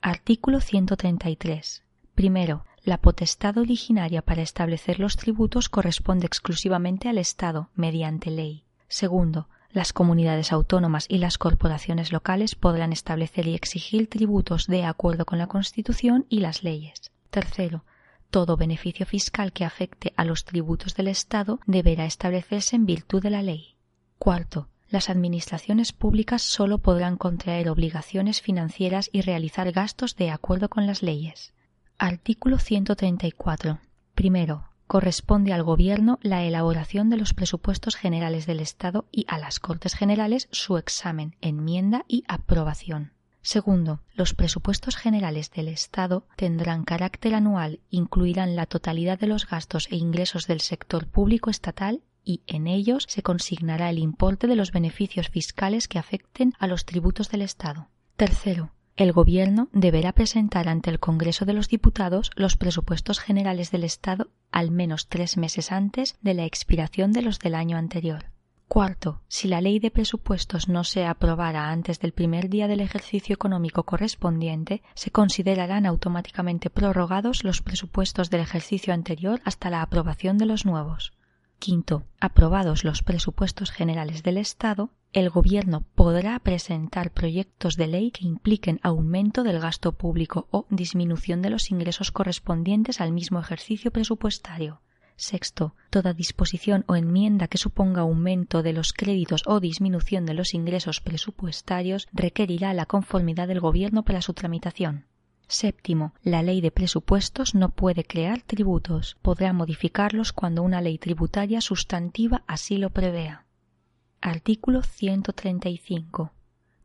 Artículo 133. Primero, la potestad originaria para establecer los tributos corresponde exclusivamente al Estado, mediante ley. Segundo, las comunidades autónomas y las corporaciones locales podrán establecer y exigir tributos de acuerdo con la Constitución y las leyes. Tercero, todo beneficio fiscal que afecte a los tributos del Estado deberá establecerse en virtud de la ley. Cuarto, las administraciones públicas sólo podrán contraer obligaciones financieras y realizar gastos de acuerdo con las leyes. Artículo 134. Primero, corresponde al Gobierno la elaboración de los presupuestos generales del Estado y a las Cortes Generales su examen, enmienda y aprobación. Segundo, los presupuestos generales del Estado tendrán carácter anual, incluirán la totalidad de los gastos e ingresos del sector público estatal y en ellos se consignará el importe de los beneficios fiscales que afecten a los tributos del Estado. Tercero, el Gobierno deberá presentar ante el Congreso de los Diputados los presupuestos generales del Estado al menos tres meses antes de la expiración de los del año anterior. Cuarto, si la ley de presupuestos no se aprobara antes del primer día del ejercicio económico correspondiente, se considerarán automáticamente prorrogados los presupuestos del ejercicio anterior hasta la aprobación de los nuevos. Quinto, aprobados los presupuestos generales del Estado, el Gobierno podrá presentar proyectos de ley que impliquen aumento del gasto público o disminución de los ingresos correspondientes al mismo ejercicio presupuestario. Sexto, toda disposición o enmienda que suponga aumento de los créditos o disminución de los ingresos presupuestarios requerirá la conformidad del Gobierno para su tramitación. Séptimo, la ley de presupuestos no puede crear tributos, podrá modificarlos cuando una ley tributaria sustantiva así lo prevea. Artículo 135.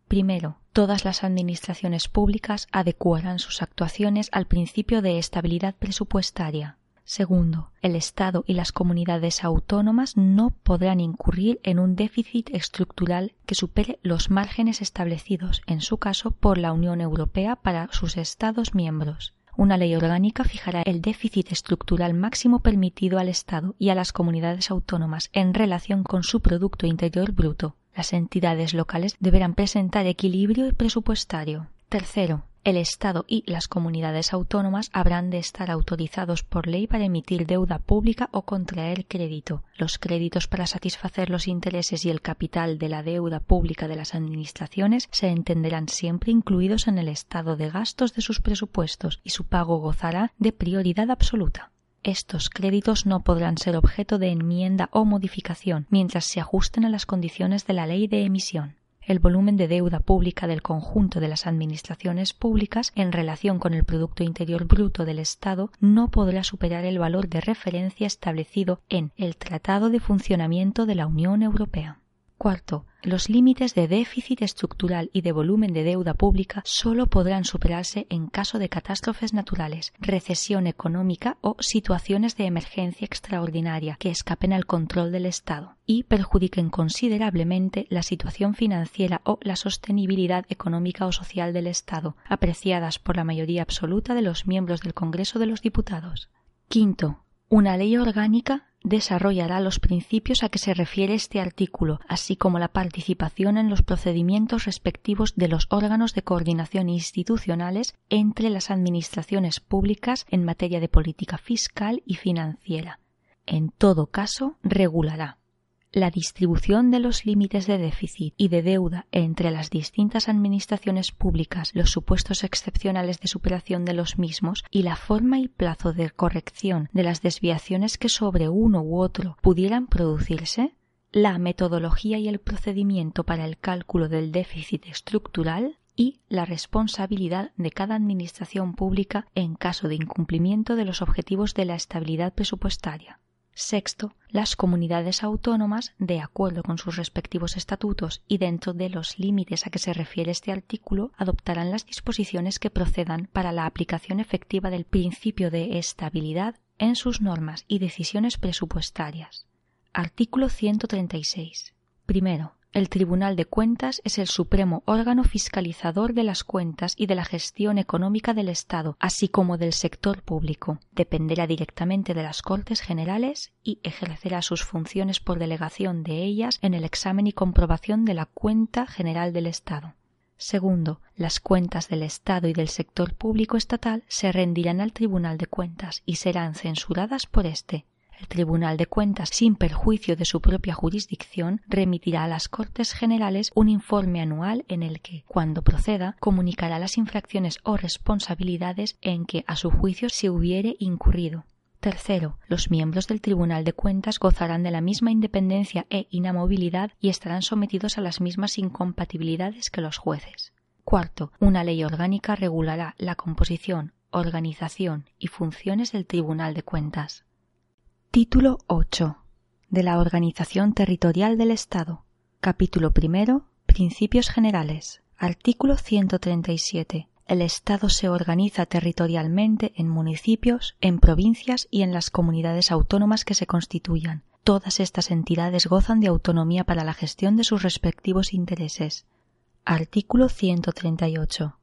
Primero, todas las administraciones públicas adecuarán sus actuaciones al principio de estabilidad presupuestaria. Segundo, el Estado y las comunidades autónomas no podrán incurrir en un déficit estructural que supere los márgenes establecidos, en su caso, por la Unión Europea para sus Estados miembros. Una ley orgánica fijará el déficit estructural máximo permitido al Estado y a las comunidades autónomas en relación con su Producto Interior Bruto. Las entidades locales deberán presentar equilibrio presupuestario. Tercero, el Estado y las comunidades autónomas habrán de estar autorizados por ley para emitir deuda pública o contraer crédito. Los créditos para satisfacer los intereses y el capital de la deuda pública de las administraciones se entenderán siempre incluidos en el estado de gastos de sus presupuestos y su pago gozará de prioridad absoluta. Estos créditos no podrán ser objeto de enmienda o modificación mientras se ajusten a las condiciones de la ley de emisión el volumen de deuda pública del conjunto de las administraciones públicas en relación con el Producto Interior Bruto del Estado no podrá superar el valor de referencia establecido en el Tratado de Funcionamiento de la Unión Europea. Cuarto, Los límites de déficit estructural y de volumen de deuda pública solo podrán superarse en caso de catástrofes naturales, recesión económica o situaciones de emergencia extraordinaria que escapen al control del Estado y perjudiquen considerablemente la situación financiera o la sostenibilidad económica o social del Estado, apreciadas por la mayoría absoluta de los miembros del Congreso de los Diputados. Quinto, una ley orgánica desarrollará los principios a que se refiere este artículo, así como la participación en los procedimientos respectivos de los órganos de coordinación institucionales entre las administraciones públicas en materia de política fiscal y financiera. En todo caso, regulará la distribución de los límites de déficit y de deuda entre las distintas administraciones públicas, los supuestos excepcionales de superación de los mismos y la forma y plazo de corrección de las desviaciones que sobre uno u otro pudieran producirse, la metodología y el procedimiento para el cálculo del déficit estructural y la responsabilidad de cada administración pública en caso de incumplimiento de los objetivos de la estabilidad presupuestaria. Sexto, las comunidades autónomas, de acuerdo con sus respectivos estatutos y dentro de los límites a que se refiere este artículo, adoptarán las disposiciones que procedan para la aplicación efectiva del principio de estabilidad en sus normas y decisiones presupuestarias. Artículo 136. Primero, el Tribunal de Cuentas es el supremo órgano fiscalizador de las cuentas y de la gestión económica del Estado, así como del sector público. Dependerá directamente de las Cortes Generales y ejercerá sus funciones por delegación de ellas en el examen y comprobación de la cuenta general del Estado. Segundo, las cuentas del Estado y del sector público estatal se rendirán al Tribunal de Cuentas y serán censuradas por éste el Tribunal de Cuentas, sin perjuicio de su propia jurisdicción, remitirá a las Cortes Generales un informe anual en el que, cuando proceda, comunicará las infracciones o responsabilidades en que a su juicio se hubiere incurrido. Tercero, los miembros del Tribunal de Cuentas gozarán de la misma independencia e inamovilidad y estarán sometidos a las mismas incompatibilidades que los jueces. Cuarto, una ley orgánica regulará la composición, organización y funciones del Tribunal de Cuentas. Título 8 de la Organización Territorial del Estado. Capítulo primero. Principios generales. Artículo 137. El Estado se organiza territorialmente en municipios, en provincias y en las comunidades autónomas que se constituyan. Todas estas entidades gozan de autonomía para la gestión de sus respectivos intereses. Artículo 138.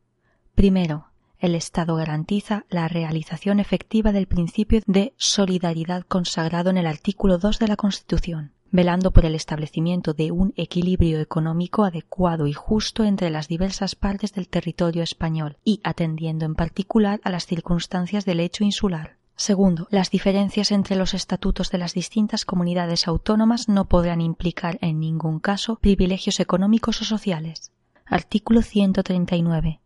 Primero, el Estado garantiza la realización efectiva del principio de solidaridad consagrado en el artículo 2 de la Constitución, velando por el establecimiento de un equilibrio económico adecuado y justo entre las diversas partes del territorio español y atendiendo en particular a las circunstancias del hecho insular. Segundo, las diferencias entre los estatutos de las distintas comunidades autónomas no podrán implicar en ningún caso privilegios económicos o sociales. Artículo 139.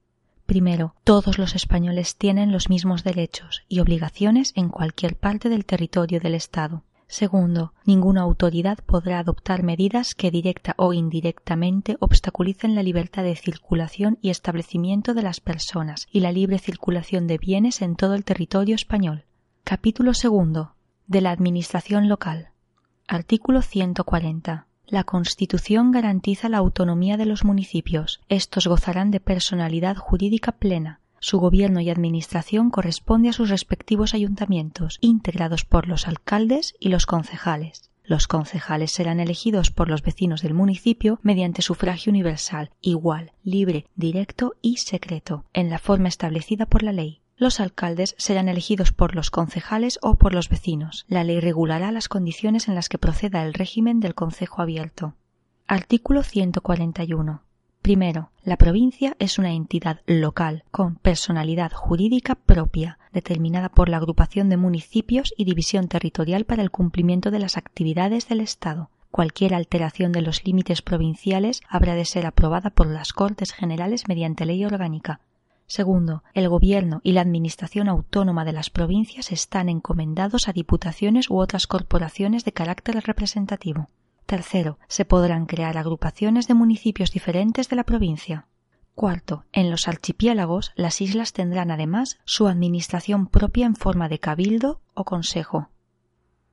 Primero, todos los españoles tienen los mismos derechos y obligaciones en cualquier parte del territorio del Estado. Segundo, ninguna autoridad podrá adoptar medidas que directa o indirectamente obstaculicen la libertad de circulación y establecimiento de las personas y la libre circulación de bienes en todo el territorio español. Capítulo segundo de la Administración local. Artículo 140. La Constitución garantiza la autonomía de los municipios. Estos gozarán de personalidad jurídica plena. Su gobierno y administración corresponde a sus respectivos ayuntamientos, integrados por los alcaldes y los concejales. Los concejales serán elegidos por los vecinos del municipio mediante sufragio universal, igual, libre, directo y secreto, en la forma establecida por la ley. Los alcaldes serán elegidos por los concejales o por los vecinos. La ley regulará las condiciones en las que proceda el régimen del concejo abierto. Artículo 141. Primero, la provincia es una entidad local con personalidad jurídica propia, determinada por la agrupación de municipios y división territorial para el cumplimiento de las actividades del Estado. Cualquier alteración de los límites provinciales habrá de ser aprobada por las Cortes Generales mediante ley orgánica, Segundo, el gobierno y la administración autónoma de las provincias están encomendados a diputaciones u otras corporaciones de carácter representativo. Tercero, se podrán crear agrupaciones de municipios diferentes de la provincia. Cuarto, en los archipiélagos las islas tendrán además su administración propia en forma de cabildo o consejo.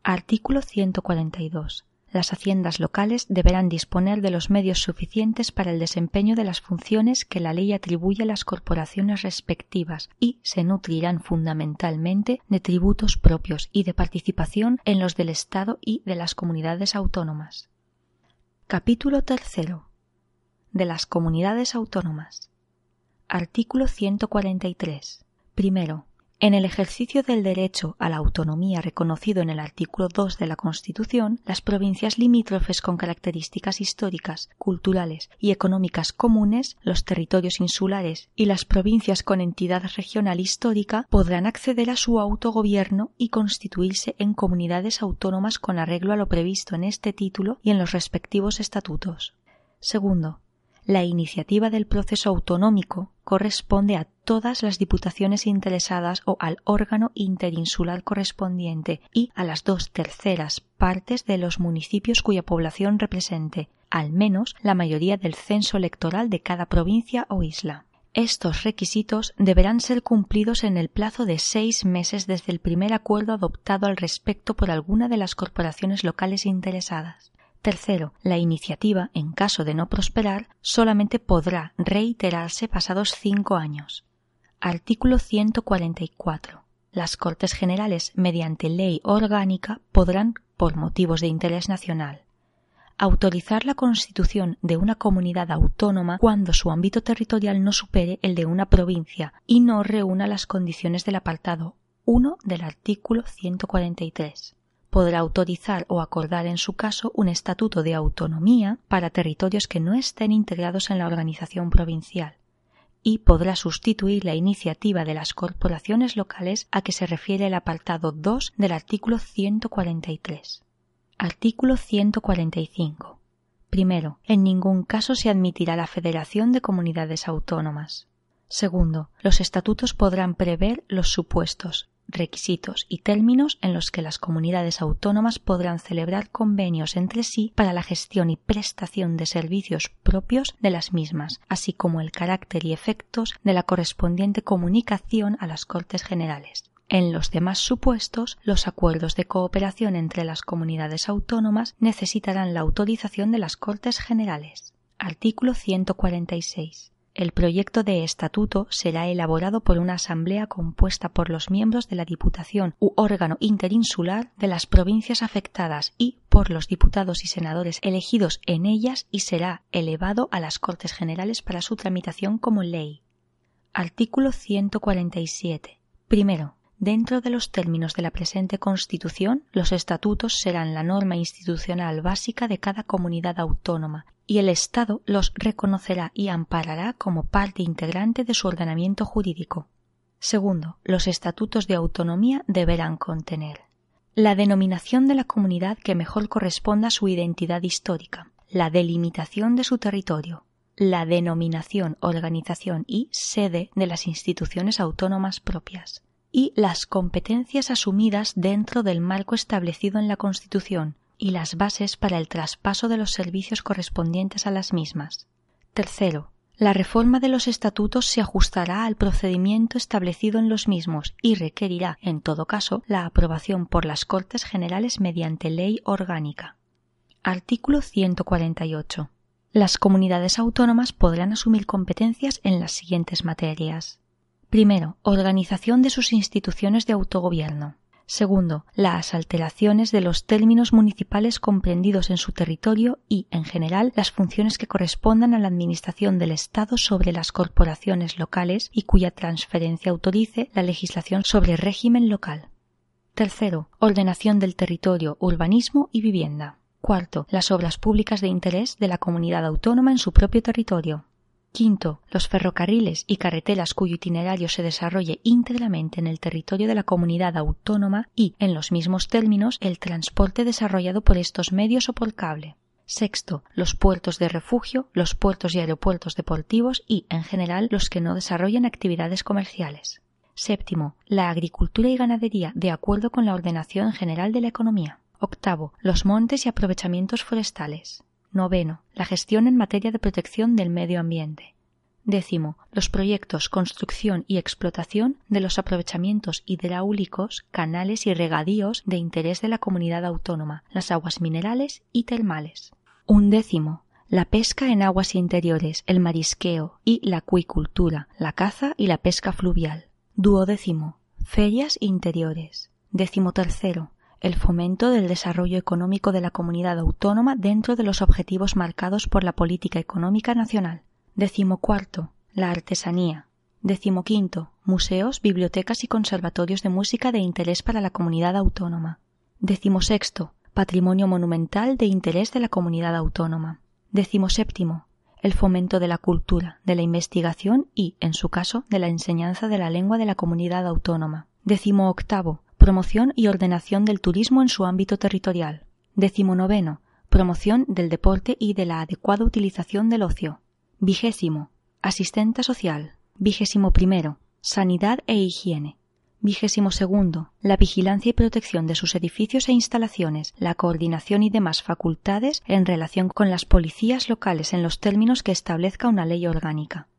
Artículo 142. Las haciendas locales deberán disponer de los medios suficientes para el desempeño de las funciones que la ley atribuye a las corporaciones respectivas y se nutrirán fundamentalmente de tributos propios y de participación en los del Estado y de las comunidades autónomas. Capítulo tercero de las comunidades autónomas. Artículo 143. Primero, en el ejercicio del derecho a la autonomía reconocido en el artículo 2 de la Constitución, las provincias limítrofes con características históricas, culturales y económicas comunes, los territorios insulares y las provincias con entidad regional histórica podrán acceder a su autogobierno y constituirse en comunidades autónomas con arreglo a lo previsto en este título y en los respectivos estatutos. Segundo, la iniciativa del proceso autonómico corresponde a todas las diputaciones interesadas o al órgano interinsular correspondiente y a las dos terceras partes de los municipios cuya población represente al menos la mayoría del censo electoral de cada provincia o isla. Estos requisitos deberán ser cumplidos en el plazo de seis meses desde el primer acuerdo adoptado al respecto por alguna de las corporaciones locales interesadas. Tercero, la iniciativa, en caso de no prosperar, solamente podrá reiterarse pasados cinco años. Artículo 144. Las Cortes Generales, mediante ley orgánica, podrán, por motivos de interés nacional, autorizar la constitución de una comunidad autónoma cuando su ámbito territorial no supere el de una provincia y no reúna las condiciones del apartado 1 del artículo 143 podrá autorizar o acordar en su caso un estatuto de autonomía para territorios que no estén integrados en la organización provincial y podrá sustituir la iniciativa de las corporaciones locales a que se refiere el apartado 2 del artículo 143. Artículo 145. Primero, en ningún caso se admitirá la federación de comunidades autónomas. Segundo, los estatutos podrán prever los supuestos requisitos y términos en los que las comunidades autónomas podrán celebrar convenios entre sí para la gestión y prestación de servicios propios de las mismas, así como el carácter y efectos de la correspondiente comunicación a las Cortes Generales. En los demás supuestos, los acuerdos de cooperación entre las comunidades autónomas necesitarán la autorización de las Cortes Generales. Artículo 146. El proyecto de estatuto será elaborado por una asamblea compuesta por los miembros de la Diputación u órgano interinsular de las provincias afectadas y por los diputados y senadores elegidos en ellas y será elevado a las Cortes Generales para su tramitación como ley. Artículo 147. Primero, Dentro de los términos de la presente Constitución, los estatutos serán la norma institucional básica de cada comunidad autónoma y el Estado los reconocerá y amparará como parte integrante de su ordenamiento jurídico. Segundo, los estatutos de autonomía deberán contener la denominación de la comunidad que mejor corresponda a su identidad histórica, la delimitación de su territorio, la denominación, organización y sede de las instituciones autónomas propias, y las competencias asumidas dentro del marco establecido en la Constitución y las bases para el traspaso de los servicios correspondientes a las mismas. Tercero, la reforma de los estatutos se ajustará al procedimiento establecido en los mismos y requerirá, en todo caso, la aprobación por las Cortes Generales mediante ley orgánica. Artículo 148. Las comunidades autónomas podrán asumir competencias en las siguientes materias. Primero, organización de sus instituciones de autogobierno. Segundo, las alteraciones de los términos municipales comprendidos en su territorio y, en general, las funciones que correspondan a la Administración del Estado sobre las corporaciones locales y cuya transferencia autorice la legislación sobre régimen local. Tercero, ordenación del territorio, urbanismo y vivienda. Cuarto, las obras públicas de interés de la comunidad autónoma en su propio territorio. Quinto, los ferrocarriles y carreteras cuyo itinerario se desarrolle íntegramente en el territorio de la comunidad autónoma y, en los mismos términos, el transporte desarrollado por estos medios o por cable. Sexto, los puertos de refugio, los puertos y aeropuertos deportivos y, en general, los que no desarrollen actividades comerciales. Séptimo, la agricultura y ganadería de acuerdo con la ordenación general de la economía. Octavo, los montes y aprovechamientos forestales. Noveno. La gestión en materia de protección del medio ambiente. Décimo, los proyectos, construcción y explotación de los aprovechamientos hidráulicos, canales y regadíos de interés de la comunidad autónoma, las aguas minerales y termales. Undécimo, la pesca en aguas interiores, el marisqueo y la acuicultura, la caza y la pesca fluvial. Duodécimo, ferias interiores. Décimo tercero, el fomento del desarrollo económico de la comunidad autónoma dentro de los objetivos marcados por la política económica nacional. Decimocuarto, la artesanía. Decimoquinto, museos, bibliotecas y conservatorios de música de interés para la comunidad autónoma. Decimosexto, patrimonio monumental de interés de la comunidad autónoma. Decimoséptimo, el fomento de la cultura, de la investigación y, en su caso, de la enseñanza de la lengua de la comunidad autónoma. Décimo octavo, promoción y ordenación del turismo en su ámbito territorial. Décimo noveno, promoción del deporte y de la adecuada utilización del ocio. Vigésimo. Asistenta social. Vigésimo primero. Sanidad e higiene. Vigésimo segundo. La vigilancia y protección de sus edificios e instalaciones, la coordinación y demás facultades en relación con las policías locales en los términos que establezca una ley orgánica.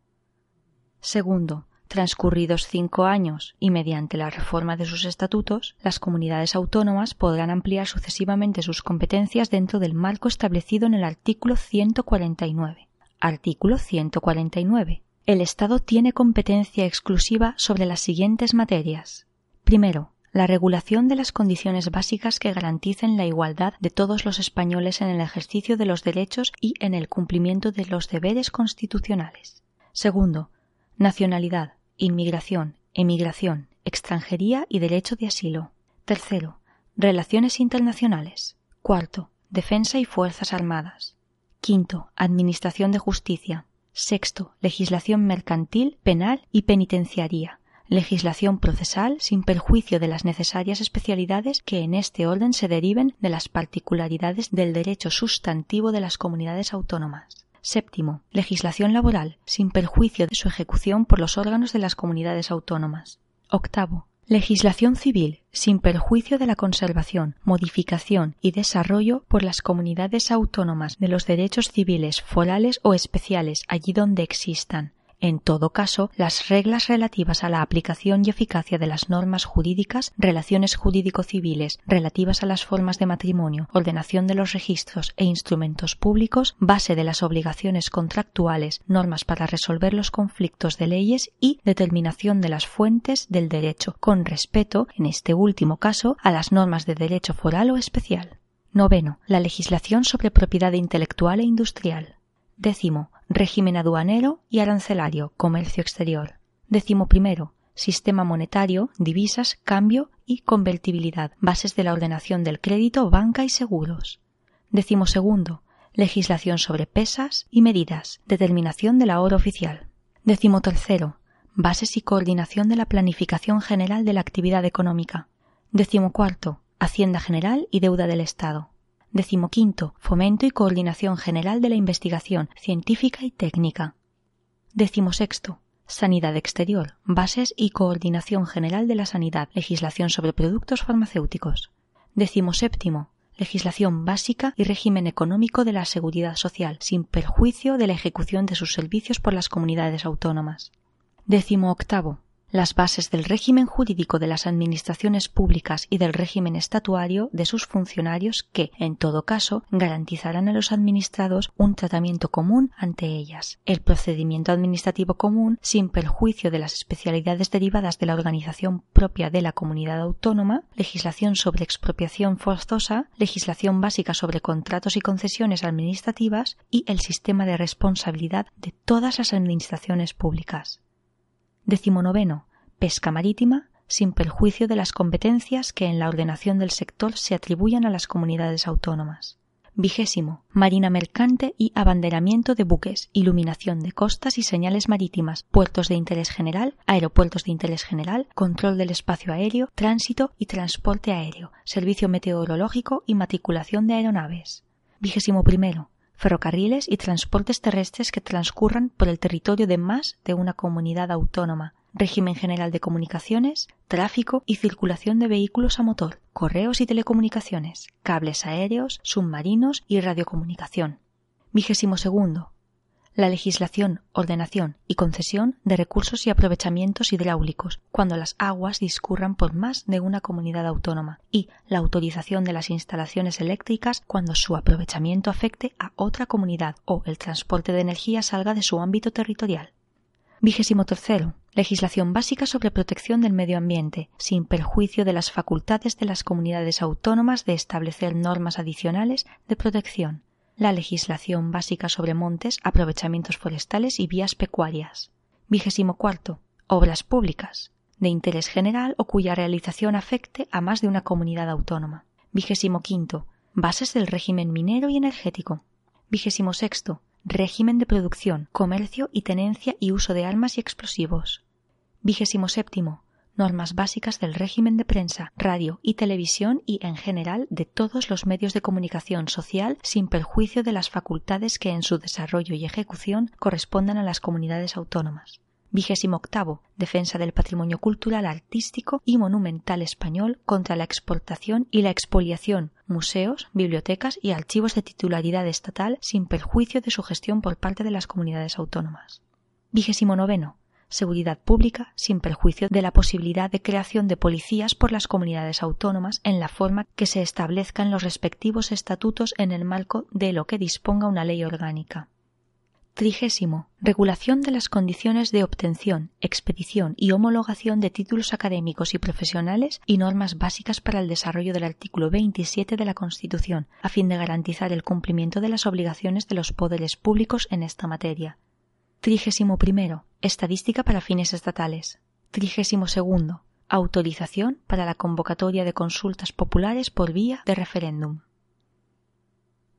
Segundo. Transcurridos cinco años y mediante la reforma de sus estatutos, las comunidades autónomas podrán ampliar sucesivamente sus competencias dentro del marco establecido en el artículo 149. Artículo 149. El Estado tiene competencia exclusiva sobre las siguientes materias. Primero, la regulación de las condiciones básicas que garanticen la igualdad de todos los españoles en el ejercicio de los derechos y en el cumplimiento de los deberes constitucionales. Segundo, nacionalidad, inmigración, emigración, extranjería y derecho de asilo. Tercero, relaciones internacionales. Cuarto, defensa y fuerzas armadas. Quinto, Administración de Justicia. Sexto, legislación mercantil, penal y penitenciaria. Legislación procesal sin perjuicio de las necesarias especialidades que en este orden se deriven de las particularidades del derecho sustantivo de las comunidades autónomas. Séptimo, legislación laboral sin perjuicio de su ejecución por los órganos de las comunidades autónomas. Octavo, Legislación civil, sin perjuicio de la conservación, modificación y desarrollo por las comunidades autónomas de los derechos civiles forales o especiales allí donde existan, en todo caso, las reglas relativas a la aplicación y eficacia de las normas jurídicas, relaciones jurídico-civiles relativas a las formas de matrimonio, ordenación de los registros e instrumentos públicos, base de las obligaciones contractuales, normas para resolver los conflictos de leyes y determinación de las fuentes del derecho, con respeto, en este último caso, a las normas de derecho foral o especial. Noveno. La legislación sobre propiedad intelectual e industrial. Décimo, régimen aduanero y arancelario, comercio exterior. Décimo primero, sistema monetario, divisas, cambio y convertibilidad, bases de la ordenación del crédito, banca y seguros. Décimo segundo, legislación sobre pesas y medidas, determinación de la hora oficial. Décimo tercero, bases y coordinación de la planificación general de la actividad económica. Décimo cuarto, Hacienda General y deuda del Estado. Decimoquinto, fomento y coordinación general de la investigación científica y técnica. Decimosexto, sanidad exterior, bases y coordinación general de la sanidad, legislación sobre productos farmacéuticos. Decimoséptimo, legislación básica y régimen económico de la seguridad social, sin perjuicio de la ejecución de sus servicios por las comunidades autónomas. Décimo octavo, las bases del régimen jurídico de las administraciones públicas y del régimen estatuario de sus funcionarios que, en todo caso, garantizarán a los administrados un tratamiento común ante ellas, el procedimiento administrativo común sin perjuicio de las especialidades derivadas de la organización propia de la comunidad autónoma, legislación sobre expropiación forzosa, legislación básica sobre contratos y concesiones administrativas y el sistema de responsabilidad de todas las administraciones públicas. Decimonoveno. Pesca marítima, sin perjuicio de las competencias que en la ordenación del sector se atribuyan a las comunidades autónomas. Vigésimo. Marina mercante y abanderamiento de buques, iluminación de costas y señales marítimas, puertos de interés general, aeropuertos de interés general, control del espacio aéreo, tránsito y transporte aéreo, servicio meteorológico y matriculación de aeronaves. Vigésimo primero ferrocarriles y transportes terrestres que transcurran por el territorio de más de una comunidad autónoma, régimen general de comunicaciones, tráfico y circulación de vehículos a motor, correos y telecomunicaciones, cables aéreos, submarinos y radiocomunicación. Vigésimo segundo. La legislación, ordenación y concesión de recursos y aprovechamientos hidráulicos cuando las aguas discurran por más de una comunidad autónoma y la autorización de las instalaciones eléctricas cuando su aprovechamiento afecte a otra comunidad o el transporte de energía salga de su ámbito territorial. Vigésimo tercero. Legislación básica sobre protección del medio ambiente, sin perjuicio de las facultades de las comunidades autónomas de establecer normas adicionales de protección la legislación básica sobre montes, aprovechamientos forestales y vías pecuarias. Vigésimo cuarto. Obras públicas, de interés general o cuya realización afecte a más de una comunidad autónoma. Vigésimo quinto. Bases del régimen minero y energético. Vigésimo sexto. Régimen de producción, comercio y tenencia y uso de armas y explosivos. Vigésimo séptimo normas básicas del régimen de prensa, radio y televisión y, en general, de todos los medios de comunicación social sin perjuicio de las facultades que en su desarrollo y ejecución correspondan a las comunidades autónomas. Vigésimo octavo. Defensa del patrimonio cultural, artístico y monumental español contra la exportación y la expoliación, museos, bibliotecas y archivos de titularidad estatal sin perjuicio de su gestión por parte de las comunidades autónomas. Vigésimo noveno seguridad pública sin perjuicio de la posibilidad de creación de policías por las comunidades autónomas en la forma que se establezca en los respectivos estatutos en el marco de lo que disponga una ley orgánica. Trigésimo. Regulación de las condiciones de obtención, expedición y homologación de títulos académicos y profesionales y normas básicas para el desarrollo del artículo 27 de la Constitución, a fin de garantizar el cumplimiento de las obligaciones de los poderes públicos en esta materia. Trigésimo primero. Estadística para fines estatales. Trigésimo segundo. Autorización para la convocatoria de consultas populares por vía de referéndum.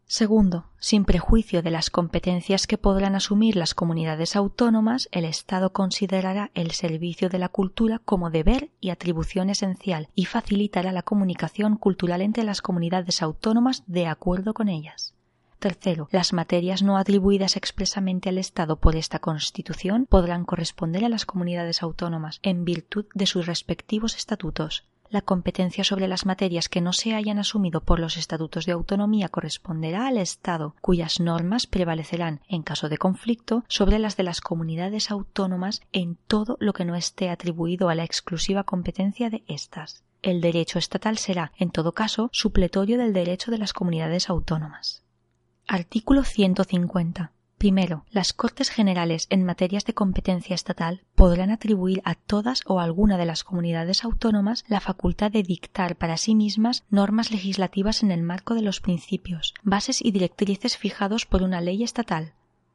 Segundo, sin prejuicio de las competencias que podrán asumir las comunidades autónomas, el Estado considerará el servicio de la cultura como deber y atribución esencial y facilitará la comunicación cultural entre las comunidades autónomas de acuerdo con ellas. Tercero, las materias no atribuidas expresamente al Estado por esta Constitución podrán corresponder a las comunidades autónomas en virtud de sus respectivos estatutos. La competencia sobre las materias que no se hayan asumido por los estatutos de autonomía corresponderá al Estado, cuyas normas prevalecerán, en caso de conflicto, sobre las de las comunidades autónomas en todo lo que no esté atribuido a la exclusiva competencia de éstas. El derecho estatal será, en todo caso, supletorio del derecho de las comunidades autónomas. Artículo 150. Primero, las Cortes Generales en materias de competencia estatal podrán atribuir a todas o alguna de las comunidades autónomas la facultad de dictar para sí mismas normas legislativas en el marco de los principios, bases y directrices fijados por una ley estatal,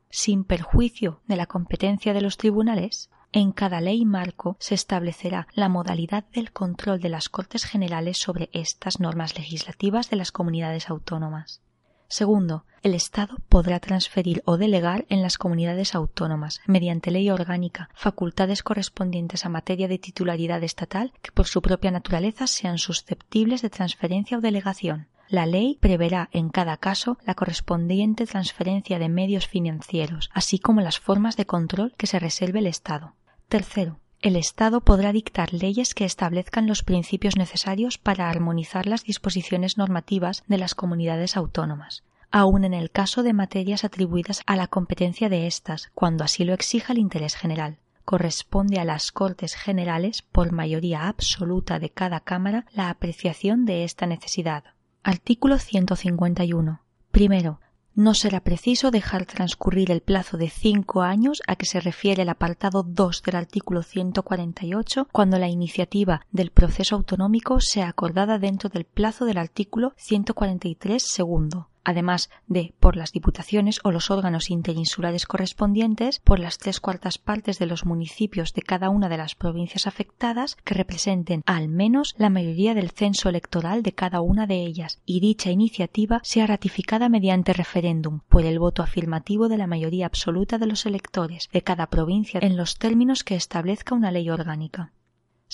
sin perjuicio de la competencia de los tribunales. En cada ley marco se establecerá la modalidad del control de las Cortes Generales sobre estas normas legislativas de las comunidades autónomas. Segundo, el Estado podrá transferir o delegar en las comunidades autónomas, mediante ley orgánica, facultades correspondientes a materia de titularidad estatal que por su propia naturaleza sean susceptibles de transferencia o delegación. La ley preverá en cada caso la correspondiente transferencia de medios financieros, así como las formas de control que se reserve el Estado. Tercero, el Estado podrá dictar leyes que establezcan los principios necesarios para armonizar las disposiciones normativas de las comunidades autónomas, aun en el caso de materias atribuidas a la competencia de éstas, cuando así lo exija el interés general. Corresponde a las Cortes Generales, por mayoría absoluta de cada Cámara, la apreciación de esta necesidad. Artículo 151. Primero, no será preciso dejar transcurrir el plazo de cinco años a que se refiere el apartado 2 del artículo 148 cuando la iniciativa del proceso autonómico sea acordada dentro del plazo del artículo 143 segundo además de por las diputaciones o los órganos interinsulares correspondientes, por las tres cuartas partes de los municipios de cada una de las provincias afectadas que representen al menos la mayoría del censo electoral de cada una de ellas, y dicha iniciativa sea ratificada mediante referéndum por el voto afirmativo de la mayoría absoluta de los electores de cada provincia en los términos que establezca una ley orgánica.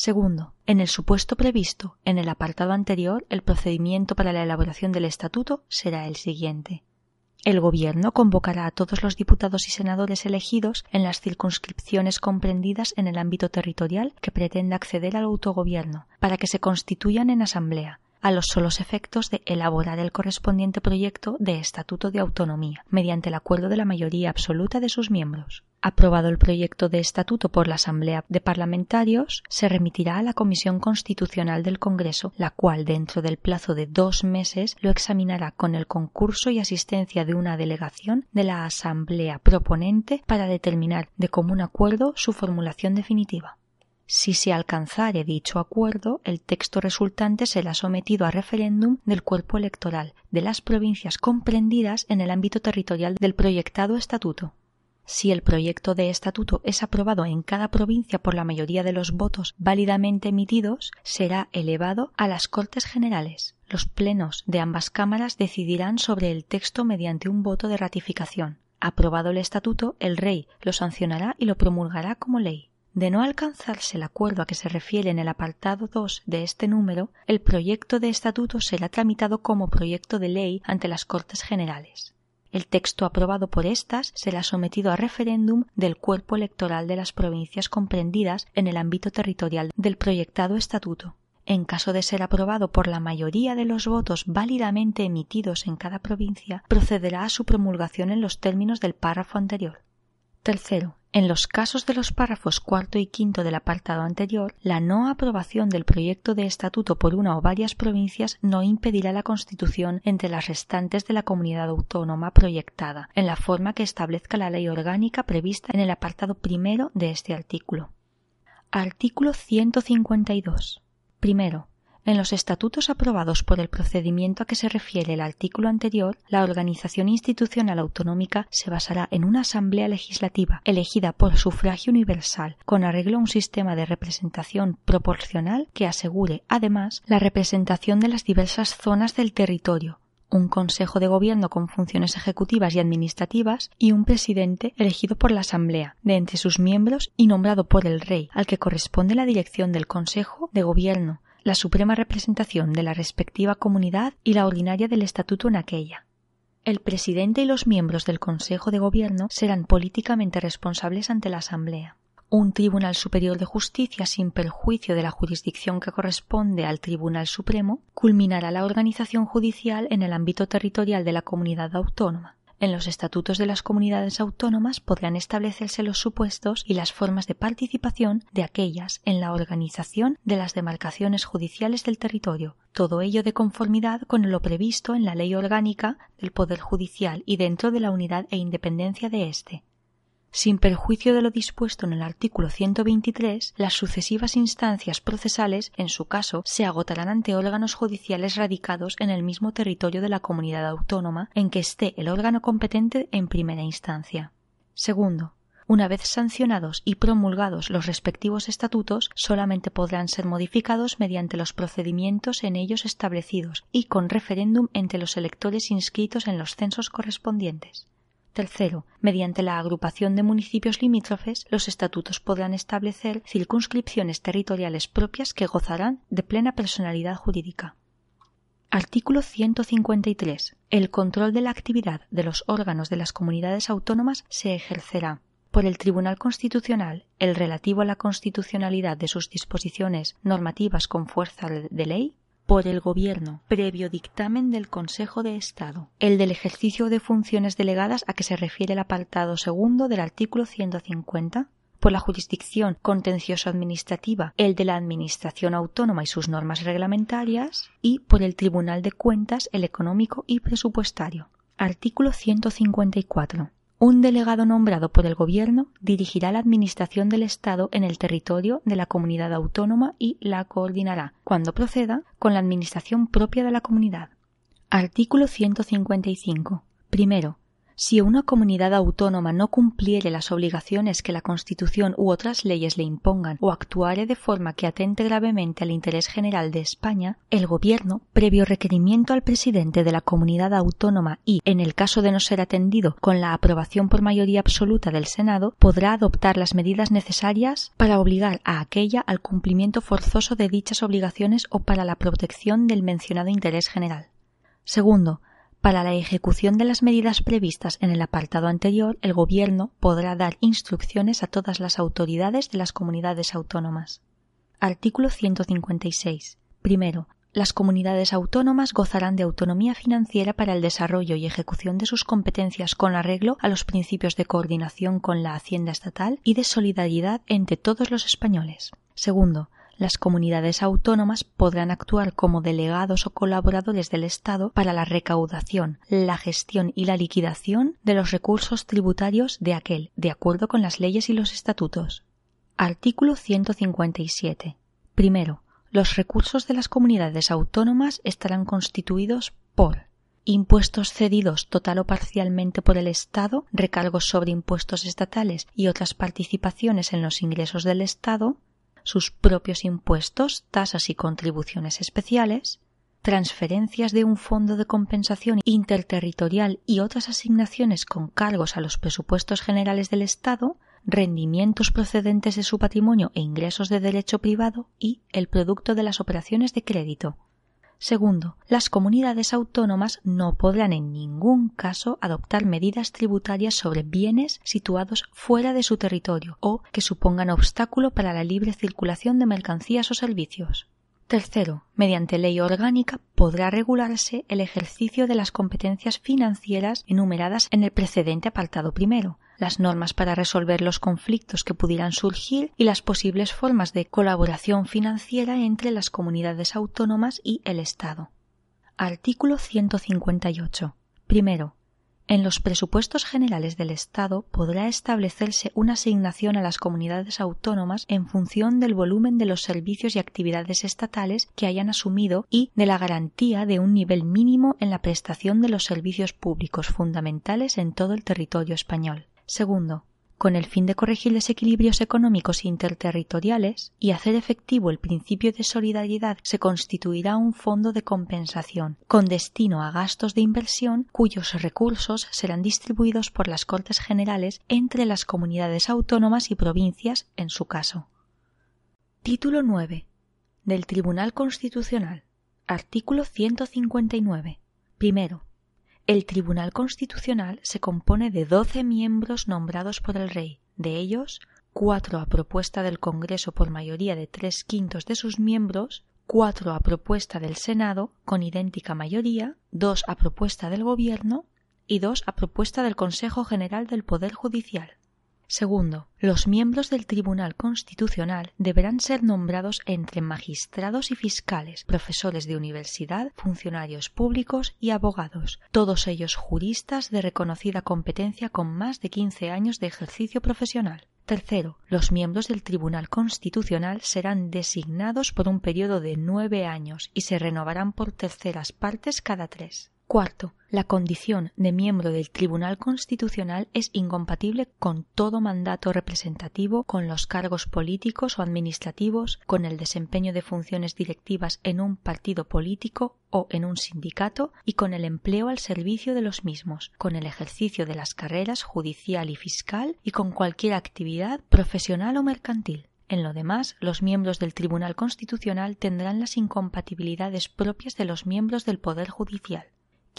Segundo, en el supuesto previsto en el apartado anterior, el procedimiento para la elaboración del estatuto será el siguiente. El Gobierno convocará a todos los diputados y senadores elegidos en las circunscripciones comprendidas en el ámbito territorial que pretenda acceder al autogobierno, para que se constituyan en asamblea, a los solos efectos de elaborar el correspondiente proyecto de Estatuto de Autonomía, mediante el acuerdo de la mayoría absoluta de sus miembros. Aprobado el proyecto de estatuto por la Asamblea de Parlamentarios, se remitirá a la Comisión Constitucional del Congreso, la cual, dentro del plazo de dos meses, lo examinará con el concurso y asistencia de una delegación de la Asamblea proponente para determinar de común acuerdo su formulación definitiva. Si se alcanzare dicho acuerdo, el texto resultante será sometido a referéndum del cuerpo electoral de las provincias comprendidas en el ámbito territorial del proyectado estatuto. Si el proyecto de estatuto es aprobado en cada provincia por la mayoría de los votos válidamente emitidos, será elevado a las Cortes Generales. Los plenos de ambas cámaras decidirán sobre el texto mediante un voto de ratificación. Aprobado el estatuto, el rey lo sancionará y lo promulgará como ley. De no alcanzarse el acuerdo a que se refiere en el apartado 2 de este número, el proyecto de estatuto será tramitado como proyecto de ley ante las Cortes Generales. El texto aprobado por éstas será sometido a referéndum del cuerpo electoral de las provincias comprendidas en el ámbito territorial del proyectado estatuto. En caso de ser aprobado por la mayoría de los votos válidamente emitidos en cada provincia, procederá a su promulgación en los términos del párrafo anterior. Tercero, en los casos de los párrafos cuarto y quinto del apartado anterior, la no aprobación del proyecto de estatuto por una o varias provincias no impedirá la constitución entre las restantes de la comunidad autónoma proyectada, en la forma que establezca la ley orgánica prevista en el apartado primero de este artículo. Artículo 152. Primero, en los estatutos aprobados por el procedimiento a que se refiere el artículo anterior, la organización institucional autonómica se basará en una asamblea legislativa elegida por sufragio universal, con arreglo a un sistema de representación proporcional que asegure, además, la representación de las diversas zonas del territorio, un Consejo de Gobierno con funciones ejecutivas y administrativas y un presidente elegido por la Asamblea, de entre sus miembros y nombrado por el Rey, al que corresponde la dirección del Consejo de Gobierno, la suprema representación de la respectiva comunidad y la ordinaria del estatuto en aquella. El presidente y los miembros del Consejo de Gobierno serán políticamente responsables ante la Asamblea. Un Tribunal Superior de Justicia, sin perjuicio de la jurisdicción que corresponde al Tribunal Supremo, culminará la organización judicial en el ámbito territorial de la comunidad autónoma. En los estatutos de las comunidades autónomas podrán establecerse los supuestos y las formas de participación de aquellas en la organización de las demarcaciones judiciales del territorio, todo ello de conformidad con lo previsto en la Ley Orgánica del Poder Judicial y dentro de la unidad e independencia de éste. Sin perjuicio de lo dispuesto en el artículo 123, las sucesivas instancias procesales, en su caso, se agotarán ante órganos judiciales radicados en el mismo territorio de la comunidad autónoma en que esté el órgano competente en primera instancia. Segundo, una vez sancionados y promulgados los respectivos estatutos, solamente podrán ser modificados mediante los procedimientos en ellos establecidos y con referéndum entre los electores inscritos en los censos correspondientes. Tercero, mediante la agrupación de municipios limítrofes, los estatutos podrán establecer circunscripciones territoriales propias que gozarán de plena personalidad jurídica. Artículo 153. El control de la actividad de los órganos de las comunidades autónomas se ejercerá por el Tribunal Constitucional, el relativo a la constitucionalidad de sus disposiciones normativas con fuerza de ley, por el Gobierno, previo dictamen del Consejo de Estado, el del ejercicio de funciones delegadas a que se refiere el apartado segundo del artículo 150, por la jurisdicción contencioso-administrativa, el de la Administración Autónoma y sus normas reglamentarias, y por el Tribunal de Cuentas, el económico y presupuestario. Artículo 154. Un delegado nombrado por el Gobierno dirigirá la Administración del Estado en el territorio de la comunidad autónoma y la coordinará, cuando proceda, con la Administración propia de la comunidad. Artículo 155. Primero, si una comunidad autónoma no cumpliere las obligaciones que la Constitución u otras leyes le impongan o actuare de forma que atente gravemente al interés general de España, el Gobierno, previo requerimiento al presidente de la comunidad autónoma y, en el caso de no ser atendido, con la aprobación por mayoría absoluta del Senado, podrá adoptar las medidas necesarias para obligar a aquella al cumplimiento forzoso de dichas obligaciones o para la protección del mencionado interés general. Segundo, para la ejecución de las medidas previstas en el apartado anterior, el Gobierno podrá dar instrucciones a todas las autoridades de las comunidades autónomas. Artículo 156. Primero, Las comunidades autónomas gozarán de autonomía financiera para el desarrollo y ejecución de sus competencias con arreglo a los principios de coordinación con la Hacienda estatal y de solidaridad entre todos los españoles. Segundo, las comunidades autónomas podrán actuar como delegados o colaboradores del Estado para la recaudación, la gestión y la liquidación de los recursos tributarios de aquel, de acuerdo con las leyes y los estatutos. Artículo 157. Primero, los recursos de las comunidades autónomas estarán constituidos por impuestos cedidos total o parcialmente por el Estado, recargos sobre impuestos estatales y otras participaciones en los ingresos del Estado, sus propios impuestos, tasas y contribuciones especiales, transferencias de un fondo de compensación interterritorial y otras asignaciones con cargos a los presupuestos generales del Estado, rendimientos procedentes de su patrimonio e ingresos de derecho privado y el producto de las operaciones de crédito. Segundo, las comunidades autónomas no podrán en ningún caso adoptar medidas tributarias sobre bienes situados fuera de su territorio o que supongan obstáculo para la libre circulación de mercancías o servicios. Tercero, mediante ley orgánica podrá regularse el ejercicio de las competencias financieras enumeradas en el precedente apartado primero, las normas para resolver los conflictos que pudieran surgir y las posibles formas de colaboración financiera entre las comunidades autónomas y el Estado. Artículo 158. Primero, en los presupuestos generales del Estado podrá establecerse una asignación a las comunidades autónomas en función del volumen de los servicios y actividades estatales que hayan asumido y de la garantía de un nivel mínimo en la prestación de los servicios públicos fundamentales en todo el territorio español. Segundo, con el fin de corregir desequilibrios económicos interterritoriales y hacer efectivo el principio de solidaridad, se constituirá un fondo de compensación con destino a gastos de inversión cuyos recursos serán distribuidos por las Cortes Generales entre las comunidades autónomas y provincias en su caso. Título 9 del Tribunal Constitucional. Artículo 159. Primero, el Tribunal Constitucional se compone de doce miembros nombrados por el Rey, de ellos cuatro a propuesta del Congreso por mayoría de tres quintos de sus miembros, cuatro a propuesta del Senado con idéntica mayoría, dos a propuesta del Gobierno y dos a propuesta del Consejo General del Poder Judicial. Segundo, los miembros del Tribunal Constitucional deberán ser nombrados entre magistrados y fiscales, profesores de universidad, funcionarios públicos y abogados, todos ellos juristas de reconocida competencia con más de quince años de ejercicio profesional. Tercero, los miembros del Tribunal Constitucional serán designados por un periodo de nueve años y se renovarán por terceras partes cada tres. Cuarto, la condición de miembro del Tribunal Constitucional es incompatible con todo mandato representativo, con los cargos políticos o administrativos, con el desempeño de funciones directivas en un partido político o en un sindicato y con el empleo al servicio de los mismos, con el ejercicio de las carreras judicial y fiscal y con cualquier actividad profesional o mercantil. En lo demás, los miembros del Tribunal Constitucional tendrán las incompatibilidades propias de los miembros del Poder Judicial.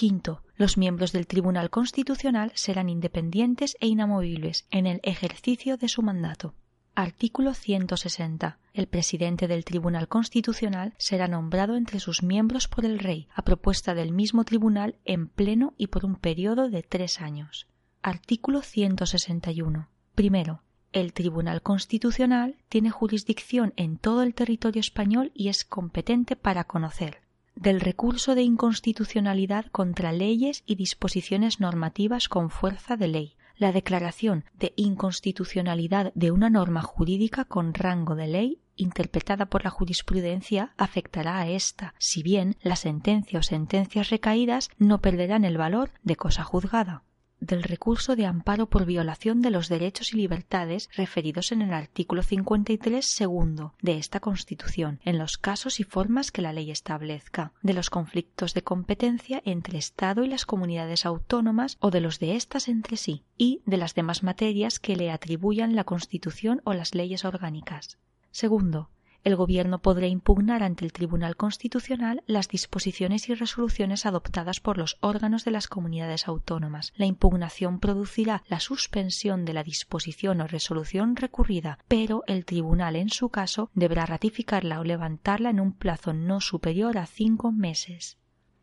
Quinto, los miembros del Tribunal Constitucional serán independientes e inamovibles en el ejercicio de su mandato. Artículo 160. El presidente del Tribunal Constitucional será nombrado entre sus miembros por el Rey, a propuesta del mismo tribunal en pleno y por un periodo de tres años. Artículo 161. Primero, el Tribunal Constitucional tiene jurisdicción en todo el territorio español y es competente para conocer del recurso de inconstitucionalidad contra leyes y disposiciones normativas con fuerza de ley, la declaración de inconstitucionalidad de una norma jurídica con rango de ley interpretada por la jurisprudencia afectará a ésta, si bien la sentencia o sentencias recaídas no perderán el valor de cosa juzgada del recurso de amparo por violación de los derechos y libertades referidos en el artículo 53 segundo de esta Constitución, en los casos y formas que la ley establezca, de los conflictos de competencia entre Estado y las comunidades autónomas o de los de éstas entre sí, y de las demás materias que le atribuyan la Constitución o las leyes orgánicas. Segundo, el Gobierno podrá impugnar ante el Tribunal Constitucional las disposiciones y resoluciones adoptadas por los órganos de las comunidades autónomas. La impugnación producirá la suspensión de la disposición o resolución recurrida, pero el Tribunal, en su caso, deberá ratificarla o levantarla en un plazo no superior a cinco meses.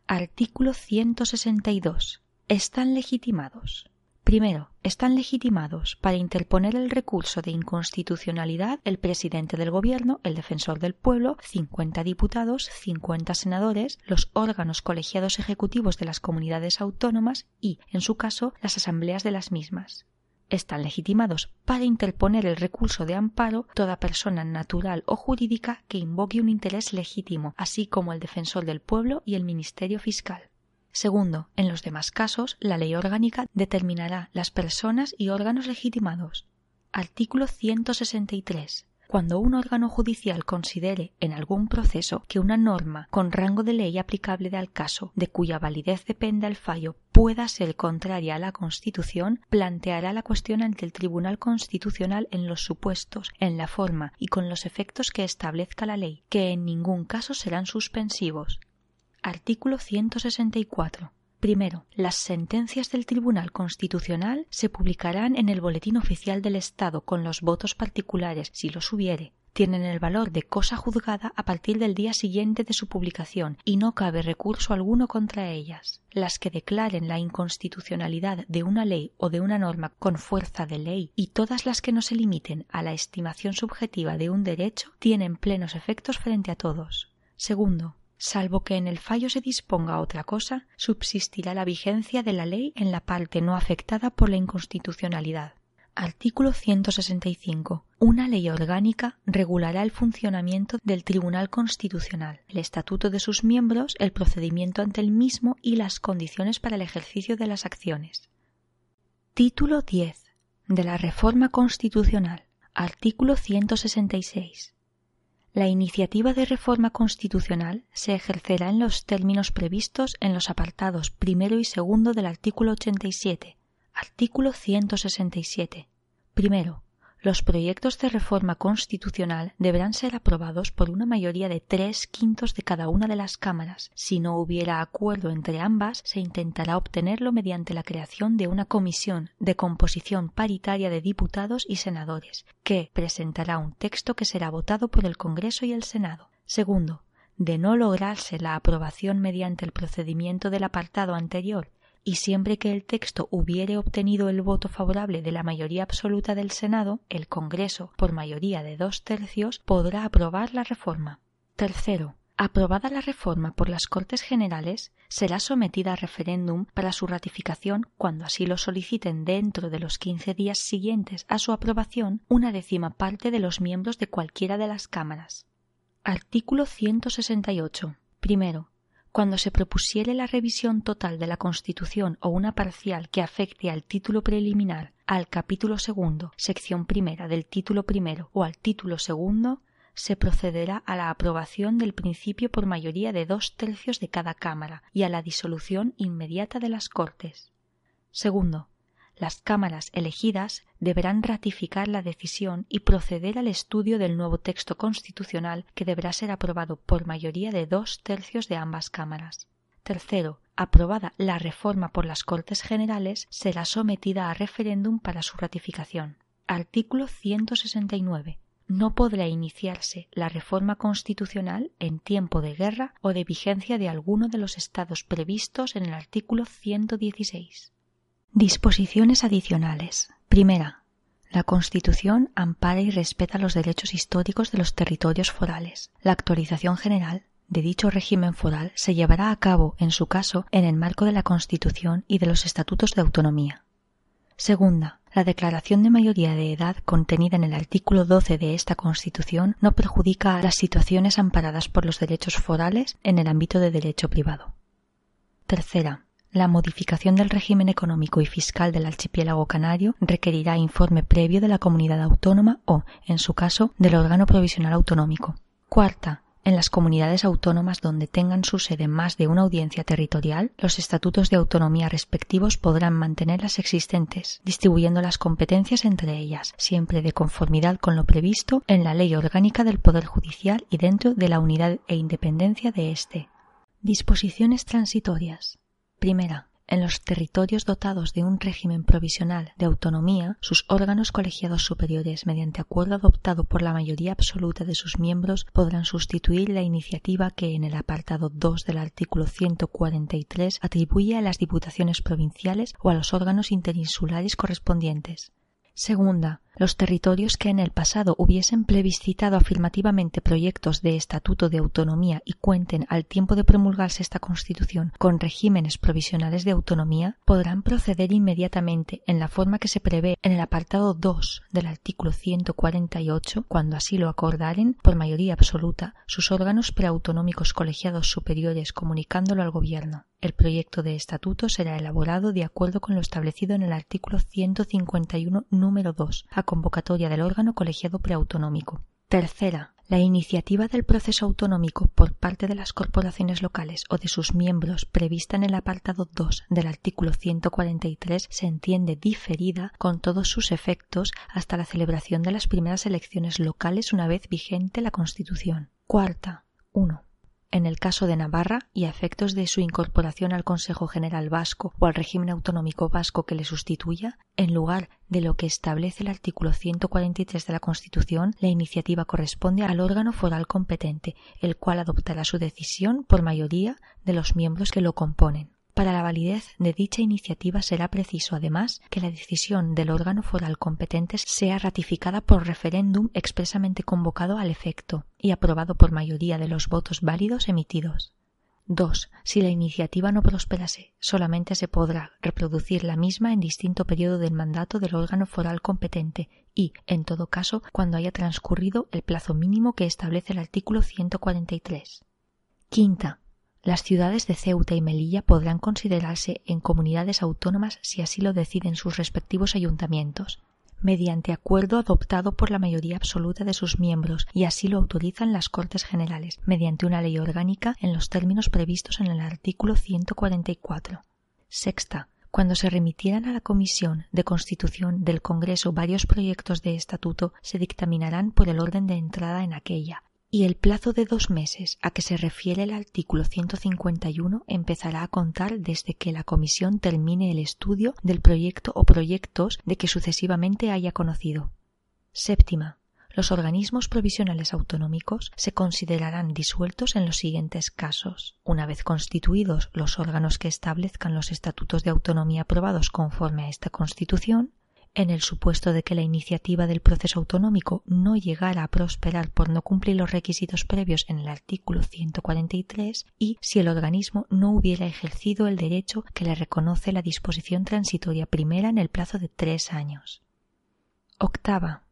Artículo 162. Están legitimados Primero, están legitimados para interponer el recurso de inconstitucionalidad el presidente del Gobierno, el defensor del pueblo, 50 diputados, 50 senadores, los órganos colegiados ejecutivos de las comunidades autónomas y, en su caso, las asambleas de las mismas. Están legitimados para interponer el recurso de amparo toda persona natural o jurídica que invoque un interés legítimo, así como el defensor del pueblo y el Ministerio Fiscal. Segundo, en los demás casos, la ley orgánica determinará las personas y órganos legitimados. Artículo 163. Cuando un órgano judicial considere en algún proceso que una norma con rango de ley aplicable al caso, de cuya validez dependa el fallo, pueda ser contraria a la Constitución, planteará la cuestión ante el Tribunal Constitucional en los supuestos, en la forma y con los efectos que establezca la ley, que en ningún caso serán suspensivos. Artículo 164. Primero, las sentencias del Tribunal Constitucional se publicarán en el Boletín Oficial del Estado con los votos particulares, si los hubiere. Tienen el valor de cosa juzgada a partir del día siguiente de su publicación y no cabe recurso alguno contra ellas. Las que declaren la inconstitucionalidad de una ley o de una norma con fuerza de ley y todas las que no se limiten a la estimación subjetiva de un derecho tienen plenos efectos frente a todos. Segundo, salvo que en el fallo se disponga otra cosa, subsistirá la vigencia de la ley en la parte no afectada por la inconstitucionalidad. Artículo 165. Una ley orgánica regulará el funcionamiento del Tribunal Constitucional, el estatuto de sus miembros, el procedimiento ante el mismo y las condiciones para el ejercicio de las acciones. Título 10. De la Reforma Constitucional. Artículo 166. La iniciativa de reforma constitucional se ejercerá en los términos previstos en los apartados primero y segundo del artículo 87. Artículo 167. Primero, los proyectos de reforma constitucional deberán ser aprobados por una mayoría de tres quintos de cada una de las cámaras. Si no hubiera acuerdo entre ambas, se intentará obtenerlo mediante la creación de una comisión de composición paritaria de diputados y senadores, que presentará un texto que será votado por el Congreso y el Senado. Segundo, de no lograrse la aprobación mediante el procedimiento del apartado anterior y siempre que el texto hubiere obtenido el voto favorable de la mayoría absoluta del Senado, el Congreso, por mayoría de dos tercios, podrá aprobar la reforma. Tercero, aprobada la reforma por las Cortes Generales, será sometida a referéndum para su ratificación cuando así lo soliciten dentro de los quince días siguientes a su aprobación una décima parte de los miembros de cualquiera de las cámaras. Artículo 168. Primero, cuando se propusiere la revisión total de la Constitución o una parcial que afecte al título preliminar, al capítulo segundo, sección primera del título primero o al título segundo, se procederá a la aprobación del principio por mayoría de dos tercios de cada Cámara y a la disolución inmediata de las Cortes. Segundo, las cámaras elegidas deberán ratificar la decisión y proceder al estudio del nuevo texto constitucional que deberá ser aprobado por mayoría de dos tercios de ambas cámaras. Tercero, aprobada la reforma por las Cortes Generales, será sometida a referéndum para su ratificación. Artículo 169. No podrá iniciarse la reforma constitucional en tiempo de guerra o de vigencia de alguno de los estados previstos en el artículo 116. Disposiciones adicionales. Primera. La Constitución ampara y respeta los derechos históricos de los territorios forales. La actualización general de dicho régimen foral se llevará a cabo, en su caso, en el marco de la Constitución y de los estatutos de autonomía. Segunda, la declaración de mayoría de edad contenida en el artículo 12 de esta Constitución no perjudica a las situaciones amparadas por los derechos forales en el ámbito de derecho privado. Tercera, la modificación del régimen económico y fiscal del archipiélago canario requerirá informe previo de la comunidad autónoma o, en su caso, del órgano provisional autonómico. Cuarta, En las comunidades autónomas donde tengan su sede más de una audiencia territorial, los estatutos de autonomía respectivos podrán mantener las existentes, distribuyendo las competencias entre ellas, siempre de conformidad con lo previsto en la Ley Orgánica del Poder Judicial y dentro de la unidad e independencia de éste. Disposiciones transitorias. Primera en los territorios dotados de un régimen provisional de autonomía, sus órganos colegiados superiores, mediante acuerdo adoptado por la mayoría absoluta de sus miembros, podrán sustituir la iniciativa que en el apartado 2 del artículo 143 atribuye a las diputaciones provinciales o a los órganos interinsulares correspondientes. Segunda, los territorios que en el pasado hubiesen plebiscitado afirmativamente proyectos de estatuto de autonomía y cuenten al tiempo de promulgarse esta Constitución con regímenes provisionales de autonomía, podrán proceder inmediatamente en la forma que se prevé en el apartado 2 del artículo 148, cuando así lo acordaren por mayoría absoluta sus órganos preautonómicos colegiados superiores comunicándolo al Gobierno. El proyecto de estatuto será elaborado de acuerdo con lo establecido en el artículo 151 número 2, convocatoria del órgano colegiado preautonómico. Tercera, la iniciativa del proceso autonómico por parte de las corporaciones locales o de sus miembros prevista en el apartado 2 del artículo 143 se entiende diferida con todos sus efectos hasta la celebración de las primeras elecciones locales una vez vigente la Constitución. Cuarta. 1 en el caso de Navarra y a efectos de su incorporación al Consejo General Vasco o al régimen autonómico vasco que le sustituya, en lugar de lo que establece el artículo 143 de la Constitución, la iniciativa corresponde al órgano foral competente, el cual adoptará su decisión por mayoría de los miembros que lo componen. Para la validez de dicha iniciativa será preciso, además, que la decisión del órgano foral competente sea ratificada por referéndum expresamente convocado al efecto y aprobado por mayoría de los votos válidos emitidos. 2. Si la iniciativa no prosperase, solamente se podrá reproducir la misma en distinto periodo del mandato del órgano foral competente y, en todo caso, cuando haya transcurrido el plazo mínimo que establece el artículo 143. Quinta. Las ciudades de Ceuta y Melilla podrán considerarse en comunidades autónomas si así lo deciden sus respectivos ayuntamientos, mediante acuerdo adoptado por la mayoría absoluta de sus miembros y así lo autorizan las Cortes Generales, mediante una ley orgánica en los términos previstos en el artículo 144. Sexta. Cuando se remitieran a la Comisión de Constitución del Congreso varios proyectos de estatuto, se dictaminarán por el orden de entrada en aquella, y el plazo de dos meses a que se refiere el artículo 151 empezará a contar desde que la Comisión termine el estudio del proyecto o proyectos de que sucesivamente haya conocido. Séptima. Los organismos provisionales autonómicos se considerarán disueltos en los siguientes casos. Una vez constituidos los órganos que establezcan los estatutos de autonomía aprobados conforme a esta Constitución, en el supuesto de que la iniciativa del proceso autonómico no llegara a prosperar por no cumplir los requisitos previos en el artículo 143 y si el organismo no hubiera ejercido el derecho que le reconoce la disposición transitoria primera en el plazo de tres años. Octava.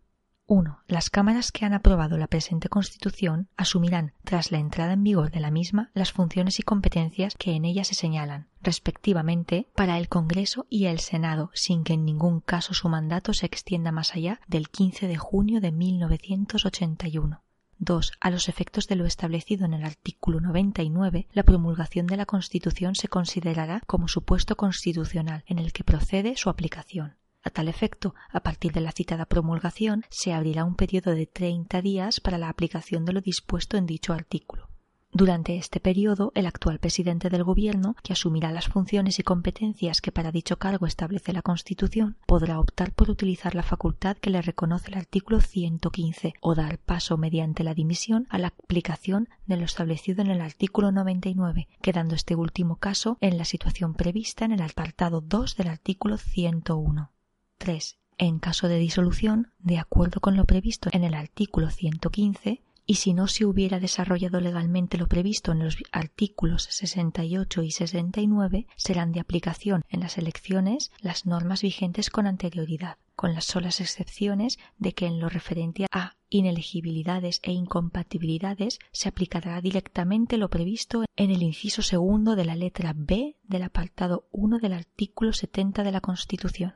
1. Las cámaras que han aprobado la presente Constitución asumirán, tras la entrada en vigor de la misma, las funciones y competencias que en ella se señalan, respectivamente, para el Congreso y el Senado, sin que en ningún caso su mandato se extienda más allá del 15 de junio de 1981. 2. A los efectos de lo establecido en el artículo 99, la promulgación de la Constitución se considerará como supuesto constitucional en el que procede su aplicación. A tal efecto, a partir de la citada promulgación, se abrirá un periodo de treinta días para la aplicación de lo dispuesto en dicho artículo. Durante este periodo, el actual presidente del Gobierno, que asumirá las funciones y competencias que para dicho cargo establece la Constitución, podrá optar por utilizar la facultad que le reconoce el artículo 115 o dar paso mediante la dimisión a la aplicación de lo establecido en el artículo 99, quedando este último caso en la situación prevista en el apartado 2 del artículo 101. 3. En caso de disolución, de acuerdo con lo previsto en el artículo 115, y si no se hubiera desarrollado legalmente lo previsto en los artículos 68 y 69, serán de aplicación en las elecciones las normas vigentes con anterioridad, con las solas excepciones de que en lo referente a inelegibilidades e incompatibilidades se aplicará directamente lo previsto en el inciso segundo de la letra B del apartado 1 del artículo 70 de la Constitución.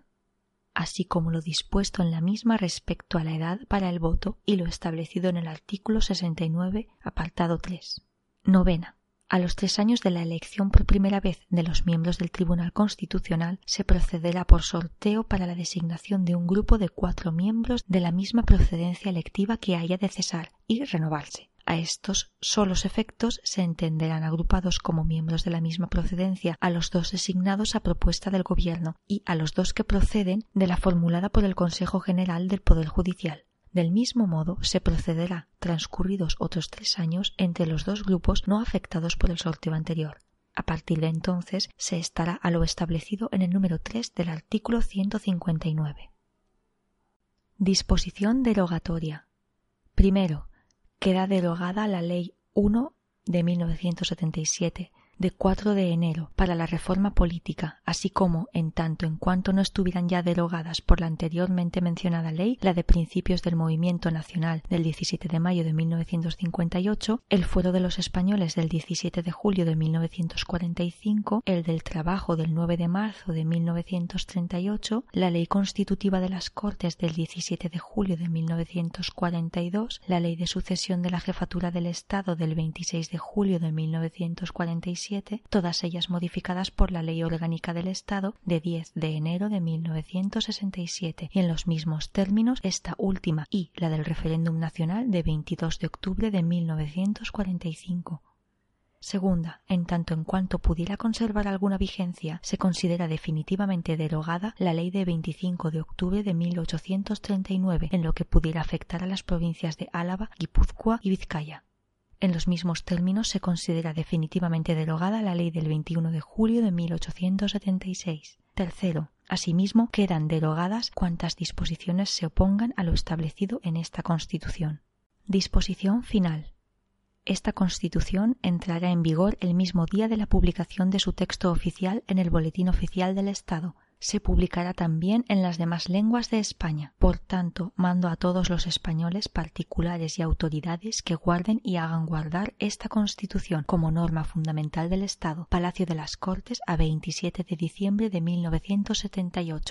Así como lo dispuesto en la misma respecto a la edad para el voto y lo establecido en el artículo 69, apartado 3. Novena. A los tres años de la elección por primera vez de los miembros del Tribunal Constitucional se procederá por sorteo para la designación de un grupo de cuatro miembros de la misma procedencia electiva que haya de cesar y renovarse. A estos solos efectos se entenderán agrupados como miembros de la misma procedencia a los dos designados a propuesta del Gobierno y a los dos que proceden de la formulada por el Consejo General del Poder Judicial. Del mismo modo, se procederá, transcurridos otros tres años, entre los dos grupos no afectados por el sorteo anterior. A partir de entonces se estará a lo establecido en el número 3 del artículo 159. Disposición derogatoria. Primero, queda derogada la Ley 1 de 1977 de 4 de enero para la reforma política, así como, en tanto en cuanto no estuvieran ya derogadas por la anteriormente mencionada ley, la de principios del Movimiento Nacional del 17 de mayo de 1958, el Fuero de los Españoles del 17 de julio de 1945, el del Trabajo del 9 de marzo de 1938, la Ley Constitutiva de las Cortes del 17 de julio de 1942, la Ley de Sucesión de la Jefatura del Estado del 26 de julio de 1947, todas ellas modificadas por la Ley Orgánica del Estado de 10 de enero de 1967 y en los mismos términos esta última y la del referéndum nacional de 22 de octubre de 1945. Segunda, en tanto en cuanto pudiera conservar alguna vigencia, se considera definitivamente derogada la ley de 25 de octubre de 1839 en lo que pudiera afectar a las provincias de Álava, Guipúzcoa y Vizcaya. En los mismos términos se considera definitivamente derogada la ley del 21 de julio de 1876. Tercero, asimismo quedan derogadas cuantas disposiciones se opongan a lo establecido en esta Constitución. Disposición final. Esta Constitución entrará en vigor el mismo día de la publicación de su texto oficial en el Boletín Oficial del Estado, se publicará también en las demás lenguas de España. Por tanto, mando a todos los españoles particulares y autoridades que guarden y hagan guardar esta Constitución como norma fundamental del Estado. Palacio de las Cortes a 27 de diciembre de 1978.